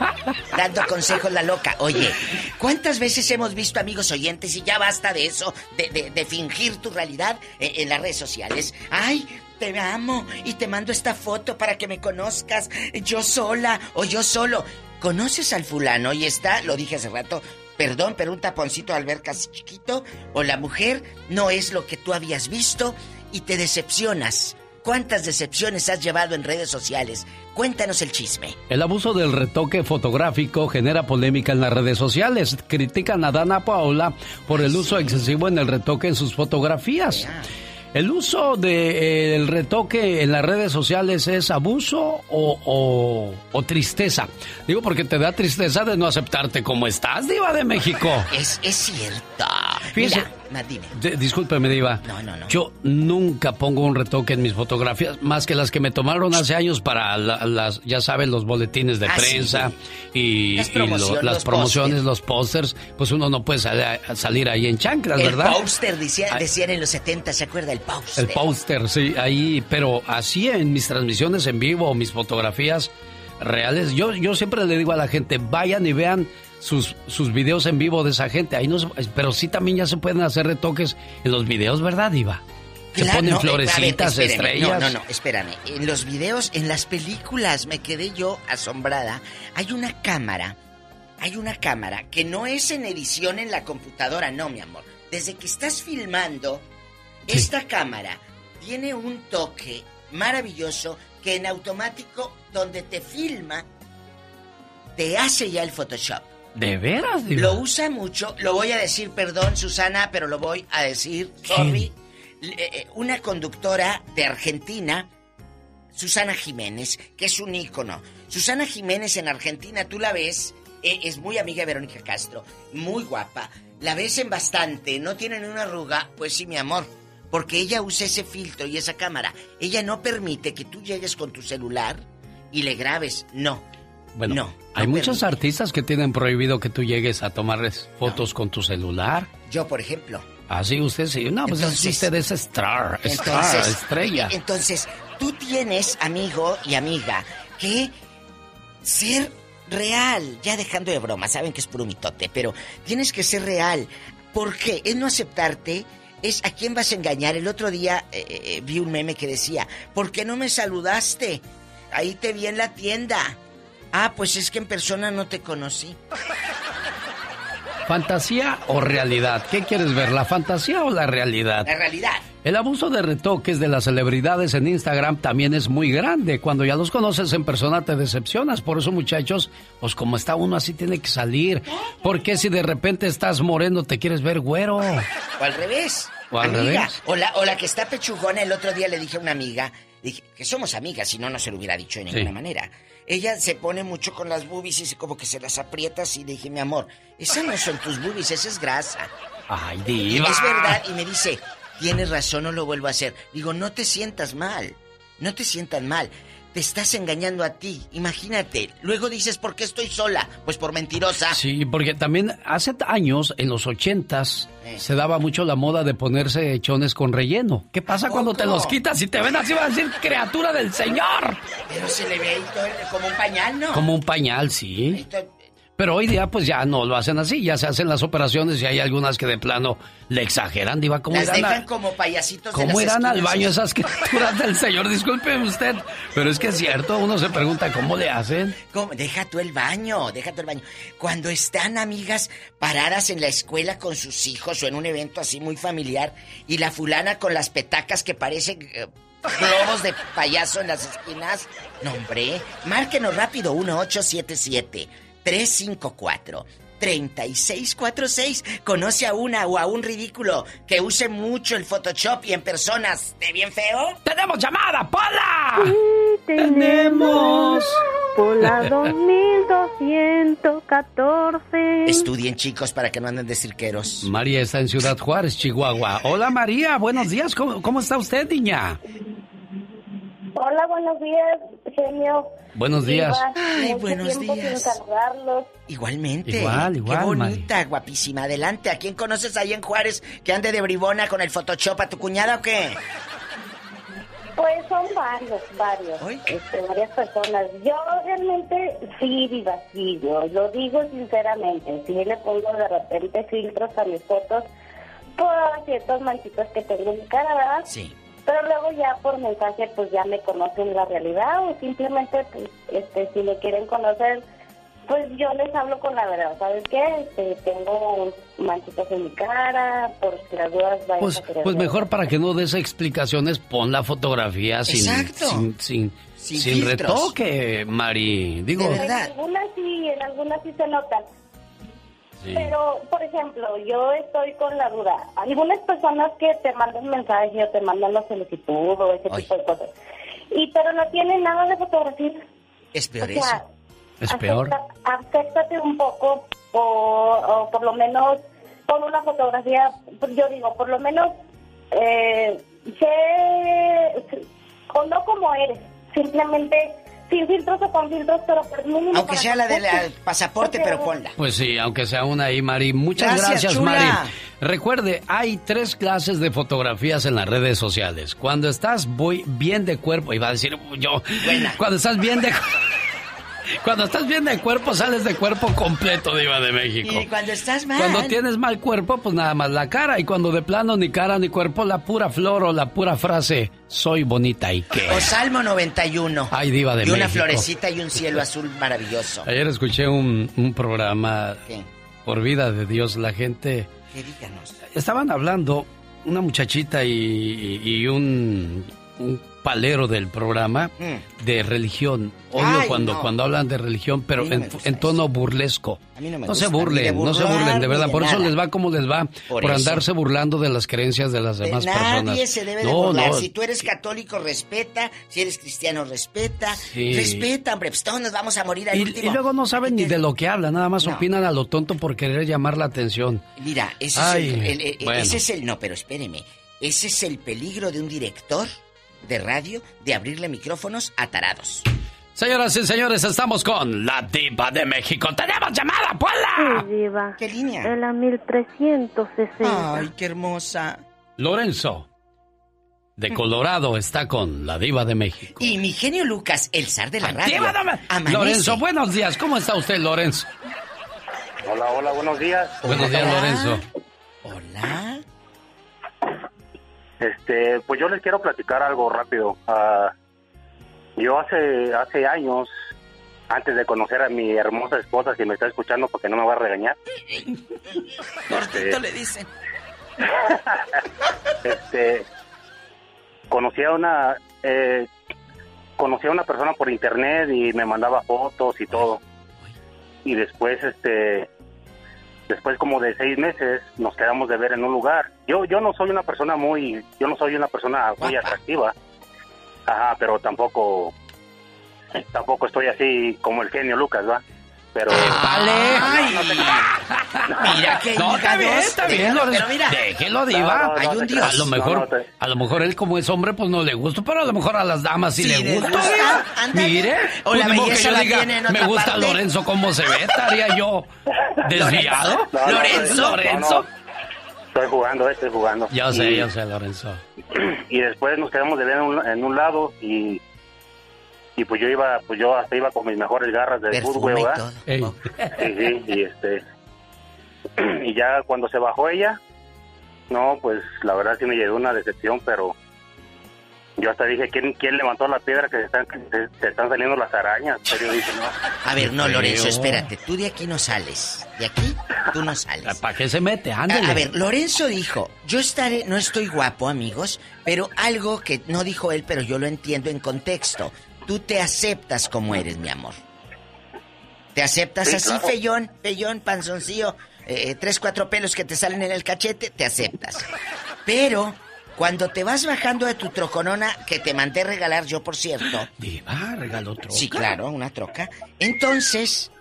Dando consejos la loca. Oye, ¿cuántas veces hemos visto amigos oyentes y ya basta de eso, de, de- de fingir tu realidad en, en las redes sociales? Ay, te amo y te mando esta foto para que me conozcas, yo sola o yo solo. ¿Conoces al fulano y está, lo dije hace rato, perdón, pero un taponcito de alberca así chiquito? ¿O la mujer no es lo que tú habías visto y te decepcionas? ¿Cuántas decepciones has llevado en redes sociales? Cuéntanos el chisme. El abuso del retoque fotográfico genera polémica en las redes sociales. Critican a Dana Paola por el uso excesivo en el retoque en sus fotografías. ¿El uso del retoque en las redes sociales es abuso o, o- o tristeza? Digo porque te da tristeza de no aceptarte como estás, diva de México. Es, es cierto. Fíjese- Mira, dime. D- discúlpeme, Diva. No, no, no. Yo nunca pongo un retoque en mis fotografías, más que las que me tomaron hace años para la- las, ya saben, los boletines de Ah, sí, prensa y, Las y lo- promoción- las los promociones, los pósters. Pues uno no puede salir, salir ahí en chanclas, El ¿verdad? póster, decía- decían en los 70, ¿se acuerda? El póster. El póster, sí, ahí, pero así en mis transmisiones en vivo mis fotografías reales, yo, yo siempre le digo a la gente, vayan y vean sus, sus videos en vivo de esa gente, ahí no se- pero sí también ya se pueden hacer retoques en los videos, ¿verdad, Diva? Se Claro, ponen no, eh, ver, florecitas, estrellas. No, no, no, espérame. En los videos, en las películas, me quedé yo asombrada. Hay una cámara, hay una cámara que no es en edición en la computadora, no, mi amor. Desde que estás filmando, esta cámara tiene un toque maravilloso que en automático, donde te filma, te hace ya el Photoshop. ¿De veras, Diva? Lo usa mucho, lo voy a decir, perdón, Susana, pero lo voy a decir, sorry. Eh, eh, Una conductora de Argentina, Susana Jiménez, que es un ícono. Susana Jiménez en Argentina, tú la ves, eh, es muy amiga de Verónica Castro, muy guapa. La ves en bastante, no tiene ni una arruga, pues sí, mi amor. Porque ella usa ese filtro y esa cámara. Ella no permite que tú llegues con tu celular y le grabes. No. Bueno, No, hay no muchos artistas que tienen prohibido que tú llegues a tomarles fotos con tu celular. Yo, por ejemplo. Así usted sí. No, pues Entonces- usted es star, star, Entonces, estrella. Entonces, tú tienes, amigo y amiga, que ser real, ya dejando de broma, saben que es puro mitote, pero tienes que ser real. ¿Por qué? Es no aceptarte, es a quién vas a engañar. El otro día eh, eh, vi un meme que decía, ¿por qué no me saludaste? Ahí te vi en la tienda. Ah, pues es que en persona no te conocí. ¿Fantasía o realidad? ¿Qué quieres ver, la fantasía o la realidad? La realidad. El abuso de retoques de las celebridades en Instagram también es muy grande. Cuando ya los conoces en persona te decepcionas. Por eso, muchachos, pues como está uno así tiene que salir. Porque si de repente estás moreno te quieres ver güero? O al revés. O al revés. O la, o la que está pechugona. El otro día le dije a una amiga, dije que somos amigas, si no, no se lo hubiera dicho de ninguna manera. Ella se pone mucho con las boobies y como que se las aprietas y dije, mi amor, esas no son tus boobies, esa es grasa. Ay, Y diva. es verdad, y me dice, tienes razón, no lo vuelvo a hacer. Digo, no te sientas mal, no te sientas mal. Te estás engañando a ti, imagínate. Luego dices, ¿por qué estoy sola? Pues por mentirosa. Sí, porque también hace años, en los ochentas, se daba mucho la moda de ponerse hechones con relleno. ¿Qué pasa cuando te los quitas y te ven así? Va a decir, criatura del Señor. Pero se le ve como un pañal, ¿no? Como un pañal, sí. Pero hoy día pues ya no lo hacen así, ya se hacen las operaciones y hay algunas que de plano le exageran, diva, ¿cómo Las dejan a- como payasitos de ¿cómo las irán al baño esas criaturas del Señor? Disculpe usted, pero es que es cierto, uno se pregunta cómo le hacen. ¿Cómo? Deja tú el baño, deja tú el baño. Cuando están amigas paradas en la escuela con sus hijos o en un evento así muy familiar y la fulana con las petacas que parecen eh, globos de payaso en las esquinas. No, hombre, márquenos rápido 1877 354 3646. Conoce a una o a un ridículo que use mucho el Photoshop y en personas de bien feo. ¡Tenemos llamada, Pola! Tenemos Pola 2214. Estudien, chicos, para que no anden de cirqueros. María está en Ciudad Juárez, Chihuahua. Hola María, buenos días, ¿cómo, cómo está usted, niña? Hola, buenos días, genio. Buenos días. Ay, mucho buenos días. sin saludarlos. Igualmente. Igual, igual, Qué bonita, guapísima. Adelante. ¿A quién conoces ahí en Juárez que ande de bribona con el Photoshop a tu cuñada o qué? Pues son varios, varios, este, varias personas. Yo realmente sí, viva, sí, yo lo digo sinceramente. Sí le pongo de repente filtros a mis fotos por ciertas manchitas que tengo en mi cara, ¿verdad? Sí. Pero luego ya por mensaje pues ya me conocen la realidad o simplemente pues este si me quieren conocer pues yo les hablo con la verdad, ¿sabes qué? Este, tengo manchitas en mi cara, por si las dudas vayan Pues, a pues mejor para que no des explicaciones, pon la fotografía sin, Exacto. sin, sin, Sin sin filtros. retoque, Mari. Digo, En algunas sí, en algunas sí se notan. Sí. Pero, por ejemplo, yo estoy con la duda. Algunas personas que te mandan mensaje o te mandan la solicitud o ese tipo de cosas. Y pero no tienen nada de fotografía. Es peor O sea, es peor. Acéptate un poco o, o por lo menos pon una fotografía, pues yo digo, por lo menos eh, sé, o no como eres, simplemente sin filtros o con filtros, pero por mínimo. Aunque sea la del eh, pasaporte, pero ponla. Pues sí, aunque sea una ahí, Mari. Muchas Gracias. Mari. Recuerde, hay tres clases de fotografías en las redes sociales. Cuando estás muy bien de cuerpo, iba a decir yo, cuando estás bien de Cuando estás bien de cuerpo, sales de cuerpo completo, Diva de México. Y cuando estás mal. Cuando tienes mal cuerpo, pues nada más la cara. Y cuando de plano ni cara ni cuerpo, la pura flor o la pura frase, soy bonita y qué. O Salmo 91. Ay, Diva de Y una México. florecita y un cielo azul maravilloso. Ayer escuché un, un programa ¿Qué? por vida de Dios. La gente ¿Qué díganos? estaban hablando una muchachita y, y un, un palero del programa de religión. Odio Mm. Ay, cuando, no. cuando hablan de religión, pero no en, tono burlesco. A mí no me No se gusta, burlen, no se burlen, de verdad. de Por eso les va como les va, Por andarse burlando de las creencias de las demás personas. Nadie se debe de burlar. no, Si tú eres católico, respeta. Si eres cristiano, respeta. Sí. Respeta, hombre. Pues todos nos vamos a morir al y, último. y luego no saben ni de lo que hablan, nada más opinan a lo tonto por querer llamar la atención. Mira, ese, Ay, es el, el- el- bueno. ese es el... No, pero espéreme. Ese es el peligro de un director de radio de abrirle micrófonos a tarados. Señoras y señores, estamos con la diva de México. ¡Tenemos llamada, Puebla! Sí, diva. ¿Qué línea? En la 1360. Ay, qué hermosa. Lorenzo. de Colorado está con la diva de México. Y mi genio Lucas, el zar de la radio. Diva de. Lorenzo, buenos días. ¿Cómo está usted, Lorenzo? Hola, hola, buenos días. Buenos días, Lorenzo. Hola. Este, pues yo les quiero platicar algo rápido. Ah, yo hace hace años, antes de conocer a mi hermosa esposa, si me está escuchando porque no me va a regañar. Cortito le dicen. este conocí a una eh, conocí a una persona por internet y me mandaba fotos y todo y después este después como de seis meses nos quedamos de ver en un lugar. Yo yo no soy una persona muy yo no soy una persona muy atractiva. Ajá pero tampoco tampoco estoy así como el genio Lucas va pero vale mira que No, está bien, está bien, pero mira Déjelo, diva. No, no, no, Hay un Dios. A lo No, mejor, no te- a lo mejor él como es hombre, pues no le gusta, pero a lo mejor a las damas sí, Sí, le gusta. Mire, O pues la belleza yo la diga, tiene en me gusta parte". Lorenzo cómo se ve, estaría yo desviado. No, no, Lorenzo. no, no, Lorenzo. estoy jugando eh, estoy jugando Yo sé, Y- yo sé, Lorenzo. y después nos quedamos de ver en un, en un lado y y pues yo iba pues yo hasta iba con mis mejores garras de fútbol y ¿verdad? todo. Ey. Sí, sí, y este y ya cuando se bajó ella no pues la verdad sí me llegó una decepción pero yo hasta dije quién quién levantó la piedra que se están se, se están saliendo las arañas pero yo dije no A ver, no, Lorenzo, espérate. Tú de aquí no sales. De aquí tú no sales. ¿Para qué se mete? A, Ándale. a ver, Lorenzo dijo, yo estaré, no estoy guapo, amigos, pero algo que no dijo él, pero yo lo entiendo en contexto. Tú te aceptas como eres, mi amor. ¿Te aceptas Sí, así, claro. feyón, panzoncillo, eh, tres, cuatro pelos que te salen en el cachete? Te aceptas. Pero, cuando te vas bajando de tu troconona, que te mandé regalar yo, por cierto, Diva, regaló otro. Sí, claro, una troca. Entonces,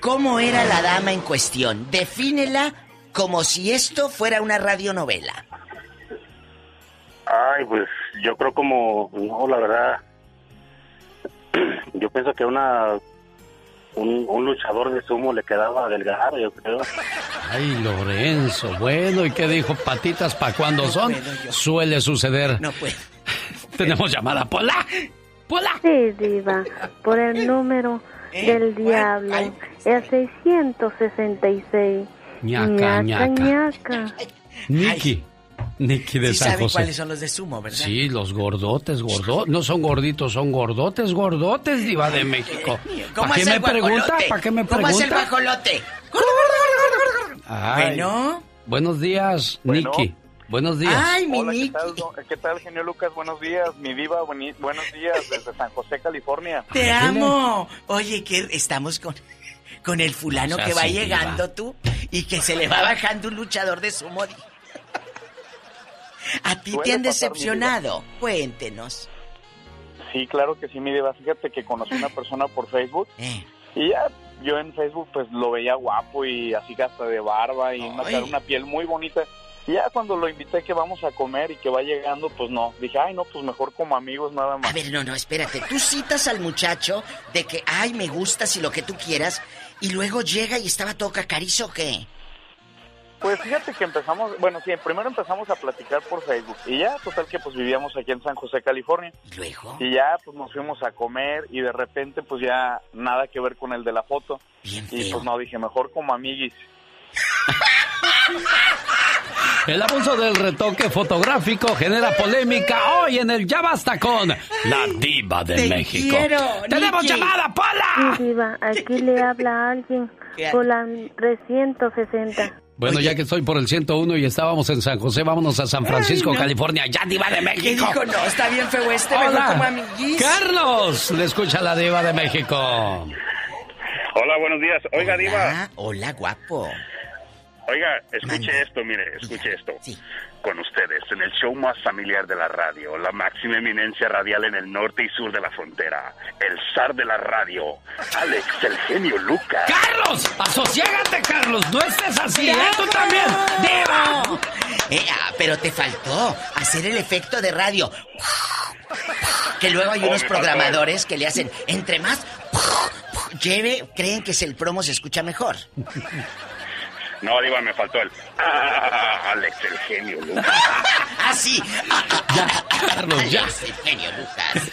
¿cómo era la dama en cuestión? Defínela como si esto fuera una radionovela. ay pues yo creo como no la verdad yo pienso que una un, un luchador de sumo le quedaba delgado yo creo Ay, Lorenzo. Bueno, ¿y qué dijo? Patitas para cuando son. puedo yo. Suele suceder. No puedo. Tenemos llamada. Pola. Pola. Sí, diva, por el número ¿Eh? del diablo, Ay. el 666. Ñaca, ñaca. ñaca. Niki. Niki de Sí San sabe José. cuáles son los de sumo, ¿verdad? Sí, los gordotes, gordotes. No son gorditos, son gordotes, gordotes, diva de México. ¿Cómo ¿Para qué me pregunta? ¿Para qué me ¿Cómo es el pregunta? guajolote? Ay. Bueno. Buenos días, Bueno. Niki. Buenos días. Ay, mi Hola, ¿qué Niki. tal, ¿qué tal, genio Lucas? Buenos días, mi diva, bueni- buenos días desde San José, California. Te amo. Oye, que estamos con, con el fulano O sea, que va sí, llegando tú y que se le va bajando un luchador de sumo. ¿A ti te han pasar, decepcionado? Cuéntenos. Sí, claro que sí, mi diva. Fíjate que conocí una persona por Facebook Eh, y ya yo en Facebook pues lo veía guapo y así hasta de barba y una, una piel muy bonita. Y ya cuando lo invité que vamos a comer y que va llegando, pues no. Dije, ay, no, pues mejor como amigos nada A más. ver, no, no, espérate. Tú citas al muchacho de que, ay, me gustas y lo que tú quieras, y luego llega y estaba todo cacarizo, ¿o ¿qué? Pues fíjate que empezamos, bueno, sí, primero empezamos a platicar por Facebook y ya, total que pues vivíamos aquí en San José, California. ¿Y luego? Y ya pues nos fuimos a comer y de repente pues ya nada que ver con el de la foto. Bien Y feo. pues no, dije, mejor como amiguis. El abuso del retoque fotográfico genera polémica hoy en el Ya Basta con la diva de Te México. quiero, ¡Tenemos llamada, Pola! Sí, diva, aquí le habla alguien por la 360. Bueno, Oye. ya que estoy por el 101 y estábamos en San José, vámonos a San Francisco, Ay, no. California. ¡Ya, diva de ¿Qué México! dijo? No, está bien feo este, mejor como ¡Hola! amiguis. ¡Carlos! Le escucha la diva de México. Hola, buenos días. Oiga, Diva. Hola, hola, guapo. Oiga, escuche esto, mire, escuche esto. Sí. Con ustedes, en el show más familiar de la radio, la máxima eminencia radial en el norte y sur de la frontera, el zar de la radio, Alex, el genio Lucas. ¡Carlos! ¡Asociégate, Carlos! ¡No estés así, eh! ¡Tú también! ¡Diva! Eh, ah, pero te faltó hacer el efecto de radio. Que luego hay Oh, unos programadores que le hacen, entre más lleve, creen que es el promo se escucha mejor. No, Diva, me faltó el. Ah, Alex, el genio, Lucas. ah, sí. Ya, Carlos, ya. Alex, el genio Lucas.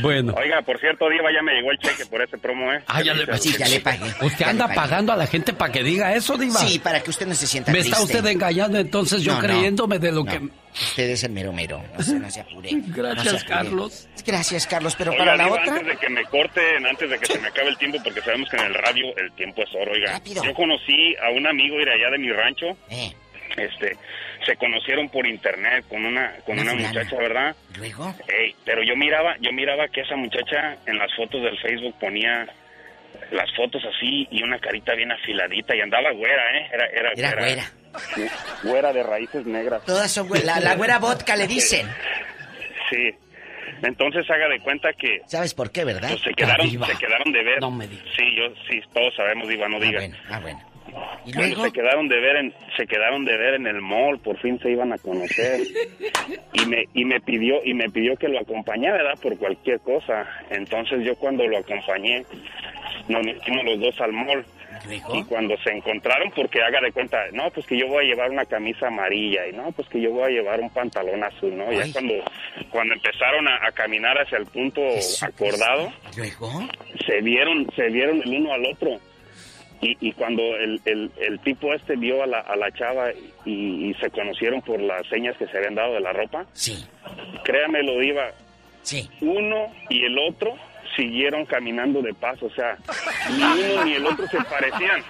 Bueno. Oiga, por cierto, Diva, ya me llegó el cheque por ese promo, ¿eh? Ah, ya le, Sí, ya le pagué. Usted Ya anda pagando a la gente para que diga eso, Diva. Sí, para que usted no se sienta Me triste. está usted engañando entonces yo No, no. creyéndome de lo No, que... Usted es el mero mero. No se, no se apure. Gracias, No se apure. Carlos. Gracias, Carlos. Pero Oiga, para la Diva, otra. antes de que me corten, antes de que se me acabe el tiempo, porque sabemos que en el radio el tiempo es oro, oiga. Rápido. Yo conocí a un amigo de allá de mi rancho. Eh. Este, se conocieron por internet con una con Una muchacha, ¿verdad? Luego. Ey, pero yo miraba, yo miraba que esa muchacha en las fotos del Facebook ponía las fotos así y una carita bien afiladita y andaba güera, ¿eh? Era, era, Era güera. Güera de raíces negras. Todas son güe- la, la güera vodka le dicen. Sí. Entonces haga de cuenta que ¿Sabes por qué, verdad? pues, se quedaron, se quedaron de ver. No me digas. Sí, yo, sí, todos sabemos, Diva, no diga. Ah, bueno. ¿Y Cuando luego? se quedaron de ver en se quedaron de ver en el mall por fin se iban a conocer y me y me pidió y me pidió que lo acompañara ¿verdad? por cualquier cosa entonces yo cuando lo acompañé nos metimos los dos al mall y cuando se encontraron porque haga de cuenta no pues que yo voy a llevar una camisa amarilla y no pues que yo voy a llevar un pantalón azul no ya Ay. cuando cuando empezaron a, a caminar hacia el punto acordado Luego. se vieron se vieron el uno al otro y, y cuando el, el, el tipo este vio a la, a la chava y, y se conocieron por las señas que se habían dado de la ropa, sí. créame lo diva, sí. uno y el otro siguieron caminando de paso, o sea, ni uno ni el otro se parecían.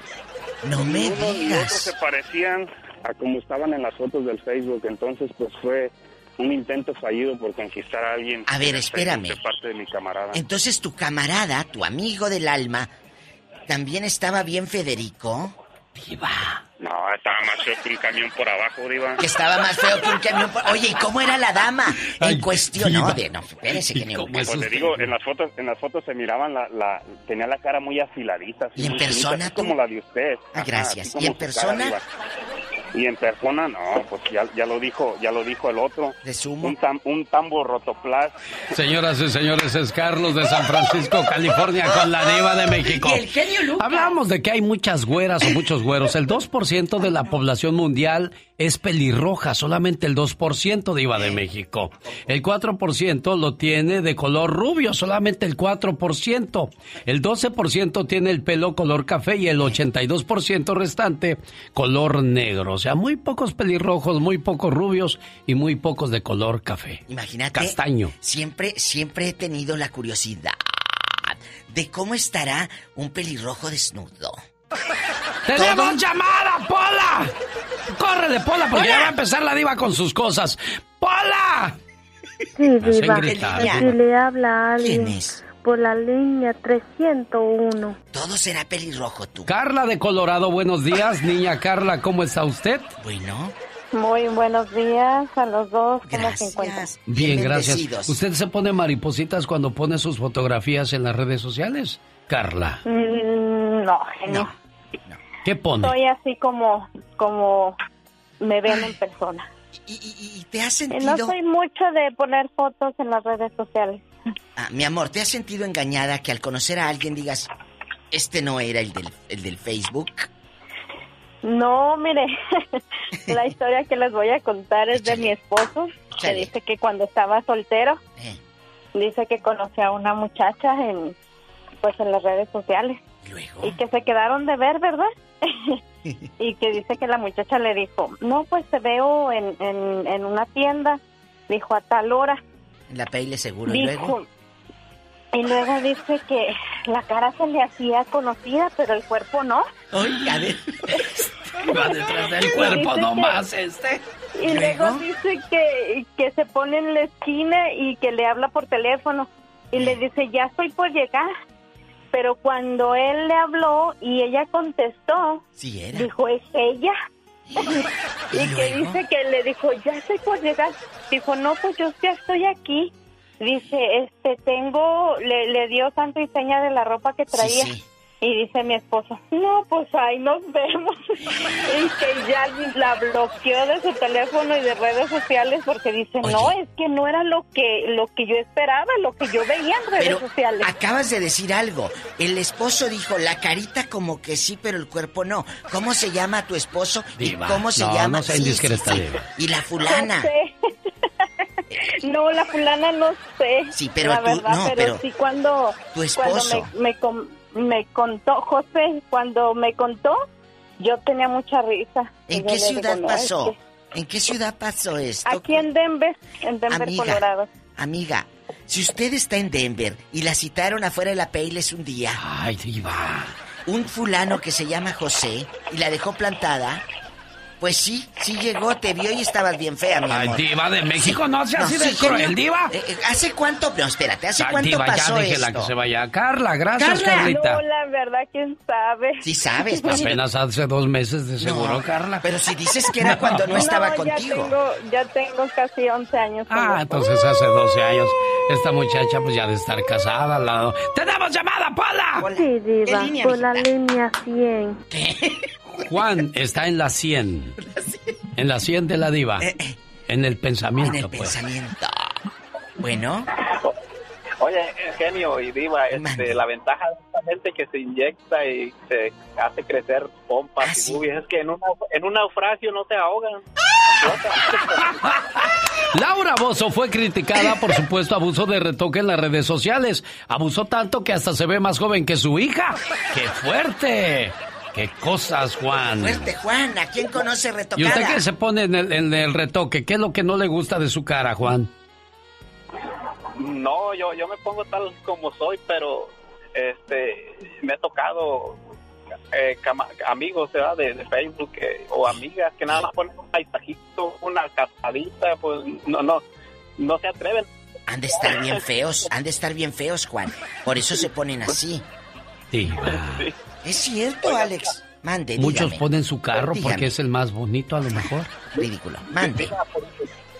No me Ni uno ni el otro se parecían a como estaban en las fotos del Facebook, entonces pues fue un intento fallido por conquistar a alguien. A ver, espérame. De parte de mi camarada. Entonces tu camarada, tu amigo del alma, también estaba bien Federico. No, estaba más feo que un camión por abajo, diva. Que estaba más feo que un camión. por- Oye, ¿y cómo era la dama? En cuestión, no, de, no, espérese, que ni Pues le digo, en las fotos, en las fotos se miraban la, la, tenía la cara muy afiladita. así ¿Y en muy finita, persona así como la de usted. Ah, gracias. ¿Y en cara, persona? diva. Y en persona, no, pues ya, ya lo dijo, ya lo dijo el otro. ¿De sumo? Un, tam- un tambo rotoplas. Señoras y señores, es Carlos de San Francisco, California, con la diva de México. Y el genio Lucas. Hablamos de que hay muchas güeras o muchos güeros. El 2% de la población mundial es pelirroja, solamente el 2% diva de México. El 4% lo tiene de color rubio, solamente el 4%. El 12% tiene el pelo color café y el 82% restante color negro. O sea, muy pocos pelirrojos, muy pocos rubios y muy pocos de color café. Imagínate. Castaño. Siempre, siempre he tenido la curiosidad de cómo estará un pelirrojo desnudo. ¡Tenemos llamada, Pola! ¡Córrele, Pola, porque ya va a empezar la diva con sus cosas! ¡Pola! Sí, Diva. gritar. Aquí le habla a alguien. ¿Quién es? Por la línea 301. Todo será pelirrojo tú. Carla de Colorado, buenos días. Niña Carla, ¿cómo está usted? Bueno. Muy buenos días a los dos. ¿Cómo se encuentran? Bien, gracias. ¿Usted se pone maripositas cuando pone sus fotografías en las redes sociales? Carla, Mm, no, genio. ¿qué pone? Soy así como, como me ven en persona. ¿Y, te has Eh, No sentido- soy mucho de poner fotos en las redes sociales. Ah, mi amor, ¿te has sentido engañada que al conocer a alguien digas, este no era el del, el del Facebook? No, mire, la historia que les voy a contar es de mi esposo, que Échale. dice que cuando estaba soltero, Eh. dice que conoció a una muchacha en, pues en las redes sociales. Y que se quedaron de ver, ¿verdad? y que dice que la muchacha le dijo, no, pues te veo en, en, en una tienda, dijo a tal hora. En la Peile seguro. ¿Y luego? Y luego dice que la cara se le hacía conocida, pero el cuerpo no. Oiga, de... Va detrás del cuerpo nomás este. Y luego dice que, que se pone en la esquina y que le habla por teléfono y le dice, ya estoy por llegar. Pero cuando él le habló y ella contestó, Sí era. dijo, ¿es ella? y que dice que le dijo, ya estoy por llegar. Dijo, no, pues yo ya estoy aquí. Dice, este, tengo, le, le dio santo y seña de la ropa que traía. Y dice mi esposo, no, pues ahí nos vemos. y que ya la bloqueó de su teléfono y de redes sociales porque dice, no, es que no era lo que, lo que yo esperaba, lo que yo veía en redes Pero sociales. acabas de decir algo. El esposo dijo, la carita como que sí, pero el cuerpo no. ¿Cómo se llama tu esposo? Diva. ¿Y cómo se No, llama? no indiscreta, diva. Y la fulana. No, la fulana no sé. Sí, pero la tú- verdad, no, pero, pero sí cuando, tu esposo. cuando me, me, com- me contó, José, cuando me contó, yo tenía mucha risa. ¿En qué digo, ciudad "No, es pasó? que ¿En qué ciudad pasó esto? Aquí en Denver, en Denver, Amiga. Colorado. Amiga, si usted está en Denver y la citaron afuera de la Payless un día. Ay, diva. Un fulano que se llama José y la dejó plantada. Pues sí, sí llegó, te vio y estabas bien fea, mi Ay, amor. diva de México, no sea así de genio. cruel, diva. Eh, eh, ¿Hace cuánto? No, espérate, ¿hace Ay, cuánto diva, pasó ya esto? que se vaya. Carla, gracias, Carla. Carlita. No, la verdad, quién sabe. Sí sabes, pues sí. Apenas hace dos meses de seguro, No, Carla. Pero si dices que era cuando no estaba ya contigo. Tengo, ya tengo casi 11 años. Ah, entonces hace 12 años. Esta muchacha pues ya de estar casada al lado. ¡Tenemos llamada, Paula! Sí, diva, línea, por la línea 100. Juan está en la 100. En la 100 de la diva. En el pensamiento, Eh, En el pues. pensamiento. Bueno, Oye, eh, genio y diva, este, la ventaja de esta gente que se inyecta y se hace crecer pompas y boobies es que en, una, en un naufragio no te ahogan. Laura Bozo fue criticada por supuesto abuso de retoque en las redes sociales. Abusó tanto que hasta se ve más joven que su hija. ¡Qué fuerte! ¡Qué cosas, Juan! fuerte, Juan. ¿A quién conoce ¿Y retocada? usted qué se pone en el, en el retoque? ¿Qué es lo que no le gusta de su cara, Juan? No, yo, yo me pongo tal como soy, pero este me ha tocado eh, cama- amigos ¿verdad? De, de Facebook eh, o amigas que nada más ponen un paisajito, una casadita, pues no, no, no se atreven. Han de estar bien feos, han de estar bien feos, Juan. Por eso se ponen así. Diva. Es cierto, Alex. Mande, Muchos dígame. ponen su carro Dígame. porque es el más bonito a lo mejor. Ridículo. Mande.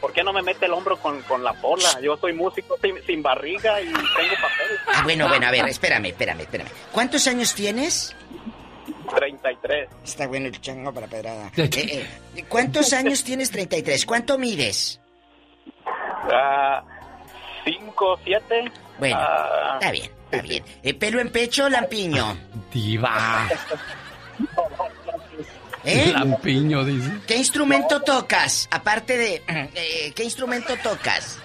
¿Por qué no me mete el hombro con, con la pola? Yo soy músico sin, sin barriga y tengo papel. Ah, bueno, bueno, a ver, espérame, espérame, espérame. ¿Cuántos años tienes? 33. Está bueno el chango para pedrada. Eh, eh, ¿Cuántos años tienes? 33. ¿Cuánto mides? Ah, 5, 7. Bueno, está bien, está bien. Eh, ¿Pelo en pecho o lampiño? Diva. ¿Eh? Lampiño, dice. ¿Qué instrumento tocas? Aparte de... eh, ¿Qué instrumento tocas?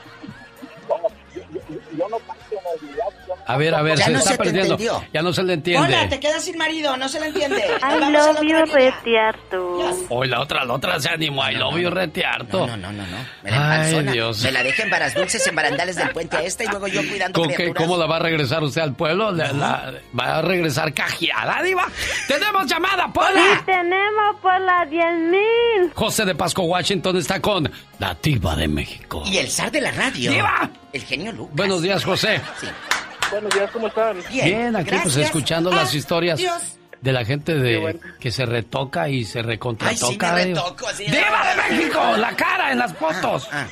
A ver, a ver, Ya se no está se te perdiendo. entendió. Ya no se le entiende. Hola, te quedas sin marido, no se le entiende. I love you, retiarto. Hoy la otra, la otra se animó. I love you, retearto. No, no, no, no. Me la Ay. Dios. Me la deja en varas dulces, en barandales del puente a esta y luego yo cuidando ¿Con qué. ¿Cómo la va a regresar usted al pueblo? La- la- ¿Va a regresar cajeada, diva? ¡Tenemos llamada, Pola! tenemos por la 10.000. José de Pasco, Washington, está con la diva de México. Y el zar de la radio. ¡Diva! El genio Lucas. Buenos días, José. Sí. Buenos días, ¿cómo están? Bien, aquí pues escuchando las Ah, historias Dios. de la gente de Qué bueno. que se retoca y se recontratoca. Ay, sí me diva. retoco, sí. ¡Diva de México! ¡La cara en las fotos! Ah,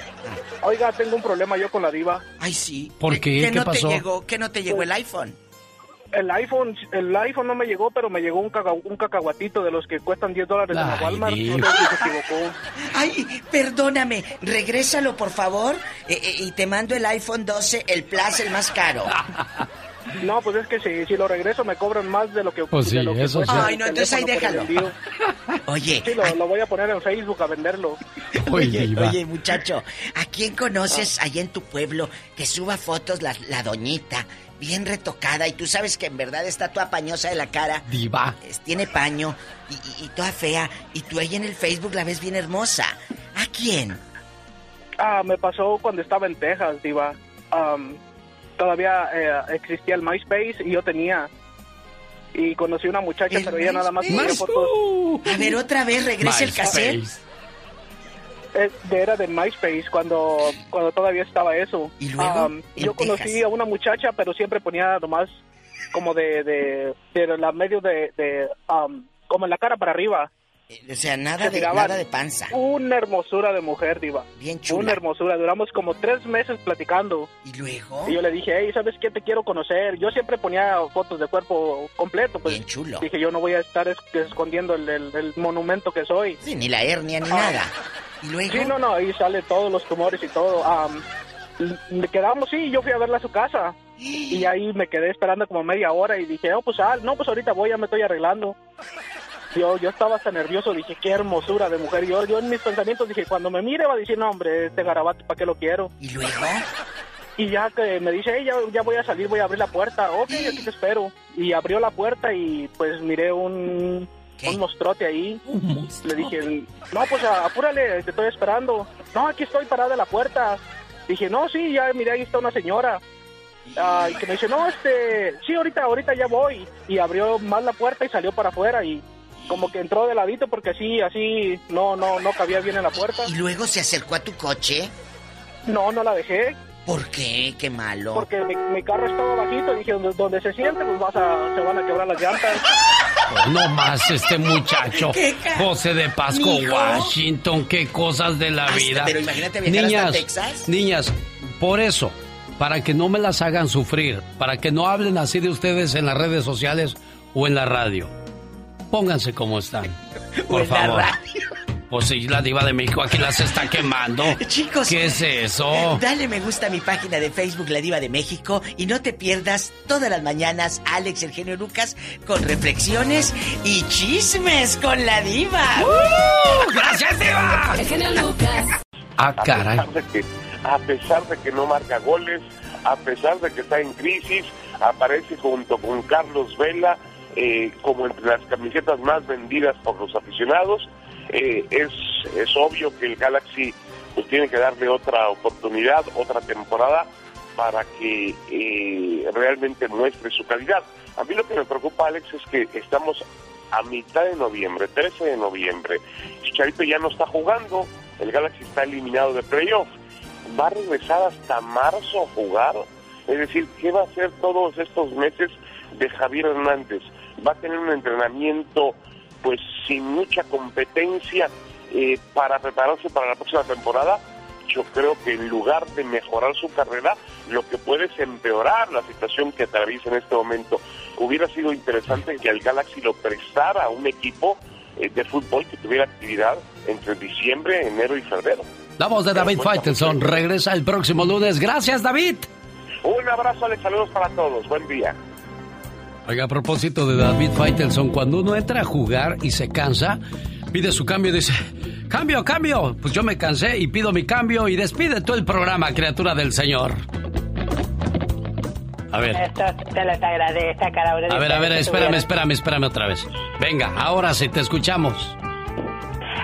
Oiga, tengo un problema yo con la diva. Ay, sí. ¿Por qué? ¿Que ¿Qué no pasó? Te llegó, ¿Que no te llegó el iPhone? El iPhone, el iPhone no me llegó, pero me llegó un, caca- un cacahuatito de los que cuestan 10 dólares en la Walmart. No sé si se equivocó. Ay, perdóname. Regrésalo, por favor. eh, eh, y te mando el iPhone 12, el Plus, el más caro. No, pues es que si, si lo regreso me cobran más de lo que Pues sí, de lo que eso sí. Ay, no, entonces ahí déjalo. Oye, Sí, lo, lo voy a poner en Facebook a venderlo. Oye, Oye, diva. oye, muchacho, ¿a quién conoces allá en tu pueblo que suba fotos la, la doñita, bien retocada, y tú sabes que en verdad está toda pañosa de la cara? Diva. es- tiene paño y, y- y toda fea, y tú ahí en el Facebook la ves bien hermosa. ¿A quién? Ah, me pasó cuando estaba en Texas, diva. Todavía eh, existía el MySpace y yo tenía. Y conocí una muchacha, pero ella nada más ponía fotos. A ver, otra vez, regresa el cassette. Era de MySpace cuando, cuando todavía estaba eso. ¿Y luego? Am, En yo conocí Texas. a una muchacha, pero siempre ponía nomás como de, de, de la medio de, de am, como en la cara para arriba. Eh, o sea, nada de, nada de panza. Una hermosura de mujer, Diva. Bien chula. Una hermosura. Duramos como tres meses platicando. ¿Y luego? Y yo le dije, hey, ¿sabes qué? Te quiero conocer. Yo siempre ponía fotos de cuerpo completo. Pues, Bien chulo. Dije, yo no voy a estar es- escondiendo el, el- el monumento que soy. Sí, ni la hernia ni Ah. nada. ¿Y luego? Sí, no, no, ahí sale todos los tumores y todo. Am, le quedamos, sí, yo fui a verla a su casa. Y ahí me quedé esperando como media hora y dije, oh, pues, ah, no, pues ahorita voy, ya me estoy arreglando. Yo, yo estaba hasta nervioso, dije, qué hermosura de mujer. Yo, yo en mis pensamientos dije, cuando me mire va a decir, no, hombre, este garabato, ¿para qué lo quiero? ¿Y luego? Y ya que me dice, hey, ya, ya voy a salir, voy a abrir la puerta. Ok, aquí te espero. Y abrió la puerta y pues miré un, un monstruote ahí. Le dije, no, pues apúrale, te estoy esperando. No, aquí estoy parada en la puerta. Dije, no, sí, ya miré, ahí está una señora. Ah, y que me dice, no, este, sí, ahorita, ahorita ya voy. Y abrió más la puerta y salió para afuera y como que entró de ladito porque así, así, no, no, no cabía bien en la puerta. ¿Y luego se acercó a tu coche? No, no la dejé. ¿Por qué? Qué malo. Porque mi, mi carro estaba bajito, dije, donde, donde se siente, pues vas a, se van a quebrar las llantas. No más este muchacho. ¿Qué ca- José de Pasco, Mijo. Washington, qué cosas de la Hasta- vida. pero imagínate viajar hasta niñas, Texas. niñas, por eso, para que no me las hagan sufrir, para que no hablen así de ustedes en las redes sociales o en la radio. Pónganse como están. Por favor. Pues sí, la diva de México aquí las está quemando. Chicos, ¿Qué es eso? Dale me gusta a mi página de Facebook La Diva de México y no te pierdas todas las mañanas Alex el genio Lucas con reflexiones y chismes con la diva. ¡Uh! ¡Gracias, diva! El genio Lucas. Ah, caray. A pesar, de que, a pesar de que no marca goles, a pesar de que está en crisis, aparece junto con Carlos Vela eh, como entre las camisetas más vendidas por los aficionados. Eh, es, es obvio que el Galaxy pues tiene que darle otra oportunidad, otra temporada para que eh, realmente muestre su calidad. A mí lo que me preocupa, Alex, es que estamos a mitad de noviembre, 13 de noviembre. Chicharito ya no está jugando, el Galaxy está eliminado de playoff. ¿Va a regresar hasta marzo a jugar? Es decir, ¿qué va a hacer todos estos meses de Javier Hernández? ¿Va a tener un entrenamiento pues sin mucha competencia eh, para prepararse para la próxima temporada? Yo creo que en lugar de mejorar su carrera, lo que puede es empeorar la situación que atraviesa en este momento. Hubiera sido interesante que al Galaxy lo prestara a un equipo eh, de fútbol que tuviera actividad entre diciembre, enero y febrero. La voz de David Faitelson regresa el próximo lunes. Gracias, David. Un abrazo, Alex, saludos para todos. Buen día. Oiga, a propósito de David Faitelson, cuando uno entra a jugar y se cansa, pide su cambio y dice, cambio, cambio. Pues yo me cansé y pido mi cambio y despide todo el programa, criatura del Señor. A ver, Esto te les agradece a cada uno a ver, a ver, espérame, espérame, espérame otra vez. Venga, ahora sí te escuchamos.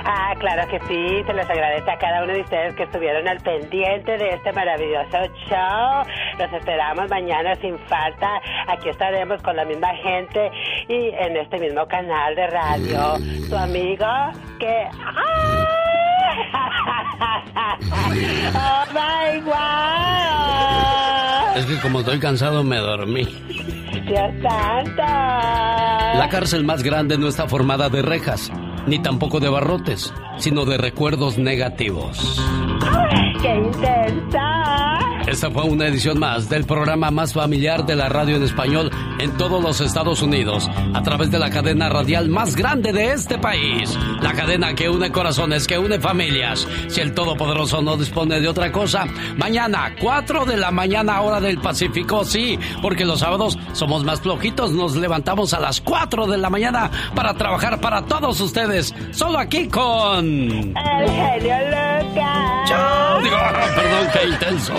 Ah, claro que sí, se les agradece a cada uno de ustedes que estuvieron al pendiente de este maravilloso show. Los esperamos mañana sin falta. Aquí estaremos con la misma gente y en este mismo canal de radio. Tu amigo que... ¡Oh, my God! Es que como estoy cansado me dormí. ¡Dios santo! La cárcel más grande no está formada de rejas, ni tampoco de barrotes, sino de recuerdos negativos. ¡Qué intensa! Esta fue una edición más del programa más familiar de la radio en español en todos los Estados Unidos, a través de la cadena radial más grande de este país. La cadena que une corazones, que une familias. Si el Todopoderoso no dispone de otra cosa, mañana, 4 de la mañana, hora del Pacífico, sí, porque los sábados somos más flojitos, nos levantamos a las 4 de la mañana para trabajar para todos ustedes, solo aquí con... El genio Lucas. Chao. Digo, perdón, qué intenso.